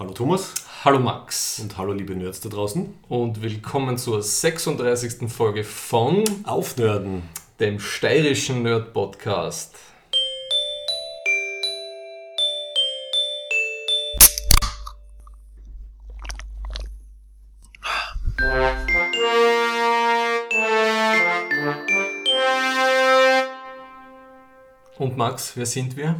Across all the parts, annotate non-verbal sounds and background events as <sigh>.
Hallo Thomas Hallo Max und hallo liebe Nerds da draußen. und willkommen zur 36. Folge von Aufnörden. dem steirischen Nerd Podcast. Und Max, wer sind wir?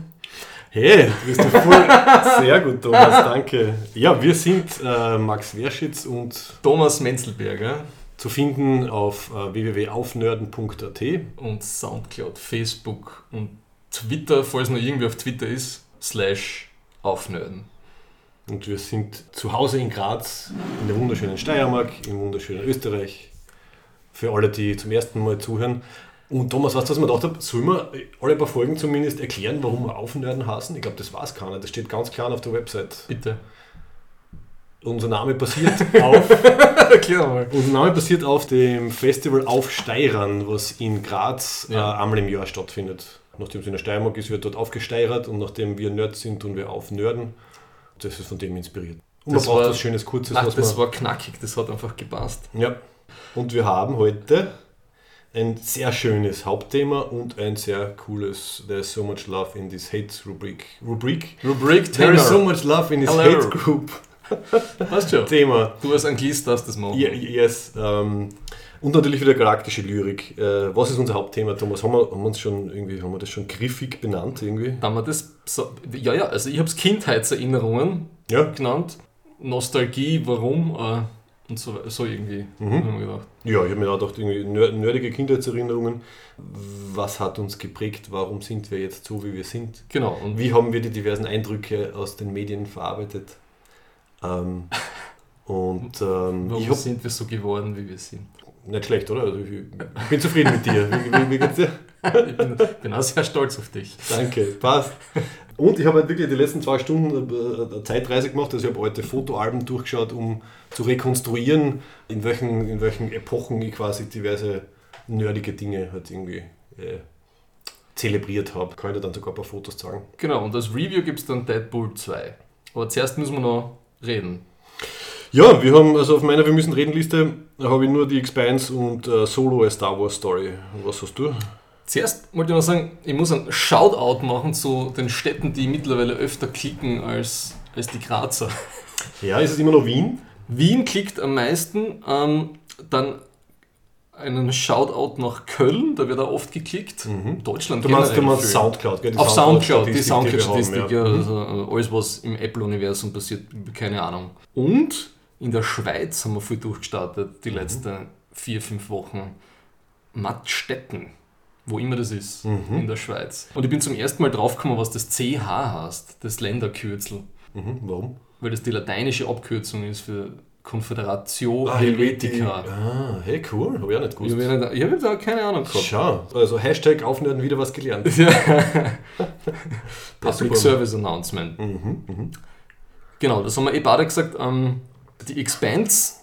Hey, du bist ja voll. Sehr gut, Thomas, danke. Ja, wir sind äh, Max Werschitz und Thomas Menzelberger zu finden auf äh, www.aufnörden.at. und Soundcloud, Facebook und Twitter, falls noch irgendwie auf Twitter ist, slash aufnörden. Und wir sind zu Hause in Graz, in der wunderschönen Steiermark, im wunderschönen Österreich. Für alle, die zum ersten Mal zuhören. Und Thomas, weißt du, was mir gedacht habe? Sollen wir alle paar Folgen zumindest erklären, warum wir Aufnörden heißen? Ich glaube, das weiß keiner. Das steht ganz klar auf der Website. Bitte. Unser Name basiert <laughs> auf Erklär mal. Unser Name basiert auf dem Festival Auf Steirern, was in Graz Ja. äh, einmal im Jahr stattfindet. Nachdem es in der Steiermark ist, wird dort aufgesteirert und nachdem wir Nerds sind, tun wir auf Nörden. Das ist von dem inspiriert. Und Das man braucht war- was Schönes, Kurzes, Ach, was das man... war knackig, das hat einfach gepasst. Ja. Und wir haben heute ein sehr schönes Hauptthema und ein sehr cooles There's so much love in this hate Rubrik. Rubrik? Rubrik There is so much love in this Hello. hate group. Weißt du? Thema. Du als Anglist darfst das machen. Ja, yes. Ähm, und natürlich wieder galaktische Lyrik. Äh, was ist unser Hauptthema, Thomas? Haben wir, haben wir uns schon irgendwie, haben wir das schon griffig benannt irgendwie? Haben wir das so, ja, ja, also ich habe es Kindheitserinnerungen Ja. genannt. Nostalgie, warum äh, und so, so irgendwie. Mhm. Haben wir gedacht. Ja, ich habe mir auch gedacht, irgendwie nerdige Kindheitserinnerungen. Was hat uns geprägt? Warum sind wir jetzt so, wie wir sind? Genau. Und Wie haben wir die diversen Eindrücke aus den Medien verarbeitet? Ähm, <laughs> und ähm, warum habe sind wir so geworden, wie wir sind? nicht schlecht, oder? Also ich, ich bin zufrieden mit dir. Wie, wie, wie geht's dir? <laughs> Ich bin, bin auch sehr stolz auf dich. Danke, passt. Und ich habe halt wirklich die letzten zwei Stunden äh, eine Zeitreise gemacht. Also ich habe alte Fotoalben durchgeschaut, um zu rekonstruieren, in welchen, in welchen Epochen ich quasi diverse nerdige Dinge halt irgendwie äh, zelebriert habe. Kann ich dir dann sogar ein paar Fotos zeigen. Genau, und als Review gibt es dann Deadpool 2. Aber zuerst müssen wir noch reden. Ja, wir haben also auf meiner Wir müssen reden Liste habe ich nur die Expanse und äh, Solo a Star Wars Story. Was hast du? Zuerst wollte ich noch sagen, ich muss einen Shoutout machen zu den Städten, die mittlerweile öfter klicken als, als die Grazer. Ja, ist es immer noch Wien? Wien klickt am meisten, ähm, dann einen Shoutout nach Köln, da wird auch oft geklickt. Deutschland Du meinst, du meinst. Soundcloud, gell? Die Auf Soundcloud, die Soundcloud-Statistik, ja. haben, Also äh, alles, was im Apple-Universum passiert, keine Ahnung. Und in der Schweiz haben wir viel durchgestartet, Mhm. die letzten vier, fünf Wochen. Mattstetten, wo immer das ist, Mhm. in der Schweiz. Und ich bin zum ersten Mal draufgekommen, was das CH heißt, das Länderkürzel. Mhm, warum? Weil das die lateinische Abkürzung ist für Confederatio Ah, Helvetica. Ah, hey, cool. Habe ich auch nicht Ich gewusst. habe ja ich hab da keine Ahnung gehabt. Schau, also Hashtag Aufnörden wieder was gelernt. <laughs> <laughs> Public super. Service Announcement. Mhm, mhm. Genau, das haben wir eh beide gesagt. Ähm, die Expanse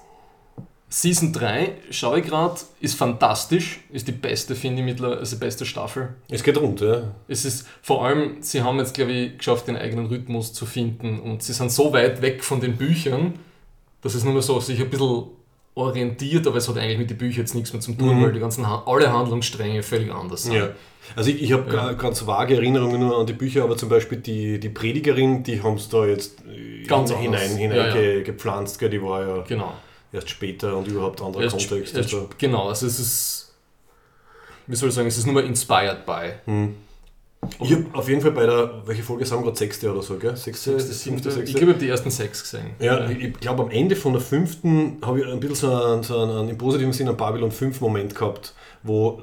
Season 3, schaue ich gerade, ist fantastisch. Ist die beste, finde ich, mittlerweile, also die beste Staffel. Es geht rund, ja. Es ist vor allem, sie haben jetzt, glaube ich, geschafft, den eigenen Rhythmus zu finden und sie sind so weit weg von den Büchern, dass es nur mehr so sich ein bisschen orientiert, aber es hat eigentlich mit den Büchern jetzt nichts mehr zu tun, Mhm. weil die ganzen, alle Handlungsstränge völlig anders sind. ja. Also ich, ich habe Ja. ganz vage Erinnerungen nur an die Bücher, aber zum Beispiel die, die Predigerin, die haben es da jetzt äh, Ganz hinein, hinein Ja, ja. ge- gepflanzt, gell? die war ja Genau. Erst später und überhaupt anderer Erst, Kontext. erst, also, genau, also es ist, wie soll ich sagen, es ist nur mal inspired by. hm. Ich habe auf jeden Fall bei der, welche Folge sagen wir gerade, sechste oder so, gell? Sechste, Sechste, siebte, sechste? Ich glaube, ich habe die ersten sechs gesehen. Ja, ich glaube, am Ende von der fünften habe ich ein bisschen so einen, so einen, im positiven Sinne einen Babylon 5 Moment gehabt, wo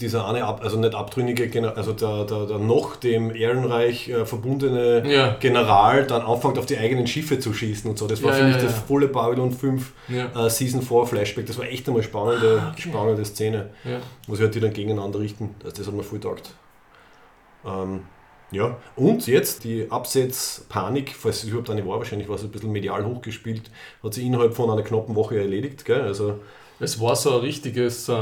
dieser eine, Ab, also nicht abtrünnige, Gener- also der, der, der noch dem Ehrenreich äh, verbundene Ja. General dann anfängt auf die eigenen Schiffe zu schießen und so. Das war Ja, für mich ja. das volle Babylon 5 Ja. äh, Season 4 Flashback. Das war echt einmal spannende, Ah, okay. spannende Szene, wo sie halt die dann gegeneinander richten. Also das hat mir voll taugt. Ähm, ja, und jetzt die Absetzpanik, falls es überhaupt eine war, wahrscheinlich war es ein bisschen medial hochgespielt, hat sie innerhalb von einer knappen Woche erledigt. Gell? Also, Es war so ein richtiges äh,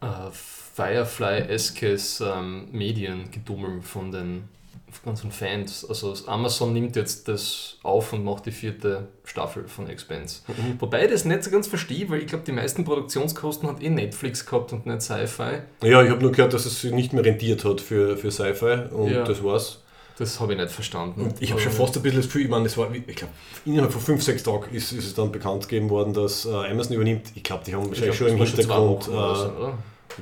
äh, Firefly-eskes ähm, Mediengedummel von den ganz von Fans. Also Amazon nimmt jetzt das auf und macht die vierte Staffel von Expense. Mhm. Wobei ich das nicht so ganz verstehe, weil ich glaube, die meisten Produktionskosten hat eh Netflix gehabt und nicht Sci-Fi. Ja, ich habe nur gehört, dass es sich nicht mehr rentiert hat für, für Sci-Fi und Ja. das war's. Das habe ich nicht verstanden. Und ich habe schon fast ein bisschen das Gefühl, ich meine, das war, ich glaube, innerhalb von 5, 6 Tagen ist, ist es dann bekannt gegeben worden, dass äh, Amazon übernimmt. Ich glaube, die haben Ich wahrscheinlich schon im Hintergrund, so, äh,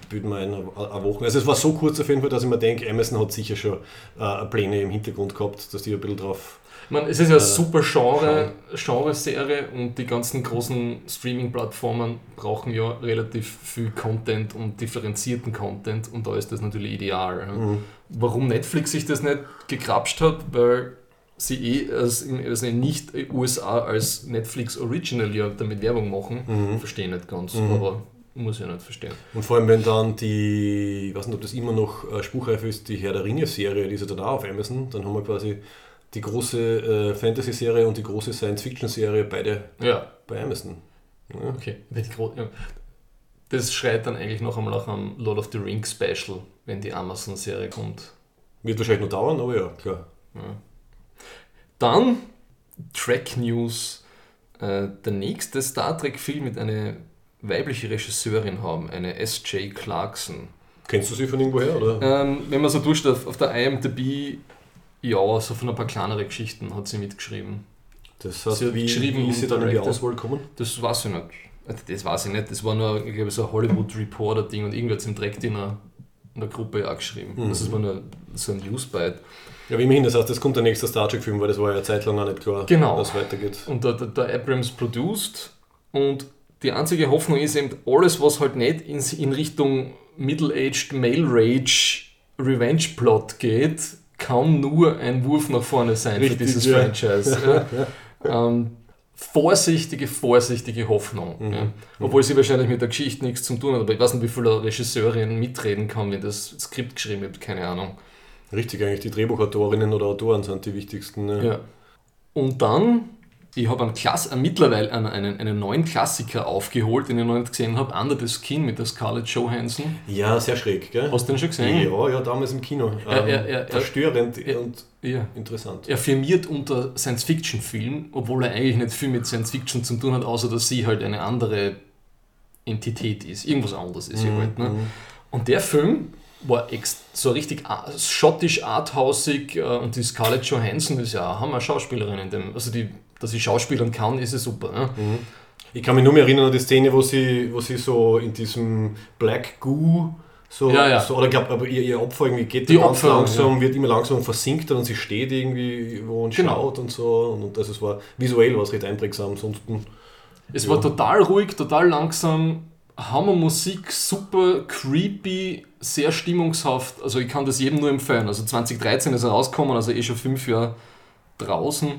ich bilde mir ein, eine Woche. Also es war so kurz auf jeden Fall, dass ich mir denke, Amazon hat sicher schon äh, Pläne im Hintergrund gehabt, dass die ein bisschen drauf... Meine, es ist ja eine Äh, super Genre, Genre-Serie und die ganzen großen Streaming-Plattformen brauchen ja relativ viel Content und differenzierten Content und da ist das natürlich ideal. Mhm. Warum Netflix sich das nicht gekrapscht hat, weil sie eh als, in- also nicht USA als Netflix Original ja damit Werbung machen, Mhm. verstehe ich nicht ganz, Mhm. aber muss ich nicht verstehen. Und vor allem, wenn dann die, ich weiß nicht, ob das immer noch äh, spruchreif ist, die Herr der Ringe-Serie, die ist ja dann auch auf Amazon, dann haben wir quasi die große äh, Fantasy-Serie und die große Science-Fiction-Serie beide Ja, bei Amazon. Ja. okay. Das schreit dann eigentlich noch einmal nach einem Lord of the Rings Special, wenn die Amazon-Serie kommt. Wird wahrscheinlich noch dauern, aber ja, klar. Ja. Dann Track News. Äh, der nächste Star Trek-Film wird eine weibliche Regisseurin haben, eine S.J. Clarkson. Kennst du sie von irgendwoher? Oder? Ähm, wenn man so durchschaut, auf, auf der IMDb, ja, so von ein paar kleinere Geschichten hat sie mitgeschrieben. Das heißt, sie hat wie, geschrieben wie ist sie dann in die. Auswahl gekommen? Das weiß ich nicht. Also Das weiß ich nicht. Das war nur, ich glaube, so ein Hollywood-Reporter-Ding und irgendwer hat es im direkt in einer, in Gruppe auch geschrieben. Mhm. Das ist war nur so ein Newsbite. Ja, aber immerhin, das heißt, es kommt der nächste Star Trek-Film, weil das war ja eine Zeit lang auch nicht klar, Genau. dass es weitergeht. Und der, der, der Abrams produced und die einzige Hoffnung ist eben, alles, was halt nicht in, in Richtung Middle-Aged Male Rage Revenge Plot geht, kann nur ein Wurf nach vorne sein Richtig, für dieses ja. Franchise. ja. <laughs> ähm, vorsichtige, vorsichtige Hoffnung. Mhm. Ja. Obwohl sie wahrscheinlich mit der Geschichte nichts zu tun hat, aber ich weiß nicht, wie viel eine Regisseurin mitreden kann, wenn das Skript geschrieben wird, keine Ahnung. Richtig, eigentlich die Drehbuchautorinnen oder Autoren sind die wichtigsten. Ne? Ja. Und dann, ich habe einen Klass, äh, mittlerweile einen, einen, einen neuen Klassiker aufgeholt, den ich noch nicht gesehen habe, Under the Skin mit der Scarlett Johansson. Ja, sehr schräg, gell? Hast du den schon gesehen? Ja, ja, damals im Kino. Ja, Ähm, ja, ja, ja. verstörend Ja. und Ja. interessant. Er firmiert unter Science-Fiction-Film, obwohl er eigentlich nicht viel mit Science-Fiction zu tun hat, außer dass sie halt eine andere Entität ist. Irgendwas anderes ist Mhm, halt. Ne? mhm. Und der Film war so richtig schottisch arthausig äh, und die Scarlett Johansson ist ja eine Hammer-Schauspielerin in dem. Also, die, dass sie Schauspielern kann, ist ja super. Ne? Mhm. Ich kann mich nur mehr erinnern an die Szene, wo sie, wo sie so in diesem Black Goo so, Ja, ja. so oder glaub, aber ihr, ihr Opfer irgendwie geht Die ganz Opfer, langsam, wird immer langsam und versinkt dann und sie steht irgendwie wo und Genau. schaut und so und, und das ist, war visuell war es recht einprägsam. Ansonsten Es Ja. war total ruhig, total langsam, Hammermusik, super creepy, sehr stimmungshaft. Also ich kann das jedem nur empfehlen. Also 2013 ist er rausgekommen, also eh schon fünf Jahre draußen.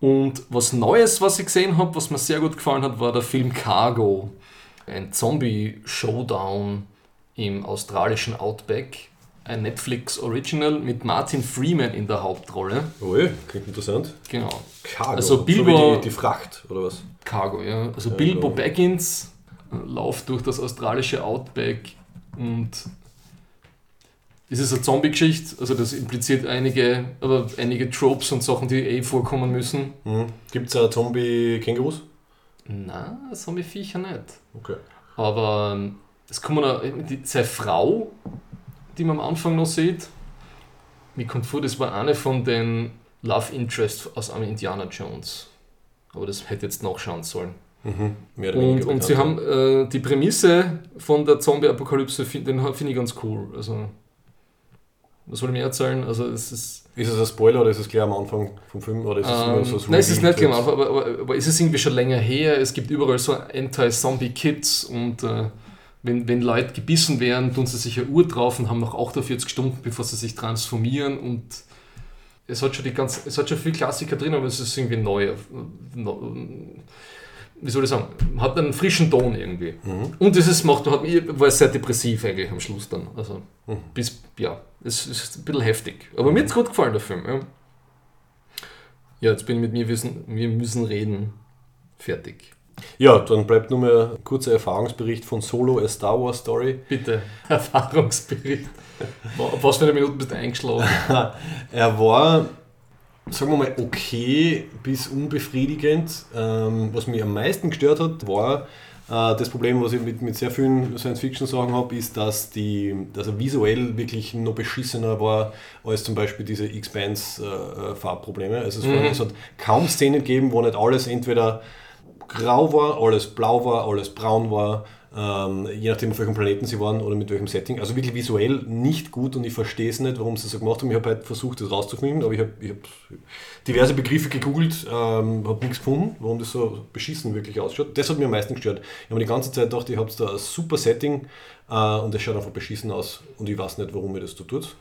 Und was Neues, was ich gesehen habe, was mir sehr gut gefallen hat, war der Film Cargo. Ein Zombie-Showdown im australischen Outback. Ein Netflix-Original mit Martin Freeman in der Hauptrolle. oh, ja, klingt interessant. Genau. Cargo, Also so Bilbo- wie die, die Fracht oder was? Cargo, ja. Also Ja, Bilbo genau. Baggins äh, lauft durch das australische Outback und es ist eine Zombie-Geschichte, also das impliziert einige, aber einige Tropes und Sachen, die eh vorkommen müssen. Mhm. Gibt es auch Zombie-Kängurus? Na, Zombie-Viecher nicht. Okay. Aber ähm, es kommen auch, die, seine Frau, die man am Anfang noch sieht, mir kommt vor, das war eine von den Love Interest aus einem Indiana Jones. Aber das hätte jetzt nachschauen sollen. Mhm. Mehr oder Und, und sie haben äh, die Prämisse von der Zombie-Apokalypse, find- den finde ich ganz cool. Also, was soll ich mir erzählen? Also, es ist. Ist es ein Spoiler oder ist es gleich am Anfang vom Film? Oder ist es Ähm, nur so nein, es ist nicht genau, jetzt? aber, aber, aber es ist irgendwie schon länger her. Es gibt überall so Anti-Zombie-Kits und äh, wenn, wenn Leute gebissen werden, tun sie sich eine Uhr drauf und haben noch 48 Stunden, bevor sie sich transformieren und es hat schon die ganz, es hat schon viel Klassiker drin, aber es ist irgendwie neu. Wie soll ich sagen? Hat einen frischen Ton irgendwie. Mhm. Und dieses macht, hat, war sehr depressiv eigentlich am Schluss dann. Also Mhm. bis, ja, es ist ein bisschen heftig. Aber mir hat es gut gefallen, der Film. Ja, ja jetzt bin ich mit mir, wissen, wir müssen reden. Fertig. Ja, dann bleibt nur mehr ein kurzer Erfahrungsbericht von Solo, a Star Wars Story. Bitte, <laughs> Erfahrungsbericht. Auf was für eine Minute bist du eingeschlafen? <laughs> er war, sagen wir mal, okay bis unbefriedigend. Ähm, was mich am meisten gestört hat, war äh, das Problem, was ich mit, mit sehr vielen Science-Fiction-Sachen habe, ist, dass, die, dass er visuell wirklich noch beschissener war als zum Beispiel diese X-Bands-Farbprobleme. Äh, also es, mhm. es, hat kaum Szenen gegeben, wo nicht alles entweder grau war, alles blau war, alles braun war, ähm, je nachdem auf welchem Planeten sie waren oder mit welchem Setting. Also wirklich visuell nicht gut und ich verstehe es nicht, warum sie das so gemacht haben. Ich habe halt versucht, das rauszufinden, aber ich habe hab diverse Begriffe gegoogelt, ähm, habe nichts gefunden, warum das so beschissen wirklich ausschaut. Das hat mir am meisten gestört. Ich habe die ganze Zeit gedacht, ich habe da ein super Setting äh, und es schaut einfach beschissen aus und ich weiß nicht, warum mir das so tut.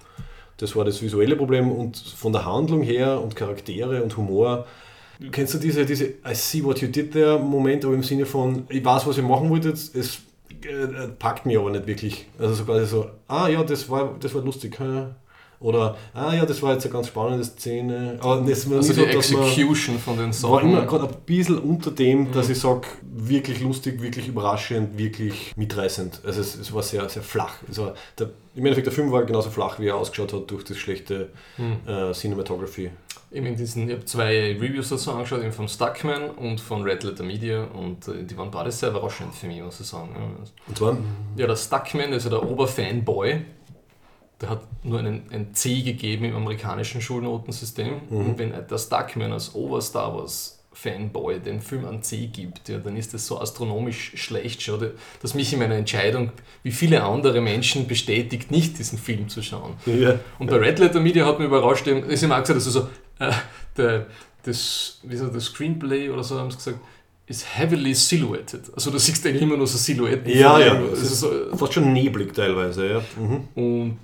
Das war das visuelle Problem und von der Handlung her und Charaktere und Humor Kennst du diese, diese I see what you did there Moment, aber im Sinne von, ich weiß, was ihr machen wolltet, es äh, packt mich aber nicht wirklich. Also so quasi so, ah ja, das war, das war lustig. Oder, ah ja, das war jetzt eine ganz spannende Szene. Aber das also die so, Execution man, von den Sachen. War immer gerade ein bisschen unter dem, mhm. dass ich sage, wirklich lustig, wirklich überraschend, wirklich mitreißend. Also es, es war sehr, sehr flach. Also der, Im Endeffekt, der Film war genauso flach, wie er ausgeschaut hat durch das schlechte mhm. äh, Cinematography. Eben diesen, ich habe zwei Reviews dazu angeschaut, eben von Stuckman und von Red Letter Media und äh, die waren beide sehr überraschend für mich, muss ich sagen. Und zwar? Ja, der Stuckman, also der Oberfanboy, der hat nur einen, ein C gegeben im amerikanischen Schulnotensystem. Mhm. Und wenn der Stuckman als Ober-Star Wars Fanboy den Film an C gibt, ja, dann ist das so astronomisch schlecht schon, dass mich in meiner Entscheidung, wie viele andere Menschen, bestätigt, nicht diesen Film zu schauen. Ja. Und bei Red Letter Media hat mich überrascht, ist ihm auch gesagt, also so, äh, <laughs> der, das, wie das Screenplay oder so haben sie gesagt, ist heavily silhouetted. Also du siehst eigentlich immer nur so Silhouetten. Ja, ja. Also so, fast schon neblig teilweise, ja. Mhm. Und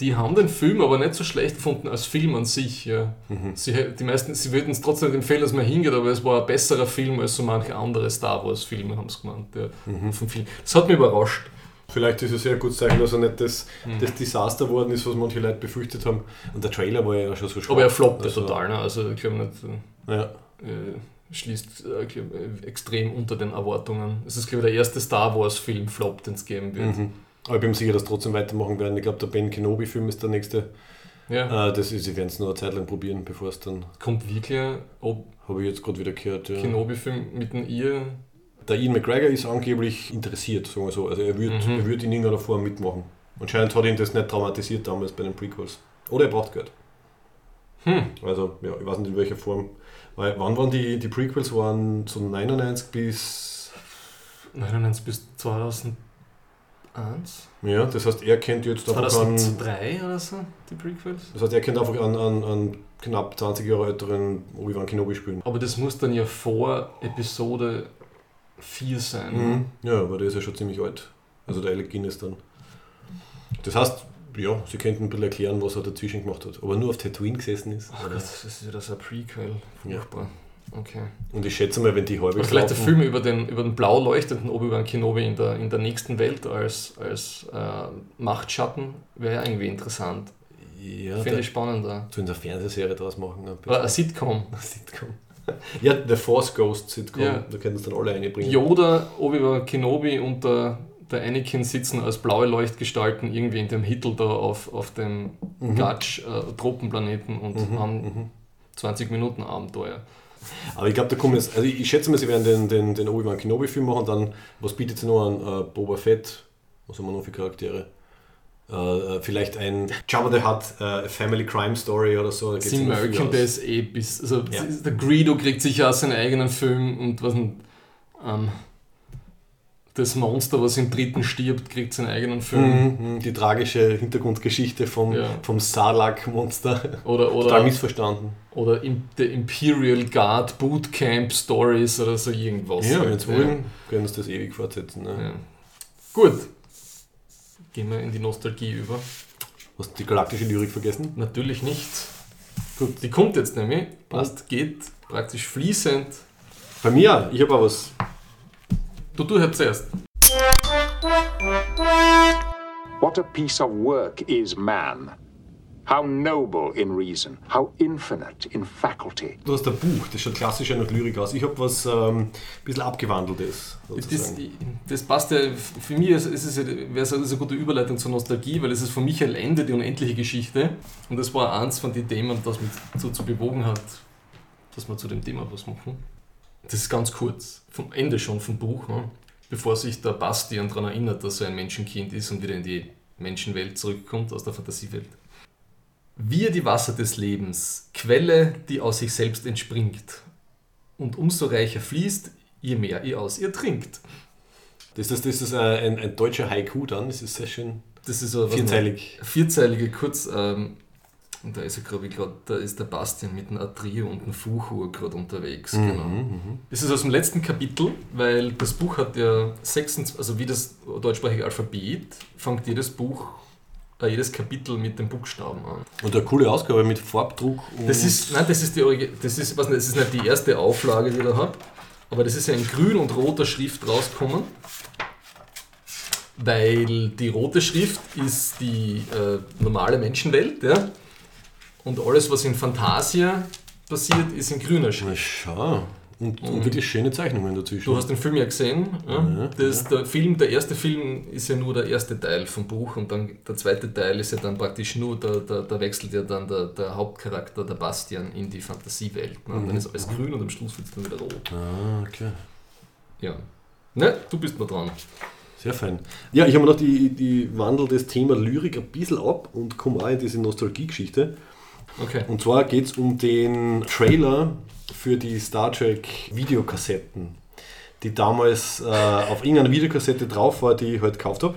die haben den Film aber nicht so schlecht gefunden als Film an sich. Ja. Mhm. Sie, die meisten, sie würden es trotzdem nicht empfehlen, dass man hingeht, aber es war ein besserer Film als so manche andere Star Wars-Filme, haben sie gemeint. Ja, mhm. vom Film. Das hat mich überrascht. Vielleicht ist es sehr gut zeigen, dass er nicht das, mhm. das Desaster geworden ist, was manche Leute befürchtet haben. Und der Trailer war ja schon so schwach. Aber er floppte also, total, ne? also ich glaube nicht. Ja. Äh, schließt äh, glaub, äh, extrem unter den Erwartungen. Es ist, glaube ich, der erste Star Wars-Film Flop, den es geben wird. Mhm. Aber ich bin sicher, dass trotzdem weitermachen werden. Ich glaube, der Ben Kenobi-Film ist der nächste. Ja. Äh, das ist, sie werden es nur eine Zeit lang probieren, bevor es dann. Kommt wirklich. Habe ich jetzt gerade wieder gehört. Ja. Kenobi-Film mit einem ihr. Der Ian McGregor ist angeblich interessiert, sagen wir so. Also er würde mhm. würd in irgendeiner Form mitmachen. Anscheinend hat ihn das nicht traumatisiert damals bei den Prequels. Oder er braucht Geld. Hm. Also, ja, ich weiß nicht in welcher Form. Weil, wann waren die, die Prequels? Waren so 99 bis. 99 bis 2000. 1. Ja, das heißt, er kennt jetzt einfach 2003 an, oder so, die Prequels. Das heißt, er kennt einfach an, an, an knapp 20 Jahre älteren Obi-Wan Kenobi spielen. Aber das muss dann ja vor Episode 4 sein. Mhm. Ja, aber der ist ja schon ziemlich alt. Also der Alec Guinness dann. Das heißt, ja, sie könnten ein bisschen erklären, was er dazwischen gemacht hat. Aber nur auf Tatooine gesessen ist. Ach, das ist ja das ein Prequel. Furchtbar. Ja. Okay. Und ich schätze mal, wenn die halbe. vielleicht der Film über den, über den blau leuchtenden Obi-Wan Kenobi in der, in der nächsten Welt als, als äh, Machtschatten wäre ja irgendwie interessant. Ja, Finde ich spannender. So in der Fernsehserie draus machen. Ein eine Sitcom. Eine Sitcom. Ja, The Force Ghost Sitcom, ja. da können es dann alle einbringen. Yoda, Obi-Wan Kenobi und der, der Anakin sitzen als blaue Leuchtgestalten irgendwie in dem Hittel da auf, auf dem mhm. Gatsch-Tropenplaneten äh, und mhm. haben mhm. 20 Minuten Abenteuer. Aber ich glaube, da kommen jetzt, also ich schätze mal, sie werden den, den, den Obi-Wan Kenobi-Film machen, dann, was bietet sie noch an? Uh, Boba Fett, was haben wir noch für Charaktere? Uh, vielleicht ein Jabba the Hutt uh, Family Crime Story oder so. Sie merken das eh bis. Also ja. Der Greedo kriegt sicher auch seinen eigenen Film und was ein. Um, das Monster, was im dritten stirbt, kriegt seinen eigenen Film. Mhm, mhm, die tragische Hintergrundgeschichte vom, ja. vom Sarlacc-Monster. Oder, oder, Total missverstanden. Oder im, The Imperial Guard Bootcamp Stories oder so irgendwas. Ja, wenn es wollen, können sie das ewig fortsetzen. Ne? Ja. Gut. Gehen wir in die Nostalgie über. Hast du die galaktische Lyrik vergessen? Natürlich nicht. Gut. Die kommt jetzt nämlich. Passt, geht praktisch fließend. Bei mir, ich habe auch was Du, du hör zuerst. What a piece of work is man. How noble in reason, how infinite in faculty. Du hast ein Buch, das schaut klassischer nach Lyrik aus. Ich habe was ähm, ein bisschen abgewandeltes. Das, das passt ja, für mich ist, ist es ja, wäre es eine gute Überleitung zur Nostalgie, weil es ist von Michael Ende die unendliche Geschichte und das war eins von den Themen, das mich dazu bewogen hat, dass wir zu dem Thema was machen. Das ist ganz kurz, vom Ende schon vom Buch, ne? bevor sich der Bastian daran erinnert, dass er ein Menschenkind ist und wieder in die Menschenwelt zurückkommt aus der Fantasiewelt. Wir die Wasser des Lebens, Quelle, die aus sich selbst entspringt. Und umso reicher fließt, je mehr ihr aus ihr trinkt. Das ist, das ist ein, ein deutscher Haiku dann, das ist sehr schön. Das ist so Vierzeilig. Vierzeilige kurz. Ähm, und da ist er, glaube ich, gerade, da ist der Bastian mit einem Atrio und einem Fuchur gerade unterwegs. Mhm, Genau. Das ist aus dem letzten Kapitel, weil das Buch hat ja 26, also wie das deutschsprachige Alphabet, fängt jedes Buch, äh, jedes Kapitel mit dem Buchstaben an. Und eine coole Ausgabe mit Farbdruck. Und Das ist, nein, das ist die Origi das ist, was nicht, das ist nicht die erste Auflage, die ich da habe, aber das ist ja in grün und roter Schrift rausgekommen, weil die rote Schrift ist die äh, normale Menschenwelt, ja, und alles, was in Fantasia passiert, ist in grüner Na Schrift. schau. Und, und wirklich schöne Zeichnungen dazwischen. Du hast den Film ja gesehen. Ja? Ja, das, Der, Film, der erste Film ist ja nur der erste Teil vom Buch und dann der zweite Teil ist ja dann praktisch nur, da, da, da wechselt ja dann der, der Hauptcharakter, der Bastian, in die Fantasiewelt. Ne? Und dann ist alles grün und am Schluss wird es dann wieder rot. ah, okay. Ja. Ne, du bist mal dran. Sehr fein. Ja, ich habe mir noch die, die wandel das Thema Lyrik ein bisschen ab und komme auch in diese Nostalgie-Geschichte. Okay. Und zwar geht es um den Trailer für die Star Trek Videokassetten, die damals äh, auf irgendeiner Videokassette drauf war, die ich halt gekauft habe.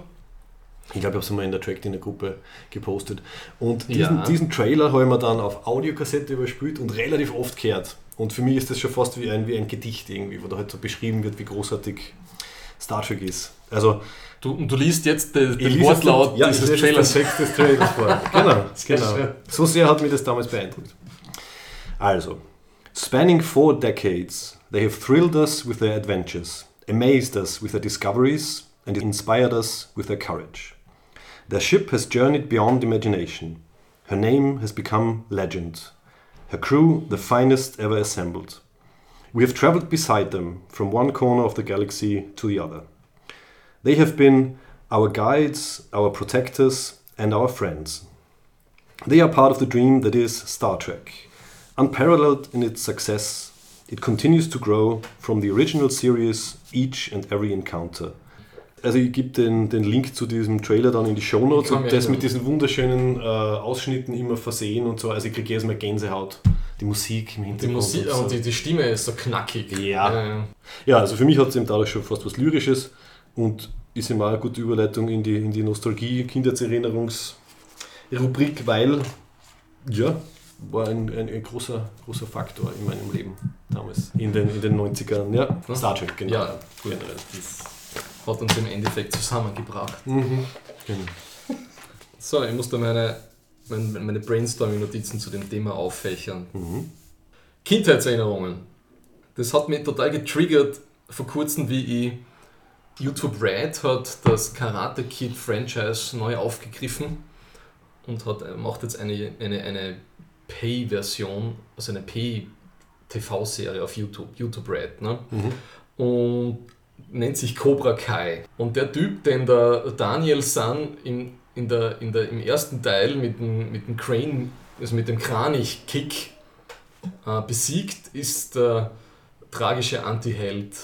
Ich glaube, ich habe es mal in der Track in der Gruppe gepostet. Und diesen, Ja. diesen Trailer habe ich mir dann auf Audiokassette überspielt und relativ oft gehört. Und für mich ist das schon fast wie ein, wie ein Gedicht irgendwie, wo da halt so beschrieben wird, wie großartig Star Trek ist. Also, Du, und du liest jetzt den, Wortlaut ja, dieses Trailers. Text des Trailers vor. Genau, <laughs> genau. So sehr hat mich das damals beeindruckt. Also, spanning four decades, they have thrilled us with their adventures, amazed us with their discoveries, and inspired us with their courage. Their ship has journeyed beyond imagination. Her name has become legend. Her crew the finest ever assembled. We have traveled beside them from one corner of the galaxy to the other. They have been our guides, our protectors, and our friends. They are part of the dream that is Star Trek. Unparalleled in its success, it continues to grow from the original series each and every encounter. Also ich gebe den, den Link zu diesem Trailer dann in die Show Notes und das mit diesen wunderschönen äh, Ausschnitten immer versehen und so. Also ich kriege erstmal Gänsehaut. Die Musik im Die Hintergrund. Musik und so. die, die Stimme ist so knackig. Ja. Äh, Ja, also für mich hat es eben dadurch schon fast was Lyrisches und ist immer eine gute Überleitung in die, in die Nostalgie, Kindheitserinnerungsrubrik, weil, ja, war ein, ein, ein großer, großer Faktor in meinem Leben damals, in den, in den 90ern. Ja, Star Trek, genau. ja, gut. Generell. Das hat uns im Endeffekt zusammengebracht. Mhm. Genau. So, ich muss da meine, meine, meine Brainstorming-Notizen zu dem Thema auffächern. Mhm. Kindheitserinnerungen. Das hat mich total getriggert vor kurzem, wie ich YouTube Red hat das Karate Kid Franchise neu aufgegriffen und hat, äh, macht jetzt eine, eine, eine Pay-Version, also eine Pay-TV-Serie auf YouTube, YouTube Red. Ne? Mhm. und nennt sich Cobra Kai. Und der Typ, den der Daniel San in, in der, in der, im ersten Teil mit dem, mit dem Crane, also mit dem Kranich-Kick äh, besiegt, ist der tragische Antiheld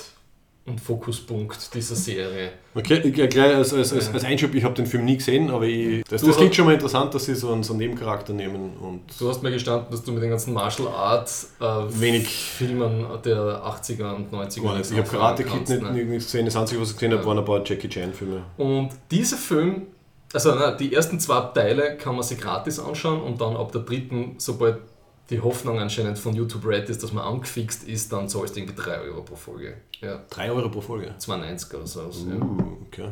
und Fokuspunkt dieser Serie. Okay, ich- gleich als, als, als, als Einschub, ich habe den Film nie gesehen, aber ich, das, das klingt schon mal interessant, dass sie so einen, so einen Nebencharakter nehmen und Du hast mir gestanden, dass du mit den ganzen Martial Arts äh, Wenig. Filmen der 80er und 90er gar nicht. Ich habe Karate Kid nicht, ne? nicht gesehen, das einzige, was ich gesehen habe, Ja. waren ein paar Jackie Chan Filme. Und dieser Film, also na, die ersten zwei Teile kann man sich gratis anschauen und dann ab der dritten, sobald die Hoffnung anscheinend von YouTube Red ist, dass man angefixt ist, dann zahlst du irgendwie 3 Euro pro Folge. Ja, 3 Euro pro Folge. 2,90 oder so. Also, ja. Uh, okay.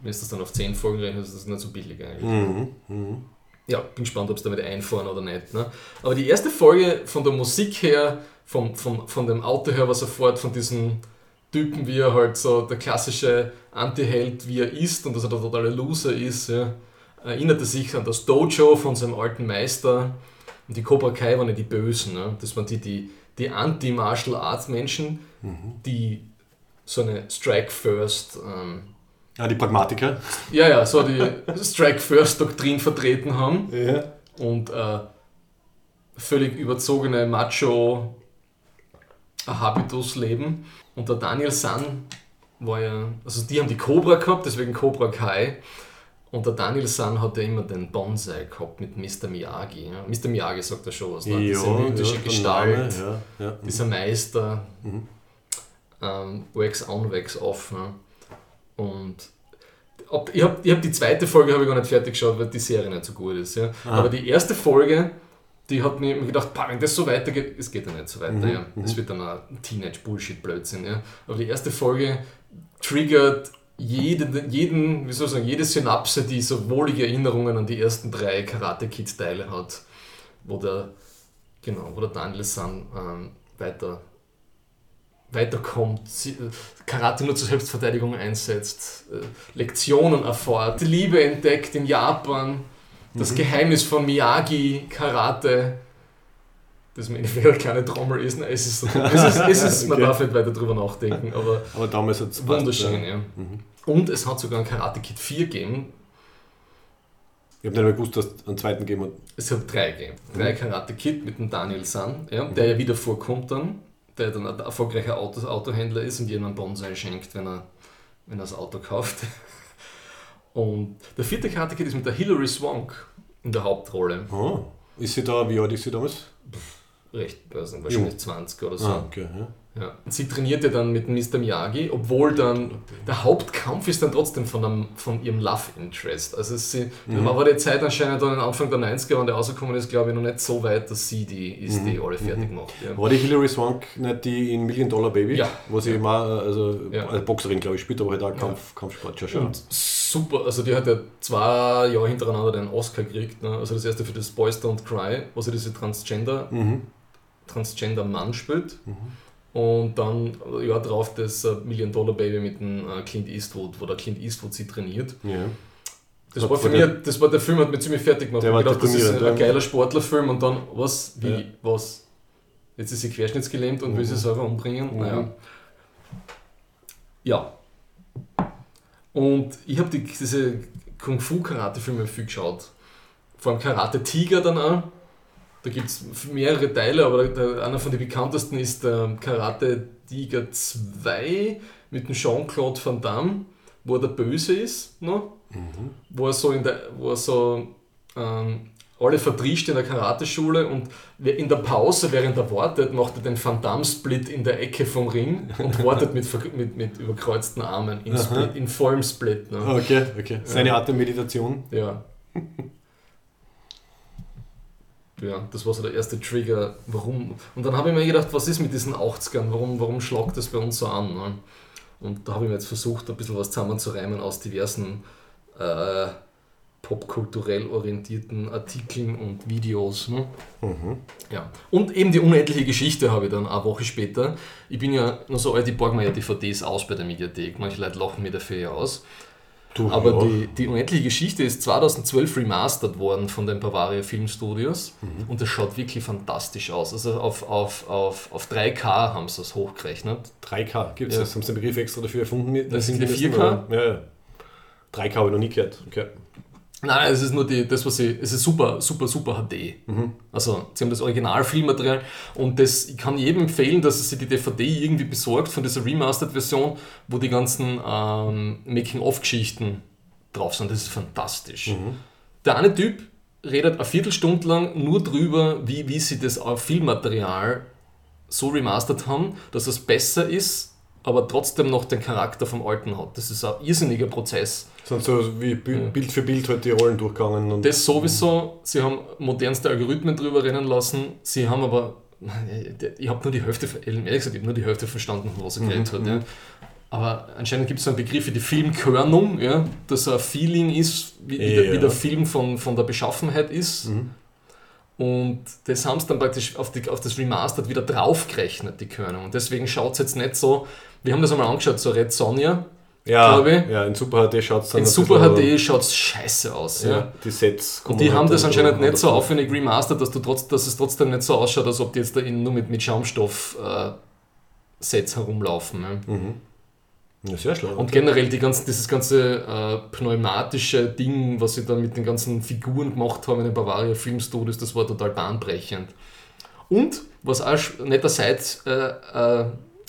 Wenn du das dann auf 10 Folgen rechnest, ist das nicht so billig eigentlich. Mhm. Mhm. Ja, bin gespannt, ob sie damit einfahren oder nicht. Ne? Aber die erste Folge von der Musik her, vom, vom, von dem Auto her, war sofort von diesem Typen, wie er halt so der klassische Anti-Held, wie er ist und dass er der totale Loser ist. Ja. erinnert er sich an das Dojo von seinem alten Meister und die Cobra Kai waren ja die Bösen. Ne? Das waren die, die, die Anti-Martial Arts Menschen, die so eine Strike First, ähm, Ja, die Pragmatiker. ja, ja, so die Strike First Doktrin vertreten haben Ja. und äh, völlig überzogene Macho Habitus leben. Und der Daniel San war ja, also die haben die Cobra gehabt, deswegen Cobra Kai. Und der Daniel San hat ja immer den Bonsai gehabt mit Mr. Miyagi. Ja. Mr. Miyagi sagt ja schon was, ne? diese mythische der Gestalt, Name, ja, ja. dieser Meister, Mhm. ähm, Wax on, Wax off. Ne? Und ob, ich habe hab die zweite Folge habe ich gar nicht fertig geschaut, weil die Serie nicht so gut ist. Ja. Ah. Aber die erste Folge, die hat mir mir gedacht, "Pah, wenn das so weitergeht, es geht ja nicht so weiter. Mhm, Ja. Das wird dann ein Teenage-Bullshit-Blödsinn. Ja. Aber die erste Folge triggert jeden, jeden, wie soll ich sagen, jede Synapse, die so wohlige Erinnerungen an die ersten drei Karate Kid-Teile hat, wo der, genau, wo der Daniel San ähm, weiter weiterkommt, sie- äh, Karate nur zur Selbstverteidigung einsetzt, äh, Lektionen erfährt, die Liebe entdeckt in Japan, das Geheimnis von Miyagi Karate, das mir eine kleine Trommel ist. Nein, es ist, es ist, es ist man <laughs> Okay. darf nicht weiter drüber nachdenken, aber Aber damals hat es wunderschön, ja. Mhm. Und es hat sogar ein Karate Kid 4 gegeben, Ich habe nicht mehr gewusst, dass es einen zweiten gegeben hat. Es hat drei gegeben. Drei Karate Kid mit dem Daniel San, ja, der ja wieder vorkommt dann, der dann ein erfolgreicher Auto, Autohändler ist und einen Bonsai schenkt, wenn er, wenn er das Auto kauft. <laughs> Und der vierte Karate Kid ist mit der Hilary Swank in der Hauptrolle. Oh. Ist sie da, wie alt ist sie damals? Recht, weiß nicht, wahrscheinlich 20 oder so. Ah, okay. Ja. Ja. Sie trainiert ja dann mit Mr. Miyagi, obwohl dann der Hauptkampf ist dann trotzdem von, einem, von ihrem Love Interest. Also sie, Mhm. war die Zeit anscheinend dann Anfang der 90er, wenn der rausgekommen ist, glaube ich, noch nicht so weit, dass sie die ist, Mhm. die alle fertig macht. Ja. War die Hilary Swank nicht die in Million Dollar Baby? Ja. Wo sie mal, also Ja. als Boxerin, glaube ich, spielt, aber halt auch Kampf, Kampfsport schon. schon. Und super, also die hat ja zwei Jahre hintereinander den Oscar gekriegt. Ne? Also das erste für das Boys Don't Cry, wo sie diese Transgender, Mhm. Transgender Mann spielt. Und dann ein Jahr drauf das äh, Million Dollar Baby mit dem äh, Clint Eastwood, wo der Clint Eastwood sie trainiert. Ja. Das Hat war für mich, das war der Film, hat mir ziemlich fertig gemacht. Der Ich gedacht, das ist ein, ein ja. geiler Sportlerfilm und dann, was, wie, Ja. was? Jetzt ist sie querschnittsgelähmt und will Mhm. sie selber umbringen. Mhm. Naja. Ja. Und ich habe die, diese Kung-Fu-Karate-Filme viel geschaut. Vor allem Karate Tiger dann auch. Da gibt es mehrere Teile, aber der, einer von den bekanntesten ist der Karate Tiger 2 mit dem Jean-Claude Van Damme, wo er der Böse ist. Noch wo er so in der, wo er so ähm, alle verdrischt in der Karateschule und in der Pause, während er wartet, macht er den Van Damme-Split in der Ecke vom Ring und <laughs> wartet mit, mit, mit überkreuzten Armen in, Split, in vollem Split. Ne? Okay, okay. Seine Art der Meditation. Ja. <laughs> Ja, das war so der erste Trigger, warum. Und dann habe ich mir gedacht, was ist mit diesen 80ern? Warum, warum schlagt das bei uns so an? Ne? Und da habe ich mir jetzt versucht, ein bisschen was zusammenzureimen aus diversen äh, popkulturell orientierten Artikeln und Videos. Ne? Mhm. Ja. Und eben die unendliche Geschichte habe ich dann eine Woche später. Ich bin ja nur so alt, ich borge mir ja DVDs aus bei der Mediathek. Manche Leute lachen mir dafür ja aus. Du, Aber ja. die, die unendliche Geschichte ist 2012 remastert worden von den Bavaria Filmstudios Mhm. und das schaut wirklich fantastisch aus. Also auf, auf, auf, auf 3K haben sie es hochgerechnet. 3K gibt es Ja. das? Haben sie den Begriff extra dafür erfunden? Das sind die gemessen, 4K? oder? Ja, ja. 3K habe ich noch nie gehört. Okay. Nein, es ist nur die, das, was sie. Es ist super, super, super HD. Also, sie haben das Original-Filmmaterial und das, ich kann jedem empfehlen, dass sich die DVD irgendwie besorgt von dieser Remastered-Version, wo die ganzen ähm, Making-of-Geschichten drauf sind. Das ist fantastisch. Der eine Typ redet eine Viertelstunde lang nur drüber, wie, wie sie das äh, Filmmaterial so remastert haben, dass es besser ist, aber trotzdem noch den Charakter vom Alten hat. Das ist ein irrsinniger Prozess. Sind so wie. Bild für Bild halt die Rollen durchgegangen. Und Das sowieso, sie haben modernste Algorithmen drüber rennen lassen, sie haben aber, <laughs> ich habe nur die Hälfte, ehrlich gesagt, ich habe nur die Hälfte verstanden, von was er geredet hat. Ja. Aber anscheinend gibt es so einen Begriff wie die Filmkörnung, ja, dass ein Feeling ist, wie, wie, der, Ja. wie der Film von, von der Beschaffenheit ist. Mhm. Und das haben sie dann praktisch auf, die, auf das Remastered wieder draufgerechnet, die Körnung. Und deswegen schaut es jetzt nicht so, wir haben das einmal angeschaut, so Red Sonja, Ja, ja in Super HD schaut es dann In Super HD schaut es scheiße aus. Ja. Ja, die Sets. Und die haben das anscheinend nicht so auf. aufwendig remastert, dass, du trotz, dass es trotzdem nicht so ausschaut, als ob die jetzt da nur mit, mit Schaumstoff äh, Sets herumlaufen. Ja. Ja, sehr schlau. Und generell die ganzen, dieses ganze äh, pneumatische Ding, was sie da mit den ganzen Figuren gemacht haben in den Bavaria Filmstudios, das war total bahnbrechend. Und was auch sch- ein netter Side,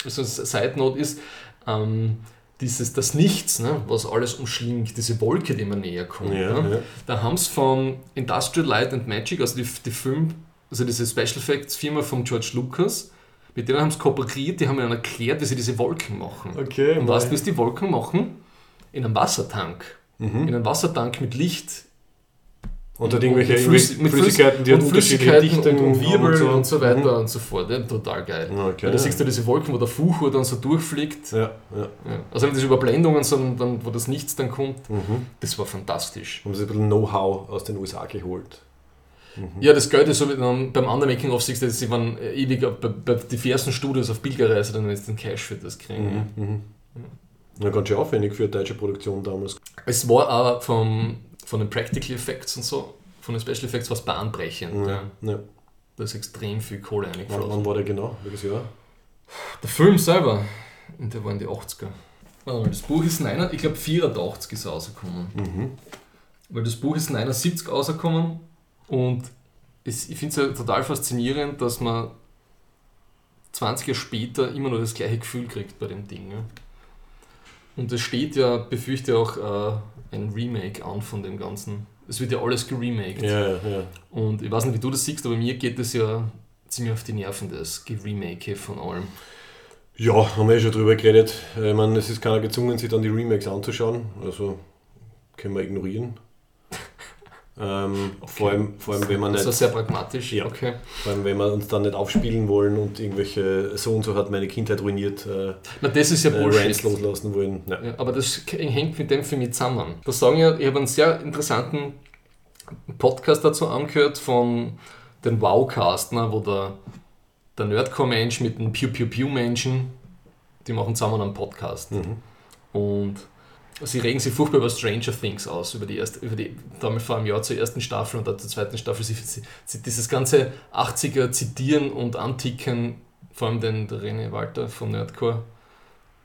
so eine Side Note ist, ähm, dieses, das Nichts, ne, was alles umschlingt, diese Wolke, die man näher kommt. Ja, ne? ja. Da haben es von Industrial Light and Magic, also die, die Film, also diese Special Effects Firma von George Lucas, mit denen haben sie kooperiert, die haben ihnen erklärt, wie sie diese Wolken machen. Okay, Und weißt du, sie die Wolken machen? In einem Wassertank. Mhm. In einem Wassertank mit Licht. Und hat irgendwelche mit Flüss- mit Flüssigkeiten, die und Flüssigkeiten und, Dichtungen und Wirbel und haben so, weiter Mhm. und so fort. Ja, total geil. Okay. Weil da siehst du diese Wolken, wo der Fuchur dann so durchfliegt. Ja, ja. Ja. Also nicht diese Überblendungen, sondern dann, wo das Nichts dann kommt. Mhm. Das war fantastisch. Haben sie ein bisschen Know-how aus den USA geholt. Ja, das Geld ist so, wie dann beim anderen Making-of siehst du, sie waren ewig bei, bei diversen Studios auf Pilgerreise, dann jetzt den Cash für das kriegen. Mhm. Ja, ganz schön aufwendig für eine deutsche Produktion damals. Es war auch vom, von den Practical Effects und so, von den Special Effects was bahnbrechend. Ja. Ja. Da ist extrem viel Kohle Wann, eingeflossen. wann war der genau? Welches Jahr? Der Film selber, und der war in die 80er. Warte mal, Das Buch ist 9, ich glaube 84 ist er rausgekommen. Mhm. Weil das Buch ist 79 rausgekommen und es, ich finde es ja total faszinierend, dass man 20 Jahre später immer noch das gleiche Gefühl kriegt bei dem Ding. Ja. Und es steht ja, befürchte ich auch, äh, ein Remake an von dem Ganzen. Es wird ja alles geremaked. Ja, ja, ja. Und ich weiß nicht, wie du das siehst, aber mir geht das ja ziemlich auf die Nerven, das Geremake von allem. Ja, haben wir eh schon drüber geredet. Ich meine, es ist keiner gezwungen, sich dann die Remakes anzuschauen. Also können wir ignorieren. Ähm, vor, allem, vor allem, wenn man Das war nicht, sehr pragmatisch. Ja. Okay. vor allem, wenn wir uns dann nicht aufspielen wollen und irgendwelche so und so hat meine Kindheit ruiniert, äh, Na, das ist ja äh, Bullshit. Rants loslassen wollen. Ja. Ja, aber das hängt mit dem für mich zusammen. Da sagen ja, ich habe einen sehr interessanten Podcast dazu angehört von den Wowcast, ne, wo der, der Nerdcore-Mensch mit dem Pew Pew Pew-Menschen, die machen zusammen einen Podcast. Mhm. Und sie regen sich furchtbar über Stranger Things aus, über die erste, über die, damals vor einem Jahr zur ersten Staffel und dann zur zweiten Staffel. Sie, sie, sie dieses ganze 80er zitieren und anticken, vor allem den René Walter von Nerdcore,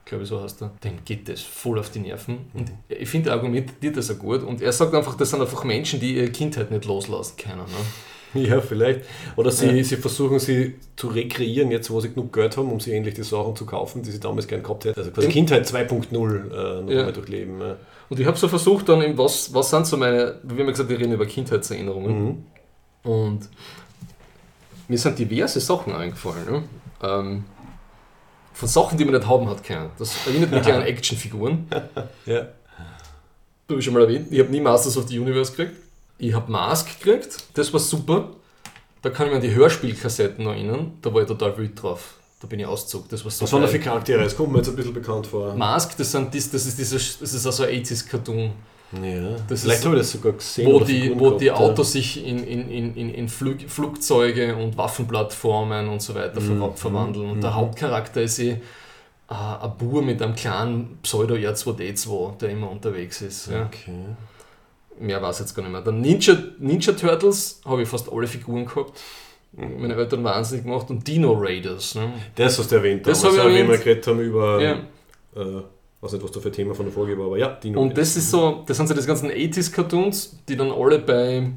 glaube ich so heißt er, dem geht das voll auf die Nerven. Und ich finde, er argumentiert das auch gut. Und er sagt einfach, das sind einfach Menschen, die ihre Kindheit nicht loslassen können. Ne? <laughs> Ja, vielleicht. Oder sie, Ja. sie versuchen sie zu rekreieren, jetzt wo sie genug Geld haben, um sie endlich die Sachen zu kaufen, die sie damals gern gehabt hätten. Also quasi Im- Kindheit 2.0 äh, noch Ja. einmal durchleben. Ja. Und ich habe so versucht, dann, eben, was, was sind so meine, wie haben gesagt, wir reden über Kindheitserinnerungen. Mhm. Und mir sind diverse Sachen eingefallen. Ne? Ähm, von Sachen, die man nicht haben hat können. Das erinnert mich an <laughs> Actionfiguren. Ja. Habe ich schon mal erwähnt. Ich habe nie Masters of the Universe gekriegt. Ich habe Mask gekriegt. Das war super. Da kann ich mich an die Hörspielkassetten noch erinnern. Da war ich total wild drauf. Da bin ich ausgezogen. Das war so Was waren da für. Charaktere? Das kommt mir jetzt ein bisschen bekannt vor. Mask, das, sind dies, das ist dieses, das ist also ein 80s-Cartoon. Ja. Das Vielleicht ist- habe ich das sogar gesehen. wo die, wo die gehabt, ja. Autos sich in, in, in, in, in Flug, Flugzeuge und Waffenplattformen und so weiter Mhm, ver verwandeln. Und der mhm. Hauptcharakter ist eh äh, ein Bur mit einem kleinen Pseudo-R2D2, der immer unterwegs ist. Ja. Okay. Mehr weiß ich jetzt gar nicht mehr. Dann Ninja, Ninja Turtles habe ich fast alle Figuren gehabt. Meine Eltern wahnsinnig gemacht. Und Dino Raiders. Ne? Das hast du erwähnt, Das damals, ich wie wir erwähnt. geredet haben über, Ja. äh, weiß nicht, was da für ein Thema von der Folge war, aber ja, Dino. Und das ist so, das sind so die ganzen 80s-Cartoons, die dann alle bei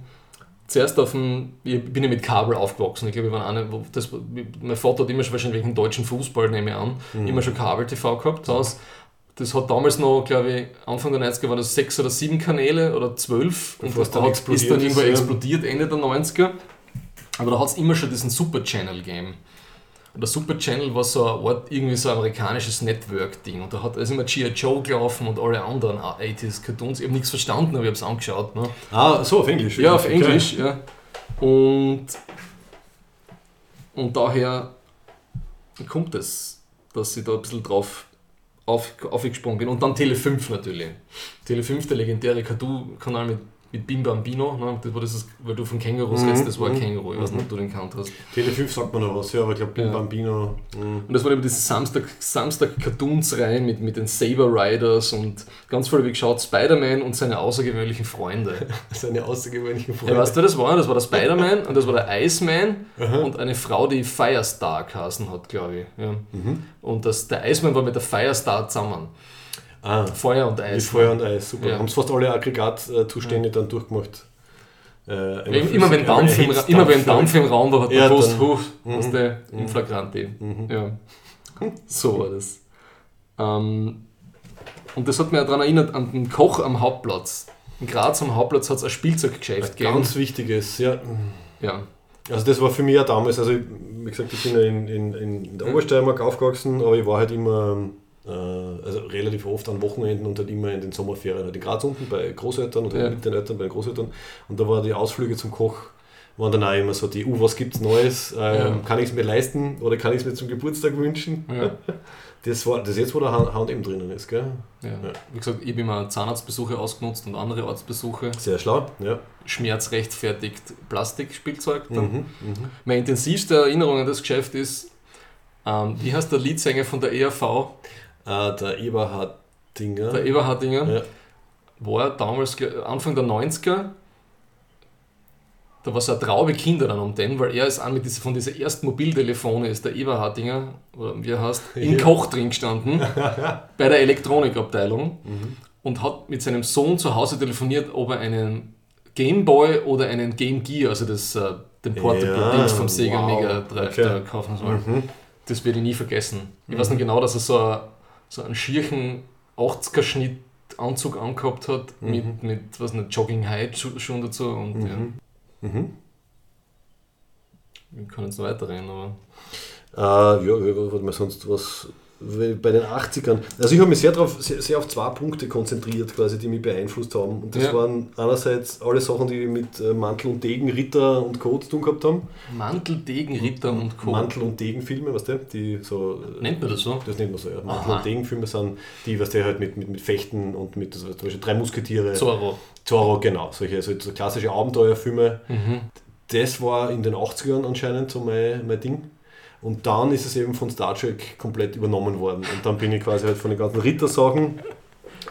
zuerst auf dem, ich bin ja mit Kabel aufgewachsen, ich glaube, wir waren eine, das, mein Vater hat immer schon wahrscheinlich wegen deutschen Fußball, nehme ich an, Mhm. immer schon Kabel-TV gehabt. Das, heißt, das hat damals noch, glaube ich, Anfang der 90er waren das sechs oder sieben Kanäle oder zwölf und Bevor es das dann hat, ist dann irgendwo ja. explodiert, Ende der 90er. Aber da hat es immer schon diesen Super Channel gegeben. Und der Super Channel war so eine Art, irgendwie so ein amerikanisches Network-Ding. Und da hat also immer G.I. Joe gelaufen und alle anderen 80s-Cartoons. Ich habe nichts verstanden, aber ich habe es angeschaut. Ne? Ah, so, auf Englisch. Ja, auf Okay. Englisch, ja. Und, und daher kommt es, dass ich da ein bisschen drauf auf, aufgesprungen bin. Und dann Tele 5 natürlich. Tele 5, der legendäre Cartoon-Kanal mit mit Bim Bambino, ne? das war das, weil du von Kängurus Mhm, redest, das war ein mhm, Känguru, ich weiß mhm. nicht, ob du den kannt hast. Tele 5 sagt man noch was, ja, aber ich glaube, Bim Ja. Bambino. mh. Und das war eben diese Samstag, Samstag Cartoons rein mit, mit den Saber Riders und ganz voll wie geschaut Spider-Man und seine außergewöhnlichen Freunde. <laughs> Seine außergewöhnlichen Freunde. Ja, weißt du, das war? Das war der Spider-Man <laughs> und das war der Iceman und eine Frau, die Firestar geheißen hat, glaube ich. Ja. Mhm. Und das, der Iceman war mit der Firestar zusammen. Ah, Feuer und Eis. Feuer und Eis, super. Ja. Haben es fast alle Aggregatzustände dann durchgemacht. Äh, Immer, immer, wenn Dampf im, Erhitzt immer wenn Dampf. Dampf im Raum war, hat man Ja, gewusst, huh, Mhm. was der in Flagranti. Ja. So war das. Ähm, und das hat mich auch daran erinnert, an den Koch am Hauptplatz. In Graz am Hauptplatz hat es ein Spielzeuggeschäft gegeben. Ganz wichtiges, ja. Ja. Also das war für mich ja damals, also ich- wie gesagt, ich bin ja in, in, in der Obersteiermark aufgewachsen, aber ich war halt immer, äh, also relativ oft an Wochenenden und halt immer in den Sommerferien halt in Graz unten bei Großeltern oder Ja. mit den Eltern bei den Großeltern und da waren die Ausflüge zum Koch, waren dann auch immer so die, uh, was gibt's Neues, ähm, Ja. kann ich es mir leisten oder kann ich es mir zum Geburtstag wünschen? Ja. <laughs> Das war das ist jetzt, wo der H&M drinnen ist, gell? Ja. Wie gesagt, ich habe immer Zahnarztbesuche ausgenutzt und andere Arztbesuche. Sehr schlau, ja. Schmerzrechtfertigt Plastikspielzeug. Dann. Mhm, mhm. Meine intensivste Erinnerung an das Geschäft ist, ähm, wie heißt der Leadsänger von der ERV, Ah, der Eberhard Dinger. der Eberhardinger, ja. war damals Anfang der 90er. Da war so eine Traube Kinder dann um den, weil er ist auch mit dieser, von dieser ersten Mobiltelefone, ist der Eberhardinger, oder wie er heißt, in Ja. Koch drin gestanden, <laughs> bei der Elektronikabteilung Mhm. und hat mit seinem Sohn zu Hause telefoniert, ob er einen Gameboy oder einen Game Gear, also das, äh, den Portable Ja, Dings vom Sega wow, Mega Drive okay. kaufen soll. Mhm. Das werde ich nie vergessen. Ich weiß noch genau, dass er so, ein, so einen schierchen 80er-Schnitt Anzug angehabt hat, mit, mit was nicht, Jogging High Schuhen dazu und ja, Mhm. Mhm. wir können jetzt noch weiterreden, aber Äh, ja, mal, sonst was bei den 80ern. Also ich habe mich sehr, drauf, sehr, sehr auf zwei Punkte konzentriert, quasi, die mich beeinflusst haben. Und das Ja. waren einerseits alle Sachen, die mit äh, Mantel und Degen, Ritter und Co. zu tun gehabt haben. Mantel, Degen, Ritter und Co. Mantel und Degen-Filme, weißt du, die so. Nennt man das so? Das nennt man so, ja. Mantel Aha. und Degen-Filme sind die, was der halt mit, mit, mit Fechten und mit also zum Beispiel drei Musketiere. Zorro. Zorro, genau. Solche also so klassische Abenteuerfilme. Mhm. Das war in den 80ern anscheinend so mein, mein Ding. Und dann ist es eben von Star Trek komplett übernommen worden. Und dann bin ich quasi halt von den ganzen Rittersachen,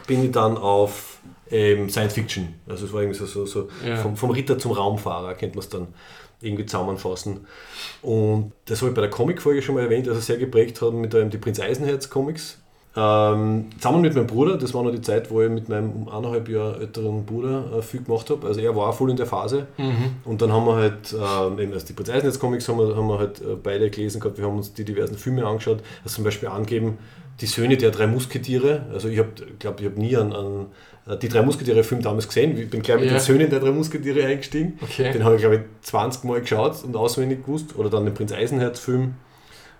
bin ich dann auf ähm, Science Fiction. Also es war irgendwie so, so, so Ja. vom, vom Ritter zum Raumfahrer, könnte man es dann irgendwie zusammenfassen. Und das habe ich bei der Comic-Folge schon mal erwähnt, also sehr geprägt haben mit ähm, die Prinz Eisenherz-Comics. Ähm, zusammen mit meinem Bruder, das war noch die Zeit, wo ich mit meinem um eineinhalb Jahre älteren Bruder äh, viel gemacht habe. Also er war voll in der Phase. Mhm. Und dann haben wir halt, ähm, eben also die Prinz Eisenherz Comics haben wir, haben wir halt äh, beide gelesen gehabt, wir haben uns die diversen Filme angeschaut, also zum Beispiel angeben, die Söhne der drei Musketiere, also ich habe, glaube ich, habe nie an, an äh, die drei Musketiere-Film damals gesehen, ich bin gleich mit Ja. den Söhnen der drei Musketiere eingestiegen, Okay. den habe ich, glaube ich, 20 Mal geschaut und auswendig gewusst, oder dann den Prinz Eisenherz-Film.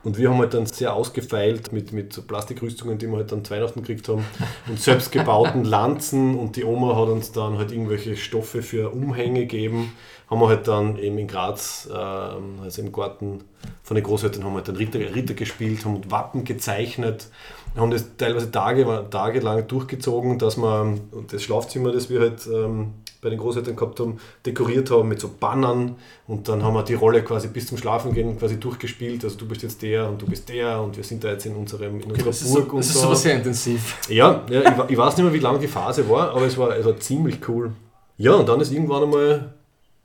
Und wir haben halt dann sehr ausgefeilt mit, mit so Plastikrüstungen, die wir halt dann zu Weihnachten gekriegt haben und selbstgebauten <laughs> Lanzen und die Oma hat uns dann halt irgendwelche Stoffe für Umhänge gegeben. Haben wir halt dann eben in Graz, ähm, also im Garten von den Großeltern, haben wir halt dann Ritter, Ritter gespielt, haben Wappen gezeichnet, haben das teilweise Tage, tagelang durchgezogen, dass wir das Schlafzimmer, das wir halt ähm, bei den Großeltern gehabt haben, dekoriert haben mit so Bannern und dann haben wir die Rolle quasi bis zum Schlafengehen quasi durchgespielt. Also du bist jetzt der und du bist der und wir sind da jetzt in, unserem, in Okay, unserer das ist, Burg so, und das ist so. aber sehr intensiv. Ja, ja ich, ich weiß nicht mehr, wie lange die Phase war, aber es war, es war ziemlich cool. Ja, und dann ist irgendwann einmal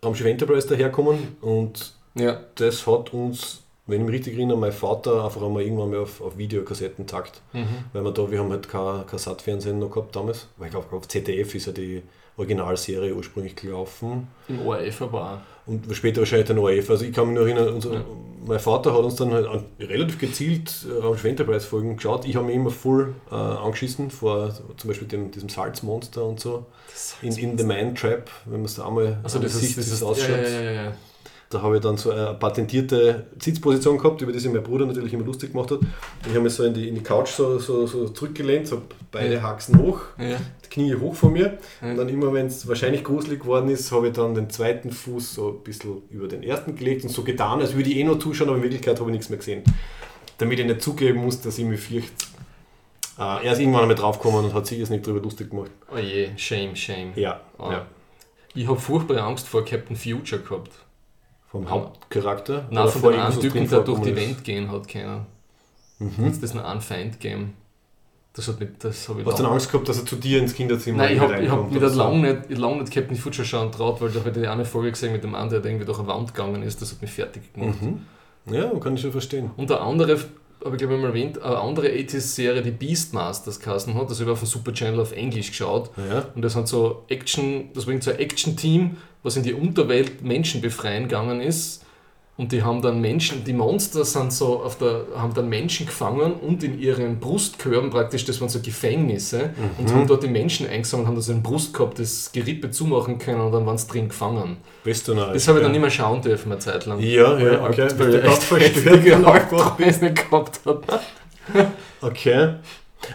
Raumschiff Enterprise daherkommen und Ja. das hat uns, wenn ich mich richtig erinnere, mein Vater einfach einmal irgendwann mal auf, auf Videokassetten takt. Mhm. Weil wir da, wir haben halt kein, kein Sat-Fernsehen noch gehabt damals. Weil ich glaube, auf ZDF ist ja die Originalserie ursprünglich gelaufen. Im ORF aber auch. Und später wahrscheinlich den ORF. Also ich kann mich nur erinnern, unser, Ja. mein Vater hat uns dann halt an, relativ gezielt äh, Enterprise Folgen geschaut. Ich habe mich immer voll äh, angeschissen vor zum Beispiel dem, diesem Salzmonster und so. In, in The Man Trap, wenn man es da einmal Also das ist, das ist ausschaut. ja, ja. Da habe ich dann so eine patentierte Sitzposition gehabt, über die sich mein Bruder natürlich immer lustig gemacht hat. Ich habe mich so in die, in die Couch so, so, so zurückgelehnt, so beide Ja. Haxen hoch, ja. die Knie hoch von mir. Ja. Und dann immer, wenn es wahrscheinlich gruselig geworden ist, habe ich dann den zweiten Fuß so ein bisschen über den ersten gelegt und so getan, als würde ich eh noch zuschauen, aber in Wirklichkeit habe ich nichts mehr gesehen. Damit ich nicht zugeben muss, dass ich mich fürchte. Äh, er ist irgendwann einmal draufgekommen und hat sich jetzt nicht darüber lustig gemacht. Oh je, shame, shame. Ja, Ah. ja. Ich habe furchtbare Angst vor Captain Future gehabt. Vom Hauptcharakter? Nein, von dem einen Typen, der durch die? Wand gehen hat können. Mhm. Das ist ein Unfind-Game. Das hat mich, das habe ich Hast du Angst gehabt, dass er zu dir ins Kinderzimmer Nein, ich habe hab mir das so? lange nicht, lang nicht Captain Future schauen traut, weil da habe ich die eine Folge gesehen mit dem anderen, der irgendwie durch eine Wand gegangen ist. Das hat mich fertig gemacht. Mhm. Ja, kann ich schon verstehen. Und eine andere, habe ich glaube ich mal erwähnt, eine andere 80s-Serie, die Beastmasters geheißen hat, das habe ich auf dem Super Channel auf Englisch geschaut. Ja. Und das hat so Action, das bringt so ein Action-Team, was in die Unterwelt Menschen befreien gegangen ist. Und die haben dann Menschen, die Monster sind so auf der, haben dann Menschen gefangen und in ihren Brustkörben praktisch, das waren so Gefängnisse, und haben dort die Menschen eingesammelt, haben da so einen Brustkorb, das Gerippe zumachen können und dann waren sie drin gefangen. Bist du noch? Das habe ich dann nicht mehr schauen dürfen, eine Zeit lang. Ja, ja, okay. Weil ich echt heftige dann aufgewacht bist? Albträume gehabt habe. <laughs> Okay.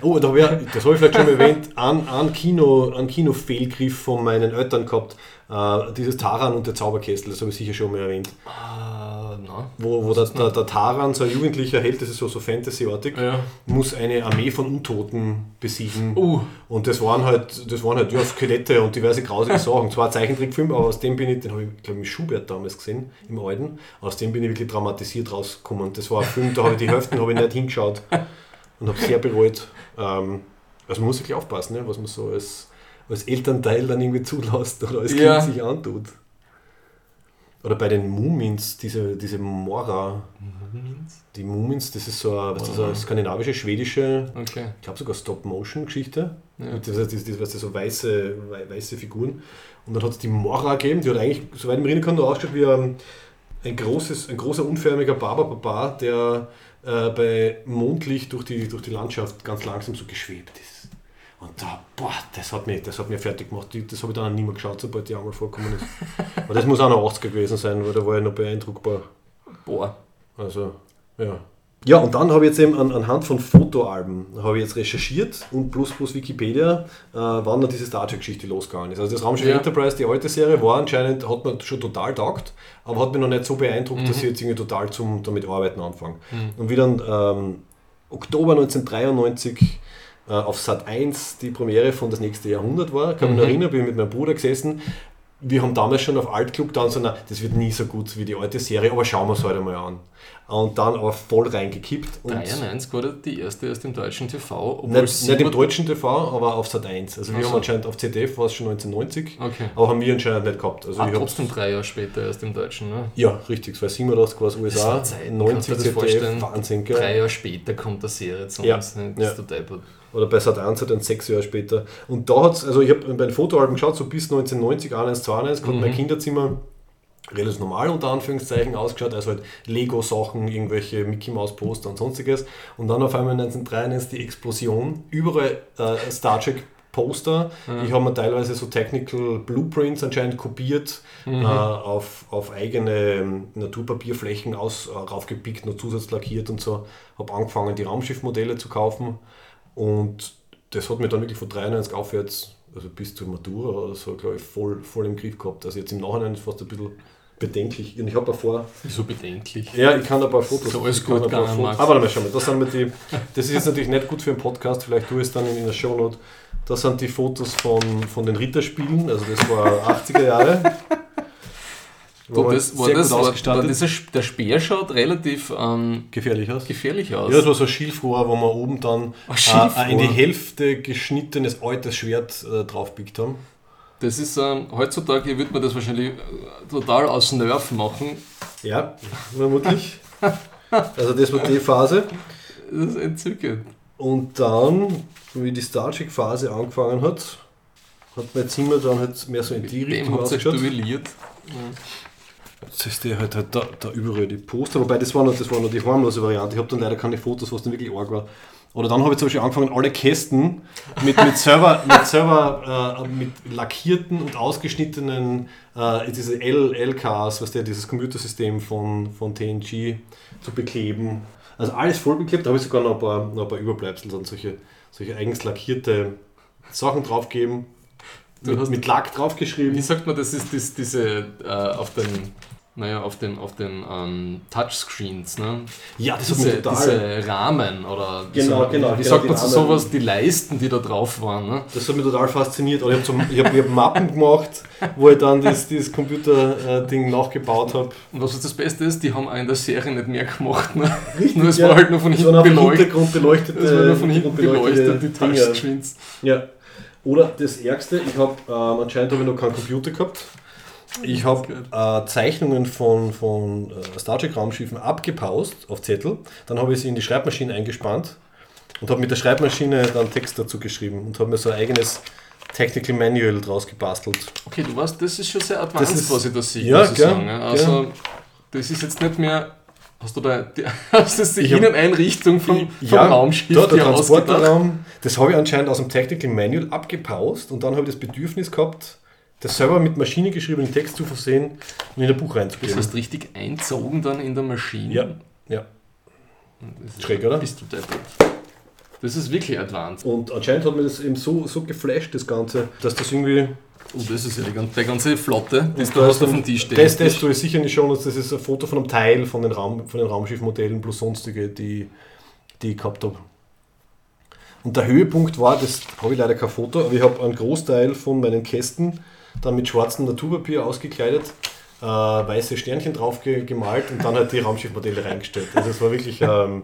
Oh, da wär, das habe ich vielleicht schon erwähnt, einen, Kino, einen Kinofehlgriff von meinen Eltern gehabt. Äh, dieses Taran und der Zauberkessel, das habe ich sicher schon mal erwähnt. Ah, nein. Wo, wo der, der, der Taran, so ein Jugendlicher Held, das ist so, so Fantasy-artig, Ja. muss eine Armee von Untoten besiegen. Uh, Und das waren halt, das waren halt ja, Skelette und diverse grausige Sachen. Zwar ein Zeichentrickfilm, aber aus dem bin ich, den habe ich, glaube ich, mit Schubert damals gesehen, im Alten. Aus dem bin ich wirklich dramatisiert rausgekommen. Das war ein Film, da habe ich die Hälften habe ich nicht hingeschaut und habe sehr bereut. Ähm, also man muss wirklich aufpassen, ne, was man so als, als Elternteil dann irgendwie zulässt oder als Ja. Kind sich antut. Oder bei den Mumins, diese, diese Mora, die Mumins, das ist so eine, was das, eine skandinavische, schwedische, okay. ich glaube sogar Stop-Motion-Geschichte. Ja. Diese, diese, weißt du, so weiße, wei- weiße Figuren. Und dann hat es die Mora gegeben, die hat eigentlich, soweit ich mich erinnern kann, nur ausgeschaut wie ein, ein, großes, ein großer, unförmiger Barberbaba, der äh, bei Mondlicht durch die, durch die Landschaft ganz langsam so geschwebt ist. Und da, boah, das hat mich, das hat mich fertig gemacht. Das habe ich dann auch nicht mehr geschaut, sobald die einmal vorkommen ist. <laughs> Aber das muss auch noch 80er gewesen sein, weil da war ich noch beeindruckbar. Boah. Also, ja. Ja, und dann habe ich jetzt eben an, anhand von Fotoalben habe ich jetzt recherchiert und plus plus Wikipedia, äh, wann dann diese Star Trek-Geschichte losgegangen ist. Also das Raumschiff Ja. Enterprise, die alte Serie, war anscheinend, hat mir schon total taugt, aber hat mich noch nicht so beeindruckt, dass ich jetzt irgendwie total zum damit arbeiten anfange. Und wie dann ähm, Oktober 1993 äh, auf Sat 1 die Premiere von Das nächste Jahrhundert war, kann mich noch erinnern, bin mit meinem Bruder gesessen. Wir haben damals schon auf Altklug dann so, na, das wird nie so gut wie die alte Serie, aber schauen wir es halt einmal an. Und dann aber voll reingekippt. Und 93 war die erste erst im deutschen TV. nicht, nicht im deutschen TV, aber auf Sat 1. Also wir Ach haben anscheinend auf ZDF war es schon 1990, Okay. aber haben wir anscheinend nicht gehabt. Also Ah, trotzdem drei Jahre später erst im Deutschen. Ne? ja, richtig, es war 87 war es USA, Zeit, kannst 90 du dir das ZDF? Wahnsinn, gell? Drei Jahre später kommt der Serie zu Ja, uns. Ne? ja. Das ist total. Oder bei Sat 1 dann sechs Jahre später. Und da hat es, also ich habe bei den Fotoalben geschaut, so bis 1990, 91, 92, hat Mhm. mein Kinderzimmer relativ normal unter Anführungszeichen ausgeschaut, also halt Lego-Sachen, irgendwelche Mickey Mouse Poster und sonstiges. Und dann auf einmal 1993 die Explosion, überall äh, Star Trek Poster. Ich habe mir teilweise so Technical Blueprints anscheinend kopiert, äh, auf, auf eigene ähm, Naturpapierflächen aus, äh, raufgepickt, noch zusatzlackiert und so. Habe angefangen, die Raumschiffmodelle zu kaufen. Und das hat mir dann wirklich von 93 aufwärts, also bis zur Matura oder so, glaube ich, voll, voll im Griff gehabt. Also jetzt im Nachhinein ist fast ein bisschen bedenklich. Und ich habe davor, Wieso bedenklich? ja, ich kann ein paar Fotos. So alles gut ein paar Fotos-. Aber dann mal schauen wir, das sind wir die, das ist jetzt natürlich nicht gut für einen Podcast, vielleicht tue ich es dann in, in der Shownote. Das sind die Fotos von, von den Ritterspielen, also das war 80er Jahre. Du, das, war sehr das, gut war, war dieser, Sp- der Speer schaut relativ ähm, gefährlich aus. gefährlich aus. Ja, das war so ein Schilfrohr, wo wir oben dann Ach, äh, in die Hälfte geschnittenes altes Schwert äh, draufpickt haben. Das ist ähm, heutzutage würde man das wahrscheinlich äh, total aus Nerv machen. Ja, vermutlich. Also das war die Phase. Das ist entzückend. Und dann, wie die Star Trek Phase angefangen hat, hat mein Zimmer dann halt mehr so in die Dem Richtung ausgeschaut. duelliert. Jetzt ist der halt, halt da, da überall die Poster, wobei das war noch, das war noch die harmlose Variante. Ich habe dann leider keine Fotos, was dann wirklich arg war. Oder dann habe ich zum Beispiel angefangen, alle Kästen mit, mit Server, <laughs> mit, Server äh, mit lackierten und ausgeschnittenen äh, diese L LKs, was der dieses Computersystem von, von TNG zu bekleben. Also alles vollbeklebt, da habe ich sogar noch ein paar, noch ein paar Überbleibsel, dann solche, solche eigens lackierte Sachen draufgeben, Du mit, hast- mit Lack draufgeschrieben. Wie sagt man, das ist das, diese äh, auf den naja, auf den, auf den ähm, Touchscreens, ne? Ja, das hat Diese, total. diese Rahmen oder Genau, diese, genau, wie genau, sagt man zu sowas, die Leisten, die da drauf waren. Ne? Das hat mich total fasziniert. Oder ich habe hab, hab Mappen gemacht, wo ich dann das, dieses Computer-Ding nachgebaut habe. Und was das Beste ist, die haben auch in der Serie nicht mehr gemacht. Ne? Richtig, nur es ja. war halt nur von Das hinten beleuchtet. Beleuchtete, Es war nur von hinten beleuchtet, die. Touchscreens. Ja. Oder das Ärgste, ich habe ähm, anscheinend habe ich noch keinen Computer gehabt. Ich habe äh, Zeichnungen von, von äh, Star Trek Raumschiffen abgepaust auf Zettel. Dann habe ich sie in die Schreibmaschine eingespannt und habe mit der Schreibmaschine dann Text dazu geschrieben und habe mir so ein eigenes Technical Manual draus gebastelt. Okay, du weißt, das ist schon sehr advanced, Das ist- was ich da sehe, Ja, muss ich gell, sagen. ja. Also, das ist jetzt nicht mehr. Hast du da die, <laughs> hast du die Inneneinrichtung vom, vom Raumschiff da, der? Transporterraum, das habe ich anscheinend aus dem Technical Manual abgepaust und dann habe ich das Bedürfnis gehabt, das selber mit Maschine geschriebenen Text zu versehen und in ein Buch Das reinzugeben. heißt richtig einzogen dann in der Maschine. Ja, ja. Das ist, Schräg, oder? Bist du deppert. Das ist wirklich advanced. Und anscheinend hat mir das eben so, so geflasht, das Ganze, dass das irgendwie. Oh, das ist ja die ganze, der ganze Flotte, die Und du hast auf dem Tisch stehen. Das, das tue ich sicher nicht schon, das ist ein Foto von einem Teil von den, Raum, von den Raumschiffmodellen plus sonstige, die, die ich gehabt habe. Und der Höhepunkt war, das habe ich leider kein Foto, aber ich habe einen Großteil von meinen Kästen dann mit schwarzem Naturpapier ausgekleidet, äh, weiße Sternchen drauf ge gemalt und dann halt die Raumschiffmodelle reingestellt. Also es war wirklich ähm,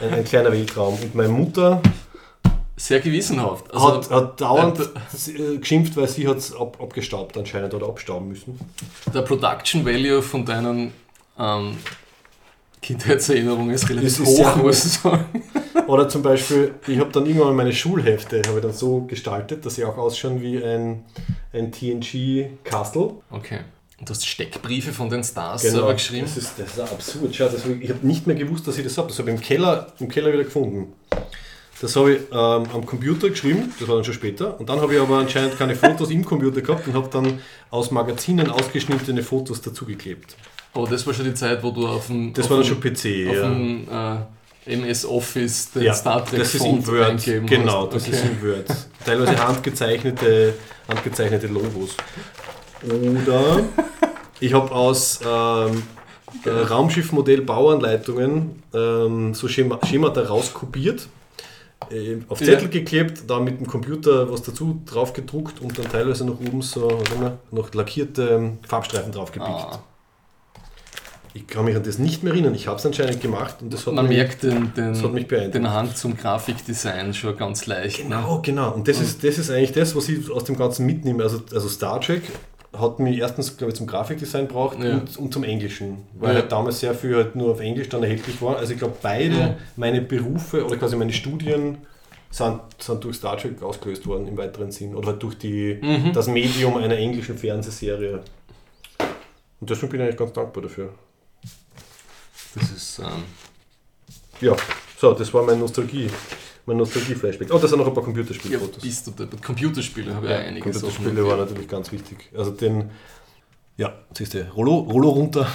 ein, ein kleiner Weltraum. Und meine Mutter Sehr gewissenhaft. Also, hat, hat dauernd äh, geschimpft, weil sie hat es ab, abgestaubt anscheinend oder abstauben müssen. der Production Value von deinen ähm, Kindheitserinnerungen ist relativ ist hoch, hoch. muss ich sagen. <laughs> Oder zum Beispiel, ich habe dann irgendwann meine Schulhefte habe ich dann so gestaltet, dass sie auch ausschauen wie ein, ein TNG-Castle. Okay. Und du hast Steckbriefe von den Stars Genau. selber geschrieben. Das ist, das ist absurd. Schau, das, ich habe nicht mehr gewusst, dass ich das habe. Das habe ich im Keller, im Keller wieder gefunden. Das habe ich ähm, am Computer geschrieben, das war dann schon später. Und dann habe ich aber anscheinend keine Fotos im Computer gehabt und habe dann aus Magazinen ausgeschnittene Fotos dazugeklebt. Aber das war schon die Zeit, wo du auf dem, Das auf war dann schon PC. auf ja. dem äh, MS Office den Ja, Star Trek das ist in Word. Genau, das Okay. ist in Word. Teilweise <laughs> handgezeichnete, handgezeichnete Logos. Oder ich habe aus ähm, äh, Raumschiffmodell Bauanleitungen ähm, so Schema Schemata rauskopiert, äh, auf Ja. Zettel geklebt, da mit dem Computer was dazu drauf gedruckt und dann teilweise noch oben so noch lackierte Farbstreifen drauf gepickt. Ah, Ich kann mich an das nicht mehr erinnern. Ich habe es anscheinend gemacht und das hat man mich, merkt den, das hat mich den, beeindruckt. den Hang zum Grafikdesign schon ganz leicht. Ne? Genau, genau. Und das ist, das ist eigentlich das, was ich aus dem Ganzen mitnehme. Also, also Star Trek hat mich erstens, glaube ich, zum Grafikdesign braucht Ja. und, und zum Englischen. Weil Ja. halt damals sehr viel halt nur auf Englisch dann erhältlich war. Also ich glaube, beide Ja. meine Berufe oder quasi meine Studien sind, sind durch Star Trek ausgelöst worden im weiteren Sinn. Oder halt durch die, Mhm. das Medium einer englischen Fernsehserie. Und deswegen bin ich eigentlich ganz dankbar dafür. Das ist. Ähm, Ja, so, das war mein Nostalgie. Mein Nostalgie-Flashback. Oh, da sind noch ein paar ja, Computerspielfotos. bist du deppert. Computerspiele habe ich Ja, ja einige Computerspiele waren natürlich ganz wichtig. Also den, ja, siehst du, Rollo, Rollo runter,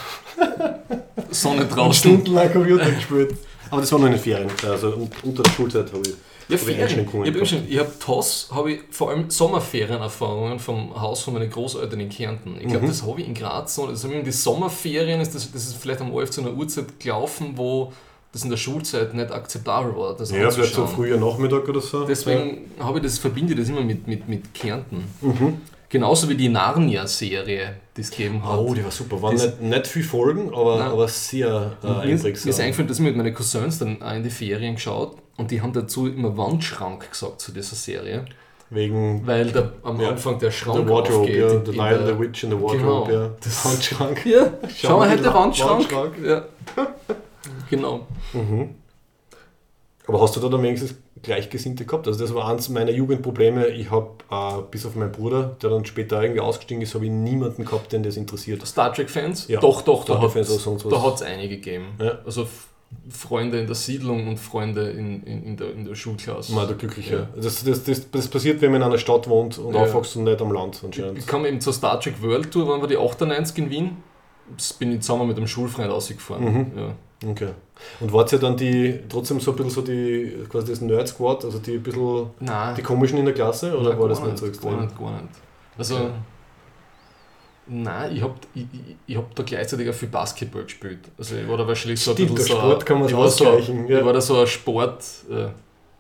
Sonne draußen. <laughs> stundenlang Computer gespielt. Aber das war nur in den Ferien, also un- unter der Schulzeit habe ich, Ja, Ferien. Ich habe ich hab TOS, habe ich vor allem Sommerferienerfahrungen vom Haus von meinen Großeltern in Kärnten. Ich Mhm. glaube, das habe ich in Graz. Das in die Sommerferien, ist das, das ist vielleicht am OF zu einer Uhrzeit gelaufen, wo das in der Schulzeit nicht akzeptabel war. Das Ja, vielleicht so früher Nachmittag oder so. Deswegen habe ich das, verbinde ich das immer mit, mit, mit Kärnten. Mhm. Genauso wie die Narnia-Serie, die es gegeben hat. Oh, die war super. Waren nicht, nicht viel Folgen, aber, Nein. aber sehr äh, mir, ist- mir ist einprägsam. eingefallen, dass ich mit meinen Cousins dann auch in die Ferien geschaut und die haben dazu immer Wandschrank gesagt zu dieser Serie, Wegen weil der, am Ja. Anfang der Schrank Wardrobe, aufgeht. ja, in The in Lion, der- the Witch and the Wardrobe, Genau. ja. Das- Handschrank. <laughs> Ja, Schau mal, halt der Wandschrank. Wandschrank. Ja. <laughs> genau. Mhm. Aber hast du da dann wenigstens Gleichgesinnte gehabt? Also das war eins meiner Jugendprobleme. Ich habe, äh, bis auf meinen Bruder, der dann später irgendwie ausgestiegen ist, habe ich niemanden gehabt, den das interessiert. Star Trek-Fans? Ja. Doch, doch, Star da hat es einige gegeben. Ja. Also Freunde in der Siedlung und Freunde in, in, in, der, in der Schulklasse. Mal der Glückliche. Ja. Das, das, das, das passiert, wenn man in einer Stadt wohnt und Ja. aufwächst und nicht am Land anscheinend. Ich kam eben zur Star Trek World Tour, waren wir die 98 in Wien. Das bin ich zusammen mit einem Schulfreund ausgefahren. Mhm. Ja. Okay. Und wart ihr dann die, trotzdem so ein bisschen so die, quasi das Nerd-Squad, also die ein bisschen Nein, die komischen in der Klasse, oder Nein, war das gar nicht so Gar extrem? nicht, gar nicht. Also, Okay. Nein, ich habe ich, ich- ich hab da gleichzeitig auch viel Basketball gespielt. Also ich war da wahrscheinlich so ein Stimmt, bisschen der so Sport kann man's ich war so, ausgleichen, ja. Ich war da so ein Sport, äh,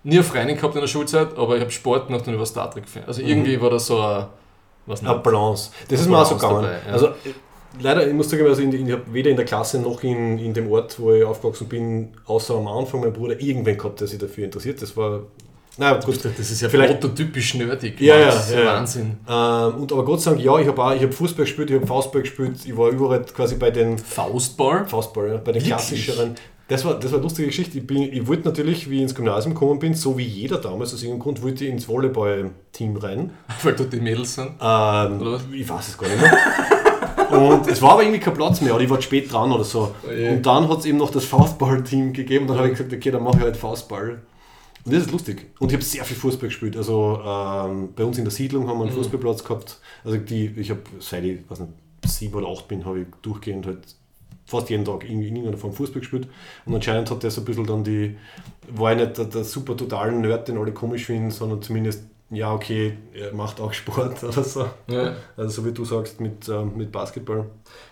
nie ein Training gehabt in der Schulzeit, aber ich habe Sport gemacht und über Star Trek Fan. Also irgendwie war da so ein, was nicht, Balance. Das ist mir auch so gegangen. dabei, ja. Also leider, ich muss sagen, also in, ich habe weder in der Klasse noch in, in dem Ort, wo ich aufgewachsen bin, außer am Anfang mein Bruder irgendwen gehabt, der sich dafür interessiert. Das war. Na gut. das ist ja Vielleicht- prototypisch nerdig. Ja, ja, das ist ja, ja. Wahnsinn. Ähm, und aber Gott sei Dank, ja, ich habe habe Fußball gespielt, ich habe Faustball gespielt, ich war überall quasi bei den Faustball? Faustball, ja, bei den Wirklich? klassischeren. Das war, das war eine lustige Geschichte. Ich, bin, ich wollte natürlich, wie ich ins Gymnasium gekommen bin, so wie jeder damals aus irgendeinem Grund, wollte ich ins Volleyball-Team rein. <laughs> Weil dort die Mädels sind. Ähm, ich weiß es gar nicht mehr. Und es war aber irgendwie kein Platz mehr, oder ich war zu spät dran oder so. Oh je. Und dann hat es eben noch das Faustball-Team gegeben und dann habe ich gesagt, okay, dann mache ich halt Faustball. Und das ist lustig. Und ich habe sehr viel Fußball gespielt. Also ähm, bei uns in der Siedlung haben wir einen Mhm. Fußballplatz gehabt. Also die, ich habe seit ich weiß nicht, sieben oder acht bin, habe ich durchgehend halt fast jeden Tag irgendwie in irgendeiner Form Fußball gespielt. Und anscheinend hat das ein bisschen dann die, war ich nicht der, der super totalen Nerd, den alle komisch finden, sondern zumindest, ja okay, er macht auch Sport <laughs> oder so. Ja. Also so wie du sagst mit, ähm, mit Basketball.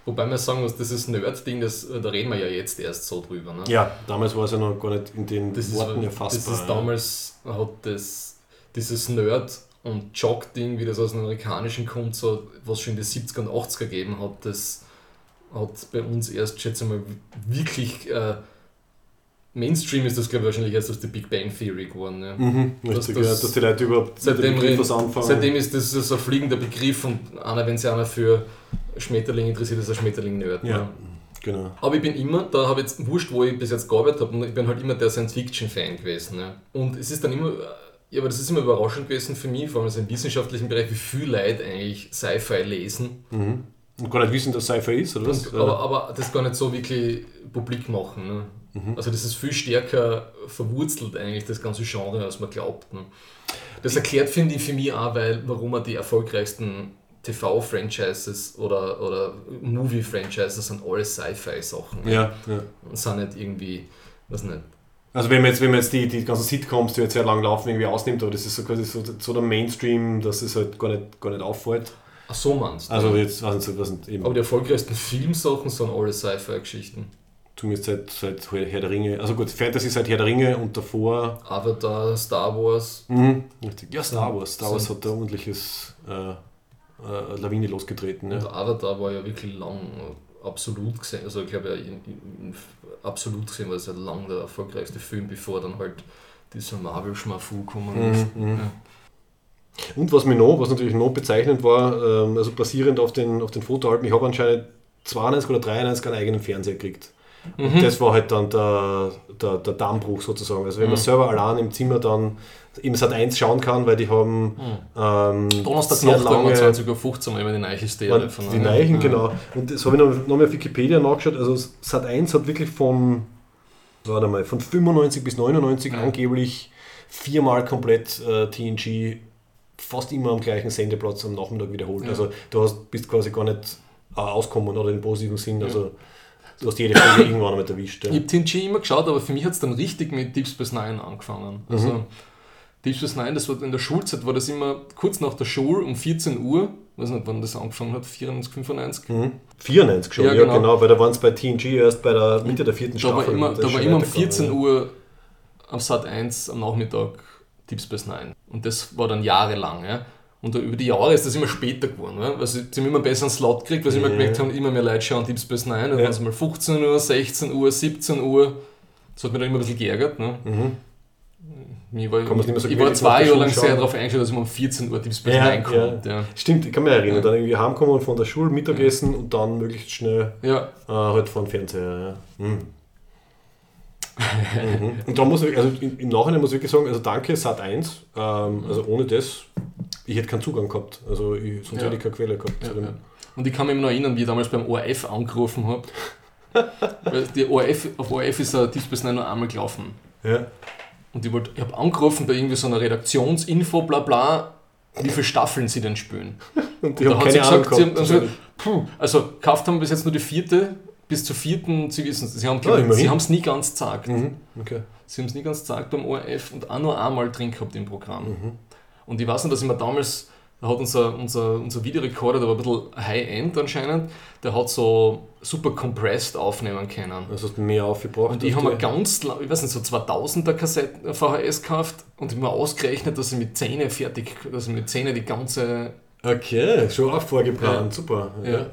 Wobei man sagen muss, dieses Nerd-Ding, das, da reden wir ja jetzt erst so drüber. Ne? Ja, damals war es ja noch gar nicht in den das Worten ist, erfassbar. Das ist damals, hat das, dieses Nerd- und Jock-Ding, wie das aus dem Amerikanischen kommt, so, was schon in den 70er und 80er gegeben hat, das hat bei uns erst, schätze ich mal, wirklich äh, Mainstream ist das, glaube ich, wahrscheinlich erst aus der Big Bang Theory geworden. Ja. Mhm, Das- richtig, das- ja, dass die Leute überhaupt mit Seitdem, dem reden- was anfangen. seitdem ist das so ein fliegender Begriff und einer, wenn sich einer für Schmetterling interessiert, ist ein Schmetterling-Nerd. ja, ne? genau. Aber ich bin immer, da habe ich jetzt wurscht, wo ich bis jetzt gearbeitet habe, und ich bin halt immer der Science-Fiction-Fan gewesen. Ja. Und es ist dann immer, ja, aber das ist immer überraschend gewesen für mich, vor allem so im wissenschaftlichen Bereich, wie viel Leute eigentlich Sci-Fi lesen. Mhm. Und gar nicht wissen, dass Sci-Fi ist, oder was? Und, aber, aber das gar nicht so wirklich publik machen. Ne? Mhm. Also das ist viel stärker verwurzelt eigentlich, das ganze Genre, als man glaubt. Ne? Das erklärt, finde ich, für mich auch, weil, warum er die erfolgreichsten TV-Franchises oder, oder Movie-Franchises sind alles Sci-Fi-Sachen. ja, ja. Und sind nicht irgendwie, was nicht. Also wenn man jetzt, wenn man jetzt die, die ganzen Sitcoms, die jetzt sehr lang laufen, irgendwie ausnimmt, aber das ist so quasi so, so der Mainstream, dass es halt gar nicht, gar nicht auffällt. Ach so meinst du? Also jetzt, weiß nicht, was nicht, eben, aber die erfolgreichsten Filmsachen sind alle Sci-Fi-Geschichten. Zumindest seit, seit Herr der Ringe, also gut, Fantasy seit Herr der Ringe und davor, Avatar, Star Wars. mhm, richtig, ja Star Wars, Star Wars hat da ordentliches äh, äh, Lawine losgetreten. Und Ja. Avatar war ja wirklich lang äh, absolut gesehen, also ich glaube ja, in, in, absolut gesehen war es ja lang der erfolgreichste Film, bevor dann halt dieser Marvel-Schmafu gekommen ist. Mhm, mhm. Ja. Und was mir noch, was natürlich noch bezeichnend war, ähm, also basierend auf den, auf den Fotoalben, ich habe anscheinend 92 oder 93 einen eigenen Fernseher gekriegt. Und Mhm. das war halt dann der, der, der Dammbruch sozusagen. Also wenn man Mhm. selber allein im Zimmer dann im Sat 1 schauen kann, weil die haben ähm, Mhm. Donnerstag sehr Nacht lange 20.15 Uhr immer die waren von die Neichen, ja. genau. Und das habe ich noch, noch mal auf Wikipedia nachgeschaut. Also Sat 1 hat wirklich von, warte mal, von 95 bis 99 Ja. angeblich viermal komplett äh, TNG fast immer am gleichen Sendeplatz am Nachmittag wiederholt. Ja. Also du hast, bist quasi gar nicht äh, auskommen oder im positiven Sinn. Also du hast jede Folge irgendwann mit erwischt. Ja. Ich habe TNG immer geschaut, aber für mich hat es dann richtig mit Deep Space Nine angefangen. Mhm. Also Deep Space Nine, das war in der Schulzeit, war das immer kurz nach der Schule um 14 Uhr, weiß nicht, wann das angefangen hat, 94, 95. Mhm. 94 schon, Ja, ja, genau. genau. weil da waren es bei TNG erst bei der Mitte der vierten Da Staffel. war immer, da war immer um weitergegangen, 14 ja. Uhr am Sat 1 am Nachmittag Deep Space Nine. Und das war dann jahrelang. Ja. Und über die Jahre ist das immer später geworden. Ja. Also sie haben immer einen besseren Slot gekriegt, weil sie immer Ja. gemerkt haben, immer mehr Leute schauen Deep Space Nine. Dann Ja. waren es mal 15 Uhr, 16 Uhr, 17 Uhr. Das hat mich dann immer ein bisschen geärgert. Ne. Mhm. Ich war, mehr so ich war zwei Jahre lang Schule sehr schauen. darauf eingestellt, dass man um 14 Uhr Deep Space Ja, Nine kommt. Ja. Stimmt, ich kann mich erinnern. Ja. Dann irgendwie heimkommen von der Schule, Mittagessen und dann möglichst schnell Ja. äh, halt vor den Fernseher. Ja. Mhm. Und da muss ich, also im im Nachhinein muss ich wirklich sagen, also danke Sat 1. Ähm, also ohne das, ich hätte keinen Zugang gehabt. Also ich, sonst Ja. hätte ich keine Quelle gehabt. Ja, ja. Und ich kann mich immer noch erinnern, wie ich damals beim ORF angerufen habe. <laughs> Weil die ORF, auf ORF ist ein Deep Space Nine nur einmal gelaufen. Ja. Und ich, wollt- ich habe angerufen bei irgendwie so einer Redaktionsinfo, bla bla, wie viele Staffeln sie denn spielen. <laughs> Und die Da haben hat sie gesagt, sie haben, gehabt. also, puh, also gekauft haben bis jetzt nur die vierte, bis zur vierten, sie wissen es, sie haben sie es nie ganz gesagt. mhm. okay. Sie haben es nie ganz gesagt beim ORF und auch nur einmal drin gehabt im Programm. Mhm. Und ich weiß noch, dass ich mir damals Da hat unser, unser, unser Videorekorder, der war ein bisschen High-End anscheinend, der hat so super compressed aufnehmen können. Also hast du mehr aufgebraucht. Und ich habe mir ganz, ich weiß nicht, so 2000er Kassetten VHS gekauft und ich habe mir ausgerechnet, dass ich mit Zähne fertig, dass ich mit Zähne die ganze. Okay, schon auch vorgeplant, super. Ja.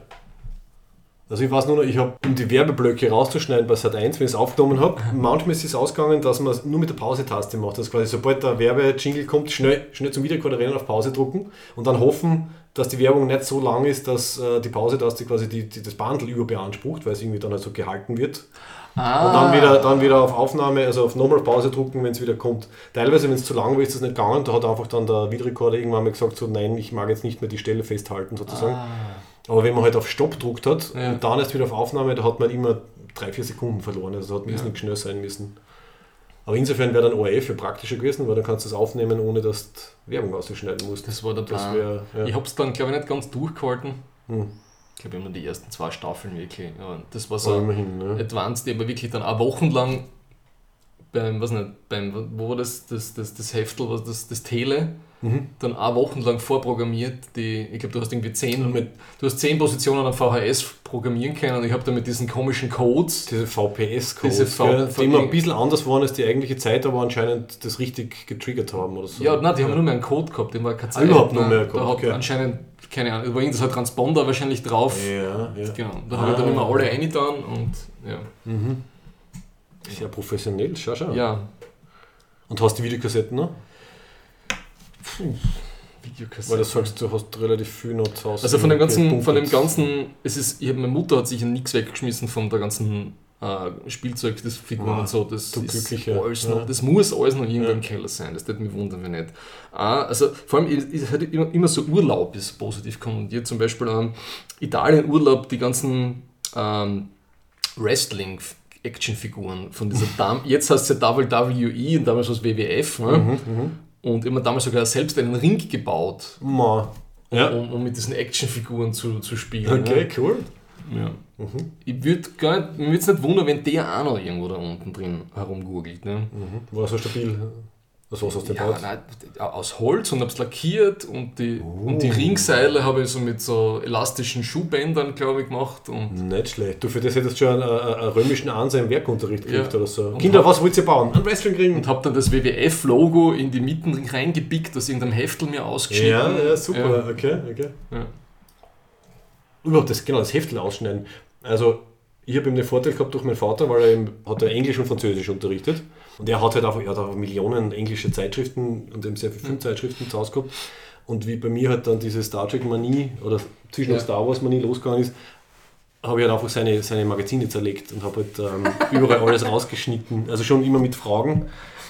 Also ich weiß nur noch, ich habe, um die Werbeblöcke rauszuschneiden bei Sat 1, wenn ich es aufgenommen habe, manchmal ist es ausgegangen, dass man es nur mit der Pause-Taste macht. Das quasi, sobald der Werbejingle kommt, schnell, schnell zum Videorekorder rennen, auf Pause drucken und dann hoffen, dass die Werbung nicht so lang ist, dass äh, die Pause-Taste quasi die, die, das Bundle überbeansprucht, weil es irgendwie dann halt so gehalten wird. Ah, Und dann wieder, dann wieder auf Aufnahme, also auf Normal Pause drucken, wenn es wieder kommt. Teilweise, wenn es zu lang war, ist das nicht gegangen. Da hat einfach dann der Videorekorder irgendwann mal gesagt, so nein, ich mag jetzt nicht mehr die Stelle festhalten sozusagen. Ah, Aber wenn man halt auf Stopp druckt hat Ja. und dann erst wieder auf Aufnahme, da hat man immer drei, vier Sekunden verloren. Also hat Ja. nicht schnell sein müssen. Aber insofern wäre dann ORF ja praktischer gewesen, weil dann kannst du es aufnehmen, ohne dass du Werbung ausschneiden musst. das war der Plan. wär, ja. Ich habe es dann, glaube ich, nicht ganz durchgehalten. Hm. Ich glaube, immer die ersten zwei Staffeln wirklich. Ja, das war So immerhin. Ne? advanced, aber wirklich dann auch wochenlang beim, was nicht, beim, wo war das, das, das, das Heftel, was das, das Tele, Mhm. dann auch wochenlang vorprogrammiert. Die, ich glaube, du hast irgendwie zehn, mit, du hast zehn Positionen am VHS programmieren können und ich habe dann mit diesen komischen Codes, Diese VPS-Codes, die immer ein bisschen anders waren als die eigentliche Zeit, aber anscheinend das richtig getriggert haben oder so. ja, nein, die haben nur mehr einen Code gehabt, die war keine Zeit. überhaupt nur mehr Da gehabt, hat okay. anscheinend, keine Ahnung, da war irgendwas Transponder wahrscheinlich drauf. Ja, ja. Genau, da habe ich dann Ah. immer alle reingetan und ja. Mhm. Sehr professionell, schau, schau. ja. Und hast die Videokassetten noch? Videokassette. Weil du sagst, du hast relativ viel noch zu Hause. Also von dem ganzen, von dem ganzen, es ist, ich hab, meine Mutter hat sicher nichts weggeschmissen von der ganzen äh, Spielzeug, das Figuren Ah, und so. Das du ist alles Ja. noch, das muss alles noch irgendwo Ja. im Keller sein. Das würde mich wundern, wenn nicht. Ah, also vor allem, es es hat immer, immer so Urlaub ist positiv konnotiert. Zum Beispiel ähm, Italien-Urlaub, die ganzen ähm, Wrestling. Actionfiguren von dieser Dam jetzt heißt es ja WWE und damals war es WWF. Ne? Mhm, Und immer damals sogar selbst einen Ring gebaut, Ma. Ja. um, um mit diesen Actionfiguren zu, zu spielen. Okay, cool. Ja. Ja. Mhm. Ich würde gar nicht, mir würde es nicht wundern, wenn der auch noch irgendwo da unten drin herumgurgelt. Ne? Mhm. War so stabil. Also was hast du denn Ja, nein, aus Holz und hab's lackiert und die, Oh. und die Ringseile habe ich so mit so elastischen Schuhbändern, glaube ich, gemacht. Und Nicht schlecht. Du, für das hättest schon einen, einen, römischen Ansehen im Werkunterricht gekriegt Ja. oder so. Und Kinder, hab- was wollt ihr bauen? Ein Wrestlingring. und habe dann das WWF-Logo in die Mitten reingepickt, aus irgendeinem Heftel mir ausgeschnitten. Ja, ja, super. Ja. Okay, okay. Ja. Überhaupt das, genau, das Heftel ausschneiden. Also, ich habe eben den Vorteil gehabt durch meinen Vater, weil er eben, hat er Englisch und Französisch unterrichtet. Und er hat halt einfach, er hat einfach Millionen englische Zeitschriften und eben sehr viele Filmzeitschriften zu Hause gehabt. Und wie bei mir halt dann diese Star Trek-Manie oder zwischen Ja. Star Wars-Manie losgegangen ist, habe ich halt einfach seine, seine Magazine zerlegt und habe halt ähm, überall alles rausgeschnitten. Also schon immer mit Fragen.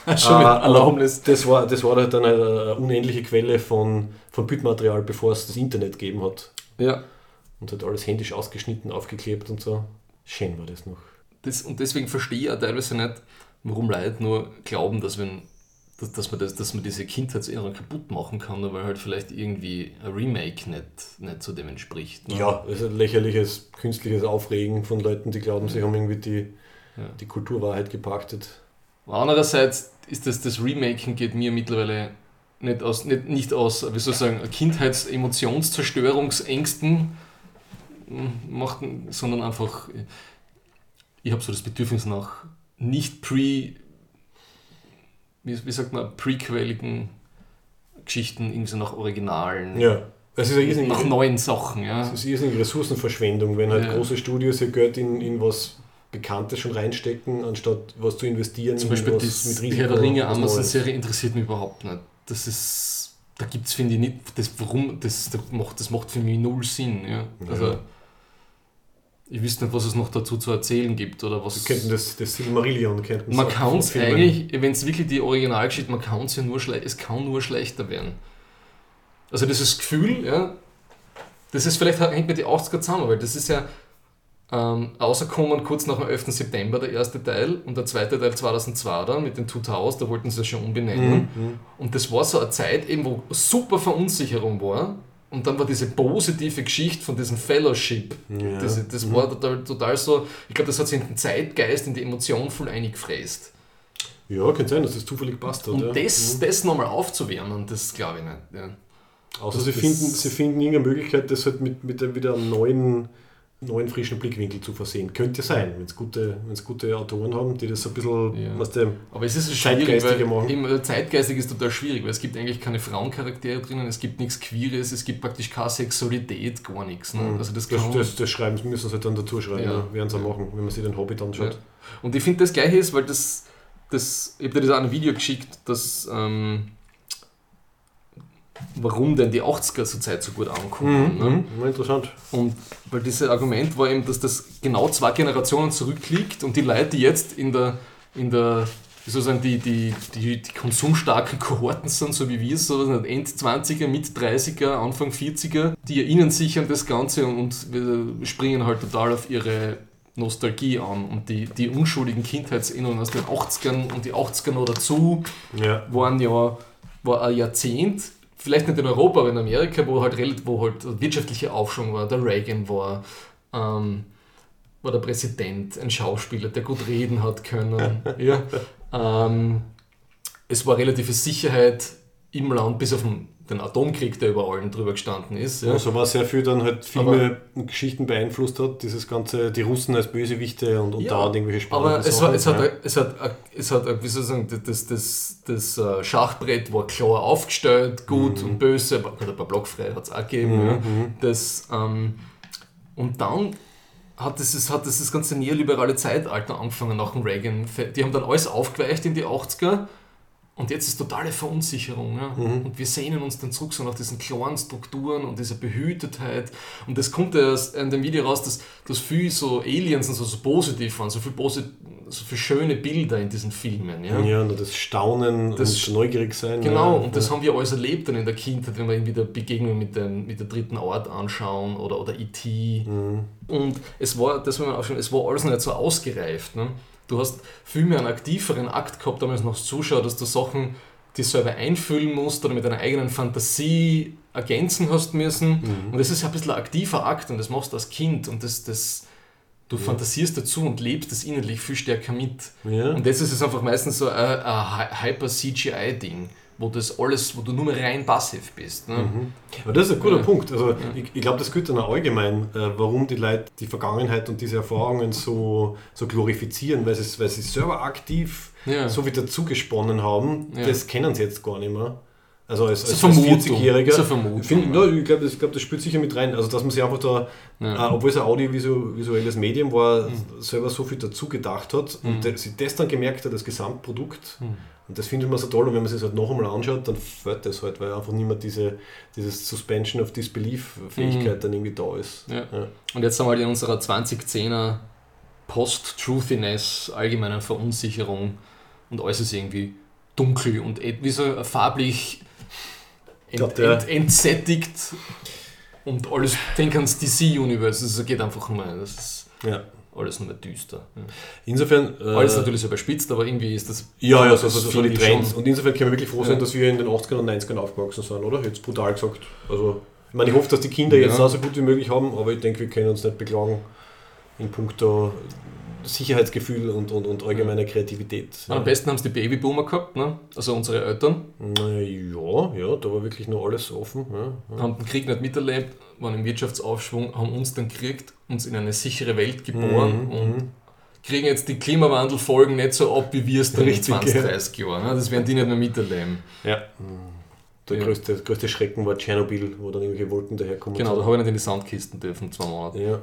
<laughs> Schon mit Erlaubnis. Das war, das war halt dann eine, eine unendliche Quelle von, von Bildmaterial, bevor es das Internet gegeben hat. Ja. Und hat alles händisch ausgeschnitten, aufgeklebt und so. Schön war das noch. Das, und deswegen verstehe ich auch teilweise nicht, warum Leute nur glauben, dass wenn dass, dass, man das, dass man diese Kindheitserinnerung kaputt machen kann, nur weil halt vielleicht irgendwie ein Remake nicht, nicht zu dem entspricht. ne? Ja, das ist ein lächerliches, künstliches Aufregen von Leuten, die glauben, sie haben irgendwie die, Ja. die Kulturwahrheit gepachtet. Andererseits ist das, das Remaken geht mir mittlerweile nicht aus, nicht, nicht aus, wie soll ich sagen, Kindheits-Emotionszerstörungsängsten mm, macht, sondern einfach, ich habe so das Bedürfnis nach nicht pre, wie, wie sagt man, prequeligen Geschichten, irgendwie so nach Originalen, Ja, es ist eine irrsinnige, nach neuen Sachen, ja. es ist irrsinnige Ressourcenverschwendung, wenn halt Ja. große Studios ihr Geld in, in was Bekanntes schon reinstecken, anstatt was zu investieren Zum in Beispiel die, Risiko, Herr der Ringe. Amazon-Serie interessiert mich überhaupt nicht. Das ist, da gibt es, finde ich, nicht, das, warum, das, das, macht, das macht für mich null Sinn. Ja. Also, Ja. Ich wüsste nicht, was es noch dazu zu erzählen gibt oder was. Sie könnten das, das Silmarillion könnten man kann es eigentlich, wenn es wirklich die Originalgeschichte, man kann es ja nur schlecht, es kann nur schlechter werden. Also dieses Gefühl, ja, das ist vielleicht hängt mit den 80er zusammen, weil das ist ja ähm, rausgekommen kurz nach dem 11. September, der erste Teil, und der zweite Teil 2002 dann mit den Two Towers, da wollten sie es schon umbenennen. Mhm. Und das war so eine Zeit, eben, wo super Verunsicherung war. Und dann war diese positive Geschichte von diesem Fellowship. Ja. Das, das Mhm. war total, total so, ich glaube, das hat sich in den Zeitgeist, in die Emotion voll eingefräst. Ja, könnte sein, dass das zufällig passt hat. Und ja. das, Mhm. das nochmal aufzuwärmen, das glaube ich nicht. Ja. Außer Das- sie finden, sie finden irgendeine Möglichkeit, das halt mit, mit wieder einem neuen, neuen frischen Blickwinkel zu versehen. Könnte sein, wenn es gute, wenn's gute Autoren haben, die das so ein bisschen, Ja. was der, Aber es ist so schwierig, Zeitgeistige weil machen. äh, zeitgeistig ist total schwierig, weil es gibt eigentlich keine Frauencharaktere drinnen, es gibt nichts Queeres, es gibt praktisch keine Sexualität, gar nichts. Ne? Also das das, das, das schreiben müssen sie dann dazu schreiben, Ja. ja. werden sie auch machen, wenn man sich den Hobbit Ja. anschaut. Und ich finde das Gleiche ist, weil das, das ich habe dir das auch ein Video geschickt, dass ähm, warum denn die 80er zur Zeit so gut ankommen. Ne? Mhm. Interessant. Und weil dieses Argument war eben, dass das genau zwei Generationen zurückliegt und die Leute, die jetzt in der, in der wie soll ich sagen, die, die, die, die konsumstarken Kohorten sind, so wie wir es, so End 20er, Mit 30er, Anfang 40er, die erinnern sich an das Ganze und, und springen halt total auf ihre Nostalgie an und die, die unschuldigen Kindheitserinnerungen aus den 80ern und die 80er noch dazu Ja. waren ja war ein Jahrzehnt, vielleicht nicht in Europa, aber in Amerika, wo halt, wo halt der wirtschaftliche Aufschwung war, der Reagan war, ähm, war der Präsident, ein Schauspieler, der gut reden hat können. <laughs> ja. ähm, es war relative Sicherheit im Land, bis auf den, den Atomkrieg, der über allen drüber gestanden ist. Ja. Also war sehr viel dann halt Filme und Geschichten beeinflusst hat, dieses ganze, die Russen als Bösewichte und, und Ja, da irgendwelche Aber es, war, es, Sachen, hat, es hat, es hat, wie soll ich sagen, das, das, das äh, Schachbrett war klar aufgestellt, gut und böse, ein paar Blockfrei hat es auch gegeben. Ja. Das, ähm, und dann hat das, hat das ganze neoliberale Zeitalter angefangen nach dem Reagan. Die haben dann alles aufgeweicht in die 80er und jetzt ist totale Verunsicherung. Ja? Und wir sehnen uns dann zurück so nach diesen klaren Strukturen und dieser Behütetheit. Und das kommt ja in dem Video raus, dass, dass viel so Aliens und so, so positiv waren, so viel, posit so viel schöne Bilder in diesen Filmen. Ja? Ja, nur das Staunen Das- und neugierig sein. Genau, ja. und das haben wir alles erlebt dann in der Kindheit, wenn wir irgendwie der Begegnung mit, dem, mit der dritten Art anschauen oder, oder E.T. Und es war, das man auch schon, es war alles noch nicht so ausgereift. Ne? Du hast viel mehr einen aktiveren Akt gehabt damals noch als Zuschauer, dass du Sachen die selber einfüllen musst oder mit deiner eigenen Fantasie ergänzen hast müssen. Und das ist ja ein bisschen ein aktiver Akt und das machst du als Kind und das, das, du fantasierst dazu und lebst das innerlich viel stärker mit. Ja. Und jetzt ist es einfach meistens so ein, ein Hyper-CGI-Ding, wo das alles, wo du nur mehr rein passiv bist. Ne? Aber das ist ein guter Ja. Punkt. Also ich, ich glaube, das gilt dann auch allgemein, äh, warum die Leute die Vergangenheit und diese Erfahrungen so, so glorifizieren, weil sie, weil sie selber aktiv Ja. so wieder zugesponnen haben, Ja. das kennen sie jetzt gar nicht mehr. Also als, als, als Vermutung. 40-Jähriger. Das ist eine Vermutung, Ich, find, ja. ja, ich glaube, das, glaub, das spielt sicher mit rein. Also dass man sich einfach da, Ja. äh, obwohl es ein audiovisuelles Medium war, selber so viel dazu gedacht hat und de- sich das dann gemerkt hat, das Gesamtprodukt. Und das findet man so toll und wenn man sich das halt noch einmal anschaut, dann fällt das halt, weil einfach nicht mehr diese dieses Suspension of Disbelief-Fähigkeit dann irgendwie da ist. Ja. Und jetzt sind wir halt in unserer 2010er Post-Truthiness, allgemeinen Verunsicherung und alles ist irgendwie dunkel und wie so farblich ent, der- ent, entsättigt und alles, denk ans DC-Universe, es geht einfach nur, das ist Ja. Alles nur mehr düster. Insofern. Äh, Alles natürlich so überspitzt, aber irgendwie ist das. Ja, ja, das so, so, so die Trends. schon- Und insofern können wir wirklich froh sein, Ja. dass wir in den 80ern und 90ern aufgewachsen sind, oder? Jetzt brutal gesagt. Also, ich meine, ich hoffe, dass die Kinder jetzt Ja. auch so gut wie möglich haben, aber ich denke, wir können uns nicht beklagen in puncto Sicherheitsgefühl und, und, und allgemeiner Kreativität. Am besten haben es die Babyboomer gehabt, ne? also unsere Eltern, Na ja, ja, da war wirklich noch alles offen. Ja, ja. haben den Krieg nicht miterlebt, waren im Wirtschaftsaufschwung, haben uns dann gekriegt, uns in eine sichere Welt geboren Mhm, und mhm. kriegen jetzt die Klimawandelfolgen nicht so ab, wie wir es dann in Richtig, 20, ja. 30 Jahren. Ne? Das werden die nicht mehr miterleben. ja. Der Ja. größte, größte Schrecken war Tschernobyl, wo dann irgendwelche Wolken daherkommen. Genau, da habe ich nicht in die Sandkisten dürfen, zwei Monate. ja.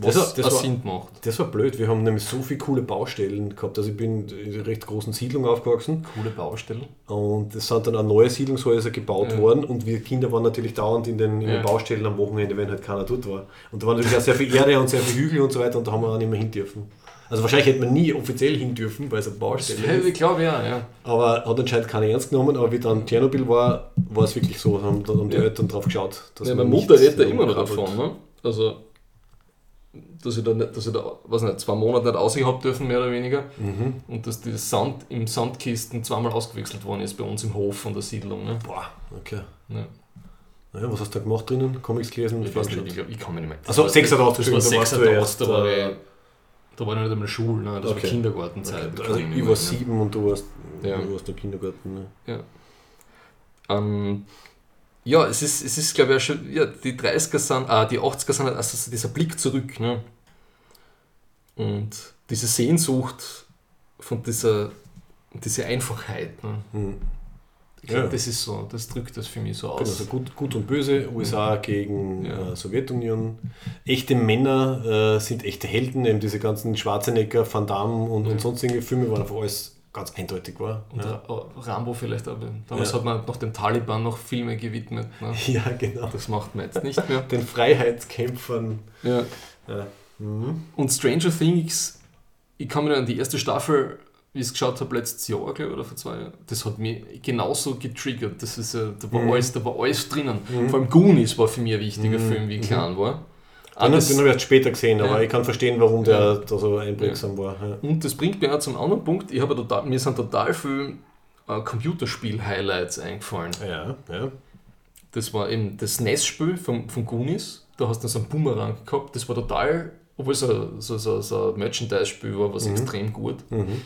Was Das war- das das war- Sinn gemacht. Das war blöd, wir haben nämlich so viele coole Baustellen gehabt. Also ich bin in einer recht großen Siedlung aufgewachsen Coole Baustelle. und es sind dann auch neue Siedlungshäuser gebaut Ja. worden und wir Kinder waren natürlich dauernd in den, in Ja. den Baustellen am Wochenende, wenn halt keiner dort war. Und da war natürlich auch sehr viel Erde und sehr viel Hügel und so weiter und da haben wir auch nicht mehr hin dürfen. Also wahrscheinlich hätte man nie offiziell hin dürfen, weil es eine Baustelle ist. Ich glaube ja, ja. Aber hat anscheinend keiner ernst genommen, aber wie dann Tschernobyl war, war es wirklich so. Da haben, da haben die Ja. Eltern drauf geschaut. dass ja man meine Mutter redet ja immer noch davon. Ne? Also, dass ich da, nicht, dass ich da weiß nicht, zwei Monate nicht ausgehabt dürfen, mehr oder weniger. Mhm. Und dass die Sand im Sandkisten zweimal ausgewechselt worden ist bei uns im Hof von der Siedlung. Ne? Boah, okay. Ja. Naja, was hast du da gemacht drinnen? Comics gelesen Ich weiß nicht, ich, glaub, ich kann mich nicht mehr. Also, war- 86, das war da warst du 86, erst, da war äh, ich, da war ich nicht einmal Schule, ne? das Okay. war Kindergartenzeit. Okay. Also ich war mehr sieben und du warst, Ja. du warst im Kindergarten. Ne? Ja. Ähm, ja, es ist, es ist glaube ich, schon, ja, die 30er sind, ah, die 80er sind halt also dieser Blick zurück. Ne? Und diese Sehnsucht von dieser, diese Einfachheit. Ne? Mhm. Ich glaube, Ja. das ist so, das drückt das für mich so aus. also gut, gut und böse, USA gegen Ja. äh, Sowjetunion. Echte Männer äh, sind echte Helden, eben diese ganzen Schwarzenegger, Van Damme und, und sonstige Filme waren einfach alles ganz eindeutig war. Und Ja. Ra- Rambo vielleicht, aber damals Ja. hat man noch den Taliban noch Filme gewidmet. Ne? <laughs> ja, genau. Das macht man jetzt nicht mehr. <laughs> Den Freiheitskämpfern. Ja. Ja. Mhm. Und Stranger Things, ich kann noch an die erste Staffel, wie ich es geschaut habe, letztes Jahr, glaube ich, oder vor zwei Jahren, das hat mich genauso getriggert. Das ist, da, war Mhm. alles, da war alles drinnen. Vor allem Goonies war für mich ein wichtiger Mhm. Film, wie ich Mhm. klein war. Den, das, den habe ich erst später gesehen, aber Ja. ich kann verstehen, warum der Ja. da so einprägsam war. Ja. und das bringt mich auch zum anderen Punkt. Ich habe total, mir sind total viele äh, Computerspiel-Highlights eingefallen. Ja, ja. Das war eben das NES-Spiel von, von Goonies. Da hast du so einen Boomerang gehabt. Das war total, obwohl es so, so, so, so ein Merchandise-Spiel war, was extrem gut. Mhm.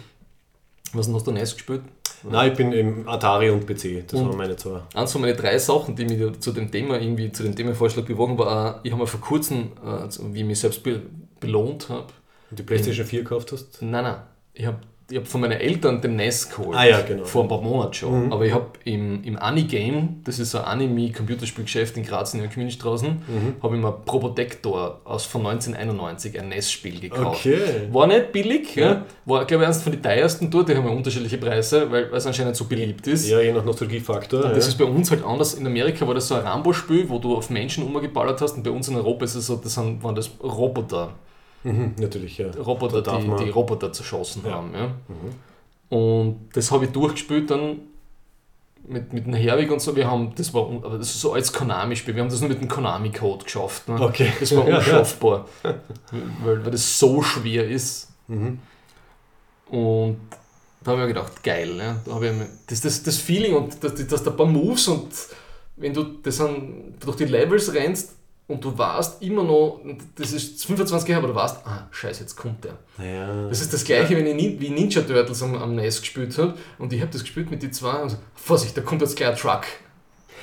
Was hast du NES gespielt? Nein, ich bin im Atari und PC. Das Und- waren meine zwei. Eins von meinen drei Sachen, die mich zu dem Thema irgendwie, zu dem Themenvorschlag bewogen war, auch, ich habe mir vor kurzem, äh, wie ich mich selbst be belohnt habe, Und die PlayStation 4 gekauft hast? nein, nein, ich habe ich hab von meinen Eltern den NES geholt. Ah ja, genau. Vor ein paar Monaten schon. Mhm. Aber ich habe im, im Anigame, das ist ein Anime-Computerspielgeschäft in Graz in der Königstraßen, Mhm. habe ich mir Probotector aus von 1991 ein NES-Spiel gekauft. Okay. War nicht billig, ja. Ja. war glaube ich eines von den teuersten dort, die haben ja unterschiedliche Preise, weil weil es anscheinend so beliebt ist. Ja, je nach Nostalgiefaktor. Das ja. ist bei uns halt anders. In Amerika war das so ein Rambo-Spiel, wo du auf Menschen umgeballert hast und bei uns in Europa ist es so, das waren das Roboter. Mhm, natürlich, ja. Roboter, Da die, die Roboter zerschossen Ja. haben. Ja. Und das habe ich durchgespielt dann mit, mit dem Herwig und so. Wir haben, das war, das ist so als Konami-Spiel. Wir haben das nur mit dem Konami-Code geschafft. Ne? Okay. Das war <laughs> Ja, ja. unschaffbar, weil, weil das so schwer ist. Mhm. Und da habe ich mir gedacht, geil, ne? da habe ich mir, das, das, das Feeling und dass, dass da ein paar Moves und wenn du das an, durch die Levels rennst und du weißt immer noch, das ist 25 Jahre, aber du weißt, ah, scheiße, jetzt kommt der. Naja. Das ist das gleiche, wenn ich wie Ninja Turtles am, am NES gespielt habe und ich habe das gespielt mit den zwei und so, Vorsicht, da kommt jetzt gleich ein Truck.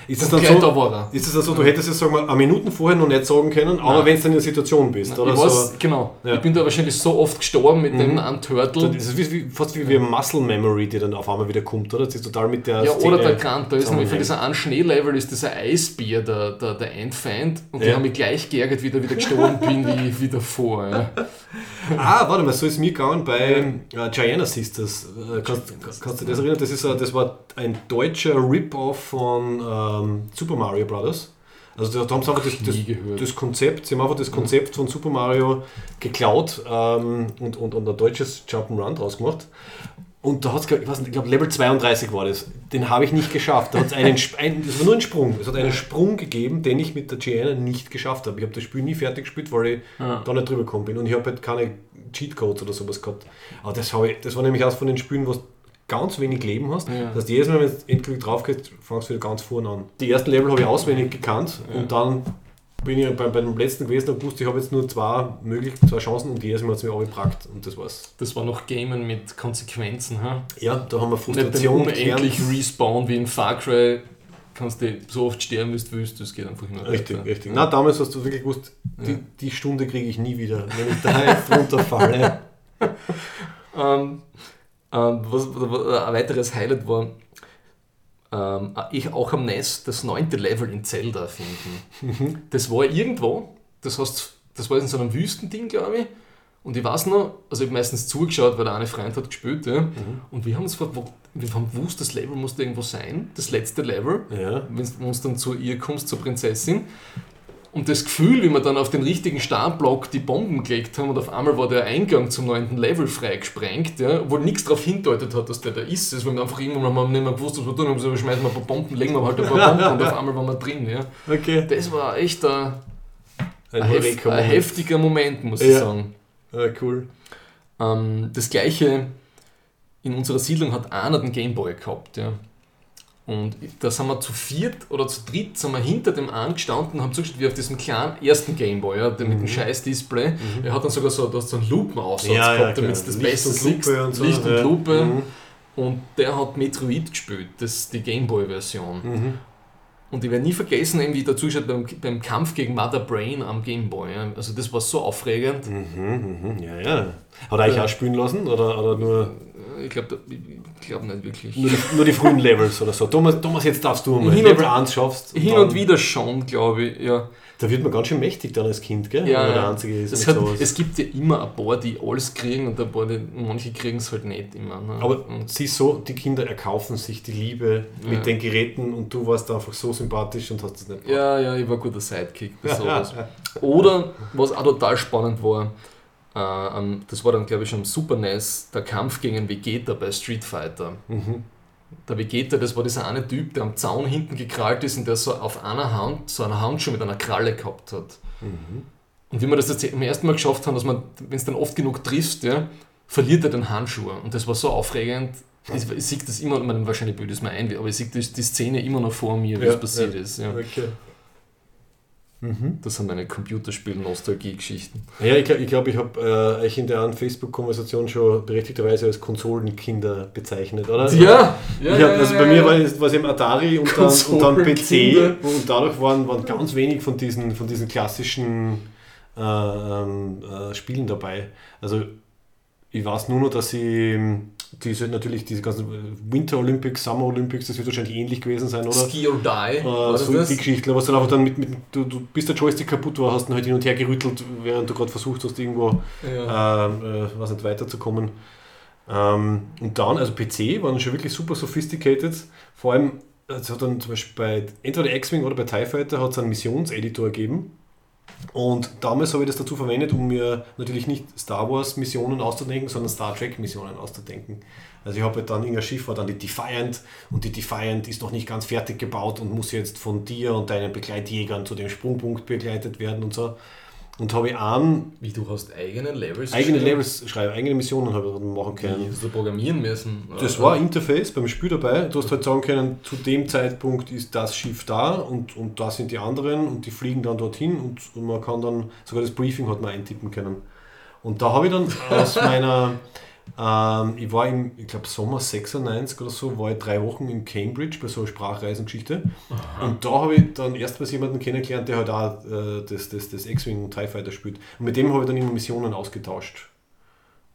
Ist es dann so, da war er. ist es dann so, du hättest es sagen wir, eine Minuten vorher noch nicht sagen können, aber wenn du dann in der Situation bist, ich oder weiß, so. genau. Ja. Ich bin da wahrscheinlich so oft gestorben mit dem Mhm. einen Das Turtle. ist wie, fast wie, wie Muscle Memory, die dann auf einmal wieder kommt, oder? Das ist total mit der Ja, Szene oder der Grant, da ist nämlich von dieser einen Schneelevel ist dieser Eisbär der, der, der Endfeind und die Ja. haben mich gleich geärgert, wie ich da wieder gestorben bin <laughs> wie, wie davor. Ja. Ah, warte mal, so ist mir gegangen bei äh, Gianna Sisters. Äh, kannst, kannst du das erinnern? Das, ist, äh, das war ein deutscher Rip-Off von ähm, Super Mario Brothers. Also da, haben sie einfach das, das, das Konzept, sie haben einfach das Konzept von Super Mario geklaut ähm, und, und, und ein deutsches Jump'n'Run draus gemacht. Und da hat es, ich weiß nicht, ich glaube Level 32 war das. Den habe ich nicht geschafft. Da hat's einen, ein, das war nur ein Sprung. Es hat einen Sprung gegeben, den ich mit der Gianna nicht geschafft habe. Ich habe das Spiel nie fertig gespielt, weil ich Ja. da nicht drüber gekommen bin. Und ich habe halt keine Cheatcodes oder sowas gehabt. Aber das, ich, das war nämlich eines von den Spielen, du ganz wenig Leben hast. Ja. Das heißt, jedes Mal, wenn du endgültig drauf gehst, fangst du wieder ganz vorne an. Die ersten Level habe ich auswendig gekannt und dann bin ich bei, bei dem letzten gewesen und wusste, ich habe jetzt nur zwei möglich, zwei Chancen und jedes Mal hat es mir abgebrackt und das war's. Das war noch Gamen mit Konsequenzen. Ha? Ja, da haben wir Nicht Frustration unendlich gelernt. respawn wie in Far Cry. Kannst du so oft sterben, wie du willst, das geht einfach immer Richtig, weiter. richtig. Ja. Na, damals hast du wirklich gewusst, die, Ja. die Stunde kriege ich nie wieder, wenn ich da jetzt <laughs> runterfalle. <laughs> Ähm, was, was, ein weiteres Highlight war, ähm, ich auch am NES das neunte Level in Zelda finden. Das war irgendwo, das, heißt, das war in so einem Wüstending, glaube ich. Und ich weiß noch, also ich habe meistens zugeschaut, weil der eine Freund hat gespielt. Ja, Und wir haben uns wir haben gewusst, das Level musste irgendwo sein, das letzte Level, Ja. wenn du uns dann zu ihr kommst, zur Prinzessin. Und das Gefühl, wie wir dann auf den richtigen Startblock die Bomben gelegt haben und auf einmal war der Eingang zum neunten Level freigesprengt, ja, obwohl nichts darauf hindeutet hat, dass der da ist. Also wir haben einfach irgendwann mal nicht mehr gewusst, was wir tun haben, so, wir schmeißen wir ein paar Bomben, legen wir halt ein paar <laughs> Bomben und auf einmal waren wir drin. Ja. Okay. Das war echt ein, Ein ein, hef ein heftiger Moment, muss ich Ja. sagen. Ja, cool. Ähm, das gleiche in unserer Siedlung hat einer den Gameboy gehabt. Ja. Und da sind wir zu viert oder zu dritt sind wir hinter dem angestanden und haben zugeschaut, wie auf diesem kleinen ersten Gameboy, ja, der mit dem scheiß Display. Er hat dann sogar so, du hast so einen Lupenaussatz Mhm. Ja, ja, gehabt, damit klar. du das Licht besser und siehst. Lupe und so, Licht und ja. Lupe. Mhm. Und der hat Metroid gespielt, das ist die Gameboy-Version. Mhm. Und ich werde nie vergessen, wie ich dazu geschaut beim, beim Kampf gegen Mother Brain am Gameboy. Ja. Also das war so aufregend. Mhm, mhm, ja, ja. Hat er eigentlich auch spielen lassen oder, oder nur, Ich glaube ich glaub nicht wirklich. nur, die, nur die frühen Levels oder so? Thomas, Thomas jetzt darfst du mal. Hin und- Level 1 schaffst. Hin dann- und wieder schon, glaube ich. Ja. Da wird man ganz schön mächtig dann als Kind, gell? Ja, Wenn man der. Einzige ist Es, hat, sowas. es gibt ja immer ein paar, die alles kriegen und ein paar, die, manche kriegen es halt nicht immer. Ne? Aber und, siehst so, die Kinder erkaufen sich die Liebe Ja. mit den Geräten und du warst einfach so sympathisch und hast es nicht gemacht. ja, ja, ich war guter Sidekick bei <laughs> sowas. Oder, was auch total spannend war, das war dann glaube ich schon Super NES, der Kampf gegen Vegeta bei Street Fighter. Mhm. Der Vegeta, das war dieser eine Typ, der am Zaun hinten gekrallt ist und der so auf einer Hand so einen Handschuh mit einer Kralle gehabt hat. Mhm. Und wie wir das jetzt zum ersten Mal geschafft haben, dass man, wenn es dann oft genug trifft, ja, verliert er den Handschuh. Und das war so aufregend. Ich, ich sehe das immer, man, wahrscheinlich bildet es mir ein, aber ich sehe das- die Szene immer noch vor mir, wie Ja, es passiert ja. ist. Ja. Okay. Mhm. Das sind meine Computerspiel-Nostalgie-Geschichten. Ja, ich glaube, ich, glaub, ich habe äh, euch in der Facebook-Konversation schon berechtigterweise als Konsolenkinder bezeichnet, oder? Ja, ich hab, also bei mir war es eben Atari und dann, und dann PC und dadurch waren, waren ganz wenig von diesen, von diesen klassischen äh, ähm, äh, Spielen dabei. Also ich weiß nur noch, dass ich diese natürlich diese ganzen Winter Olympics, Summer Olympics, das wird wahrscheinlich ähnlich gewesen sein, oder? Ski or Die, Äh, so die Geschichte, was dann einfach dann mit, mit du, du bist der Joystick kaputt war, hast ihn halt hin und her gerüttelt, während du gerade versucht hast, irgendwo Ja. ähm, äh, was nicht weiterzukommen. Ähm, und dann, also PC waren schon wirklich super sophisticated. Vor allem, es hat dann zum Beispiel bei entweder X-Wing oder bei TIE Fighter hat es einen Missionseditor gegeben. Und damals habe ich das dazu verwendet, um mir natürlich nicht Star Wars Missionen auszudenken, sondern Star Trek Missionen auszudenken. Also ich habe halt dann irgendein Schiff, war dann die Defiant und die Defiant ist noch nicht ganz fertig gebaut und muss jetzt von dir und deinen Begleitjägern zu dem Sprungpunkt begleitet werden und so. Und habe ich einen Wie, du hast eigene Levels eigene geschrieben? Levels schreiben, eigene Missionen habe ich dann machen können. hast du programmieren müssen? Das war Interface beim Spiel dabei. Du hast halt sagen können, zu dem Zeitpunkt ist das Schiff da und, und da sind die anderen und die fliegen dann dorthin und, und man kann dann, sogar das Briefing hat man eintippen können. Und da habe ich dann <laughs> aus meiner, ähm, ich war im, ich glaube Sommer 96 oder so, war ich drei Wochen in Cambridge bei so einer Sprachreisengeschichte. Und da habe ich dann erstmals jemanden kennengelernt, der halt auch äh, das, das, das X-Wing und TIE Fighter spielt. Und mit dem habe ich dann immer Missionen ausgetauscht.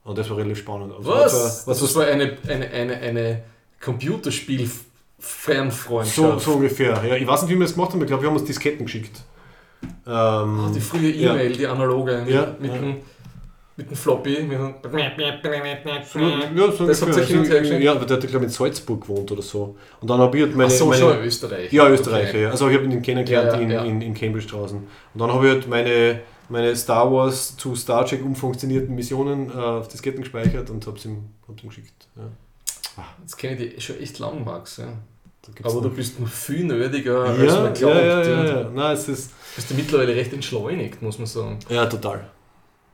Und das war relativ spannend. Also Was? das war- Was? Das war eine, eine, eine, eine Computerspiel-Fernfreundschaft. So, so ungefähr. Ja, ich weiß nicht, wie wir das gemacht haben. Ich glaube, wir haben uns Disketten geschickt. Ähm, Ah, die frühe ja. E-Mail, die analoge, Ja, mit, ja. Dem, mit dem Floppy. Mit dem Ja, so Das hin und her geschickt? Ja, der hat, glaube ich, in Salzburg gewohnt oder so. Und dann habe ich halt meine. Ach so, meine schon Österreich. Ja, Österreicher, Okay. ja. Also ich habe ihn kennengelernt Ja, ja, in, ja. In, in Cambridge draußen. Und dann habe ich halt meine, meine Star Wars zu Star Trek umfunktionierten Missionen äh, auf Disketten gespeichert und habe sie ihm, hab's ihm geschickt. Ja. Jetzt kenne ich die schon echt lang, Max. Ja. Aber du bist noch viel nerdiger, als ja, man glaubt. ja, ja, ja, ja. Nein, es ist. Bist du mittlerweile recht entschleunigt, muss man sagen. Ja, total.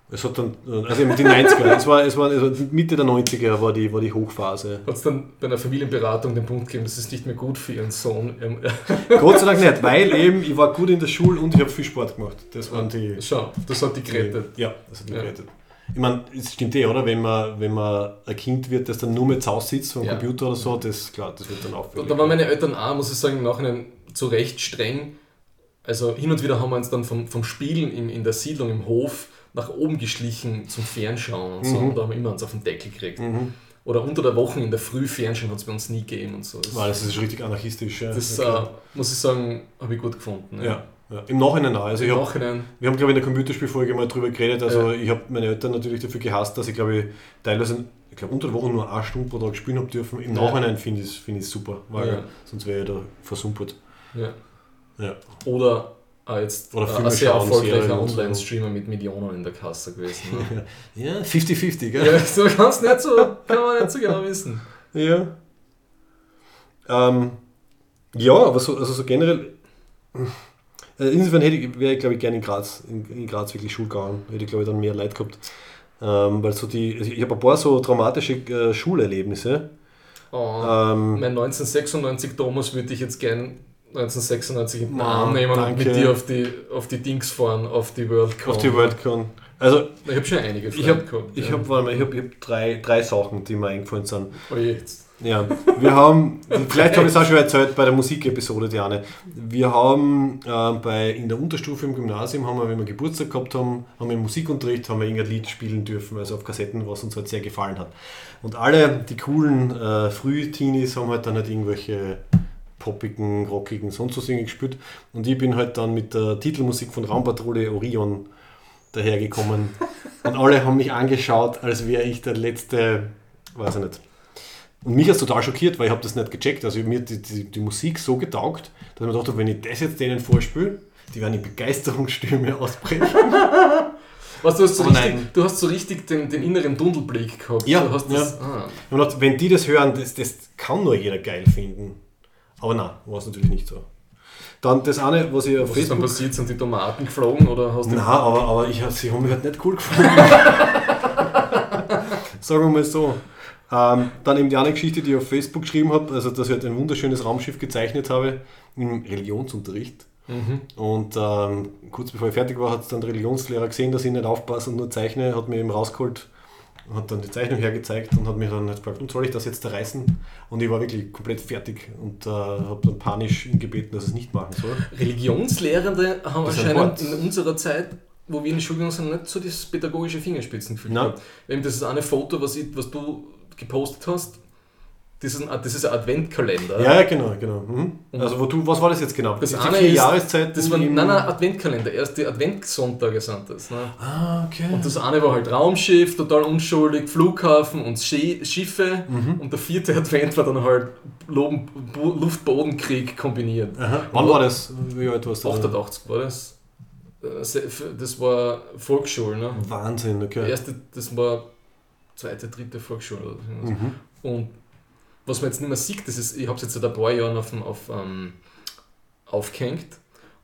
Es hat dann, also eben die 90er, es war, es war also Mitte der 90er war die, war die Hochphase. Hat es dann bei einer Familienberatung den Punkt gegeben, das ist nicht mehr gut für ihren Sohn. Ähm, <laughs> Gott sei Dank nicht, weil eben ich war gut in der Schule und ich habe viel Sport gemacht. Das waren die. Schau, das hat die gerettet. Ja, das hat mich Ja. gerettet. Ich meine, es stimmt eh, oder? Wenn man, wenn man ein Kind wird, das dann nur mit Haus sitzt vom Ja. Computer oder so, das klar, das wird dann auffällig. Und da waren meine Eltern auch, muss ich sagen, im Nachhinein zu Recht streng. Also hin und wieder haben wir uns dann vom, vom Spielen in, in der Siedlung im Hof nach oben geschlichen zum Fernschauen und so. Mhm. Und da haben wir immer uns auf den Deckel gekriegt. Mhm. Oder unter der Woche in der Früh Fernschauen hat es bei uns nie gegeben und so. Das, Wow, das ist richtig anarchistisch. Ja. das Okay. äh, muss ich sagen, habe ich gut gefunden. ja. Ja. Im Nachhinein auch. Also ich Im hab, Nachhinein, wir haben, glaube ich, in der Computerspielfolge mal drüber geredet. Also Ja. ich habe meine Eltern natürlich dafür gehasst, dass ich, glaube ich, teilweise, ich glaube, unter der Woche nur eine Stunde pro Tag spielen habe dürfen. Im Ja. Nachhinein finde ich es find ich's super, weil Ja. sonst wäre ich da versumpert. ja. Ja. Oder jetzt Oder äh, Filme sehr erfolgreicher und so. Online-Streamer mit Millionen in der Kasse gewesen. Ne? <laughs> Ja, 50-50, gell? ja, so kannst nicht so, kann man nicht so genau wissen. Ja. Ähm, ja, aber so, also so generell. Äh, insofern hätte ich, wäre ich, glaube ich, gerne in Graz, in, in Graz wirklich Schule gegangen. Hätte ich, glaube ich, dann mehr Leid gehabt. Ähm, weil so die, also ich habe ein paar so traumatische äh, Schulerlebnisse. Oh, Ähm, mein 1996 Thomas würde ich jetzt gern 1996 in den Arm nehmen und mit dir auf die, auf die Dings fahren, auf die Worldcon. auf die WorldCon. Also, Ich habe schon einige ich Freunde habe gehabt. ich ja. hab, ich hab, ich hab drei, drei Sachen, die mir eingefallen sind. Oh je, jetzt. Ja, wir haben, vielleicht habe ich es auch schon erzählt bei der Musikepisode, Diane. Wir haben äh, bei, in der Unterstufe im Gymnasium, haben wir, wenn wir Geburtstag gehabt haben, haben wir im Musikunterricht haben wir irgendein Lied spielen dürfen, also auf Kassetten, was uns halt sehr gefallen hat. Und alle die coolen äh, Frühteenies haben halt dann halt irgendwelche poppigen, rockigen, sonst was irgendwie gespielt. Und ich bin halt dann mit der Titelmusik von Raumpatrouille Orion dahergekommen. Und alle haben mich angeschaut, als wäre ich der letzte, weiß ich nicht. Und mich hat es total schockiert, weil ich habe das nicht gecheckt. Also mir hat die, die, die Musik so getaugt, dass ich mir dachte, wenn ich das jetzt denen vorspiele, die werden in Begeisterungsstürme ausbrechen. <laughs> Was, du, hast so Aber richtig, nein. du hast so richtig den, den inneren Dundelblick gehabt. Ja, du hast ja. das, ah. Und dachte, wenn die das hören, das, das kann nur jeder geil finden. Aber nein, war es natürlich nicht so. Dann das eine, was ich auf Was ist dann Facebook... passiert? Sind die Tomaten geflogen oder hast du. Nein, aber, aber ich, sie haben mich halt nicht cool gefunden. <laughs> Sagen wir mal so. Ähm, dann eben die andere Geschichte, die ich auf Facebook geschrieben habe, also dass ich halt ein wunderschönes Raumschiff gezeichnet habe im Religionsunterricht. Mhm. Und ähm, kurz bevor ich fertig war, hat dann der Religionslehrer gesehen, dass ich nicht aufpasse und nur zeichne, hat mir eben rausgeholt, hat dann die Zeichnung hergezeigt und hat mich dann halt gefragt, und soll ich das jetzt zerreißen? Und ich war wirklich komplett fertig und äh, habe dann panisch ihn gebeten, dass es nicht machen soll. Religionslehrende haben Das anscheinend in unserer Zeit, wo wir in der Schule gegangen sind, nicht so das pädagogische Fingerspitzengefühl Nein. gehabt. Eben das ist eine Foto, was, ich, was du gepostet hast. Das ist ein, das ist ein Adventkalender. Ja, genau, genau. Mhm. Also wo du, was war das jetzt genau? Das die eine vier ist- Jahreszeiten Das war, nein, nein, Adventkalender. Erst die Adventssonntage sind das. Ne? Ah, okay. Und das eine war halt Raumschiff, total unschuldig, Flughafen und Schi- Schiffe. Mhm. Und der vierte Advent war dann halt Luft-Boden-Krieg kombiniert. Aha. Wann war das? Wie alt warst du? da? 88 war das. Äh, Das war Volksschule. Ne? Wahnsinn, okay. erste, das war zweite, dritte Volksschule. Mhm. Und was man jetzt nicht mehr sieht, das ist, ich habe es jetzt seit ein paar Jahren auf, auf, ähm, aufgehängt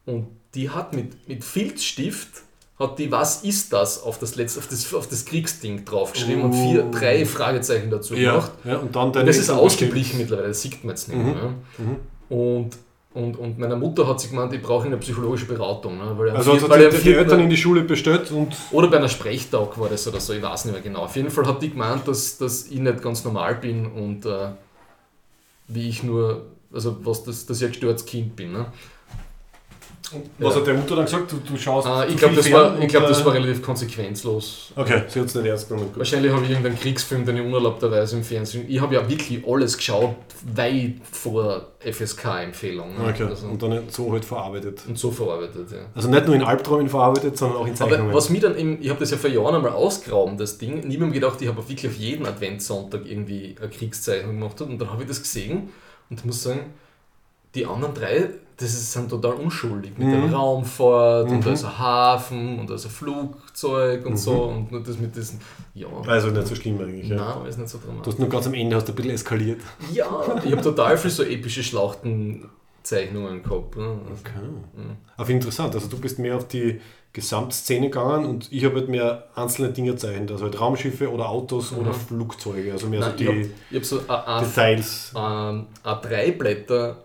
und die hat mit, mit Filzstift hat die Was ist das auf das, letzte, auf das, auf das Kriegsding draufgeschrieben und vier, Oh. drei Fragezeichen dazu Ja, gemacht. ja, und dann Und das ist ausgeblichen mittlerweile, das sieht man jetzt nicht Mhm. mehr. Mhm. Und, und, und meine Mutter hat sich gemeint, ich brauche eine psychologische Beratung. Ne? Weil Also vier- hat weil die, die, Eltern in die Schule bestellt und oder bei einer Sprechtag war das oder so, ich weiß nicht mehr genau. Auf jeden Fall hat die gemeint, dass, dass ich nicht ganz normal bin und äh, wie ich nur, also was das, dass ich ein gestörtes Kind bin. Ne? Was hat der Mutter dann gesagt? Du, du schaust Äh, zu ich glaube, das, war, ich glaub, das äh, war relativ konsequenzlos. Okay, sie hat es nicht ernst genommen. Wahrscheinlich habe ich irgendeinen Kriegsfilm, den ich unerlaubterweise im Fernsehen. Ich habe ja wirklich alles geschaut, weit vor FSK-Empfehlung. Ne? Okay, Also, und dann so halt verarbeitet. und so verarbeitet, ja. Also nicht nur in Albträumen verarbeitet, sondern auch in Zeichnungen. Aber was mir dann eben, ich habe das ja vor Jahren einmal ausgraben, das Ding. Niemand gedacht, ich habe wirklich auf jeden Adventssonntag irgendwie eine Kriegszeichnung gemacht. Und dann habe ich das gesehen und muss sagen, die anderen drei, das ist, sind total unschuldig. Mit Mhm. der Raumfahrt und Mhm. ist ein Hafen und ein Flugzeug und Mhm. so. Und nur das mit diesen, ja, also nicht so schlimm eigentlich. Ja. nein, ist nicht so Du dramatisch. hast nur ganz am Ende hast du ein bisschen eskaliert. Ja, ich habe total viel so epische Schlachtenzeichnungen gehabt. Ne? Also, Okay. Auf interessant. Also du bist mehr auf die Gesamtszene gegangen und ich habe halt mehr einzelne Dinge zeichnet. Also halt Raumschiffe oder Autos Mhm. oder Flugzeuge. Also mehr Nein, so ich habe die hab so ein- ein Details. ähm, A3-Blätter,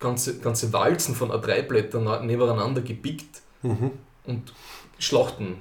ganze, ganze Walzen von A3-Blättern na- nebeneinander gepickt Mhm. und Schlachten.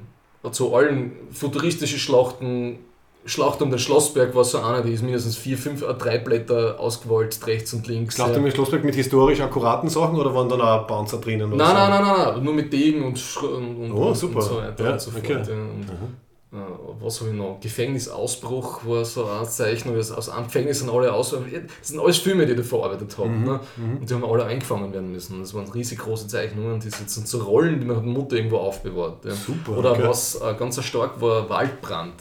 Zu allen futuristische Schlachten, Schlacht um den Schlossberg war so einer, die ist mindestens vier, fünf A3-Blätter ausgewalzt, rechts und links. Schlacht Ja. im Schlossberg mit historisch akkuraten Sachen oder waren dann auch Panzer drinnen? Nein, so? nein, nein, nein, nein, nur mit Degen und, und, und, Oh, und super. so weiter Ja, und so fort. okay. Ja. Und, äh, was habe ich noch? Gefängnisausbruch war so eine Zeichnung, das aus einem Gefängnis sind alle aus. Das sind alles Filme, die ich verarbeitet habe. Mhm, Ne? Und die haben alle eingefangen werden müssen. Das waren riesig große Zeichnungen, die sind so Rollen, die man hat Mutter irgendwo aufbewahrt. Ja. Super, Oder okay. was äh, ganz stark war, Waldbrand.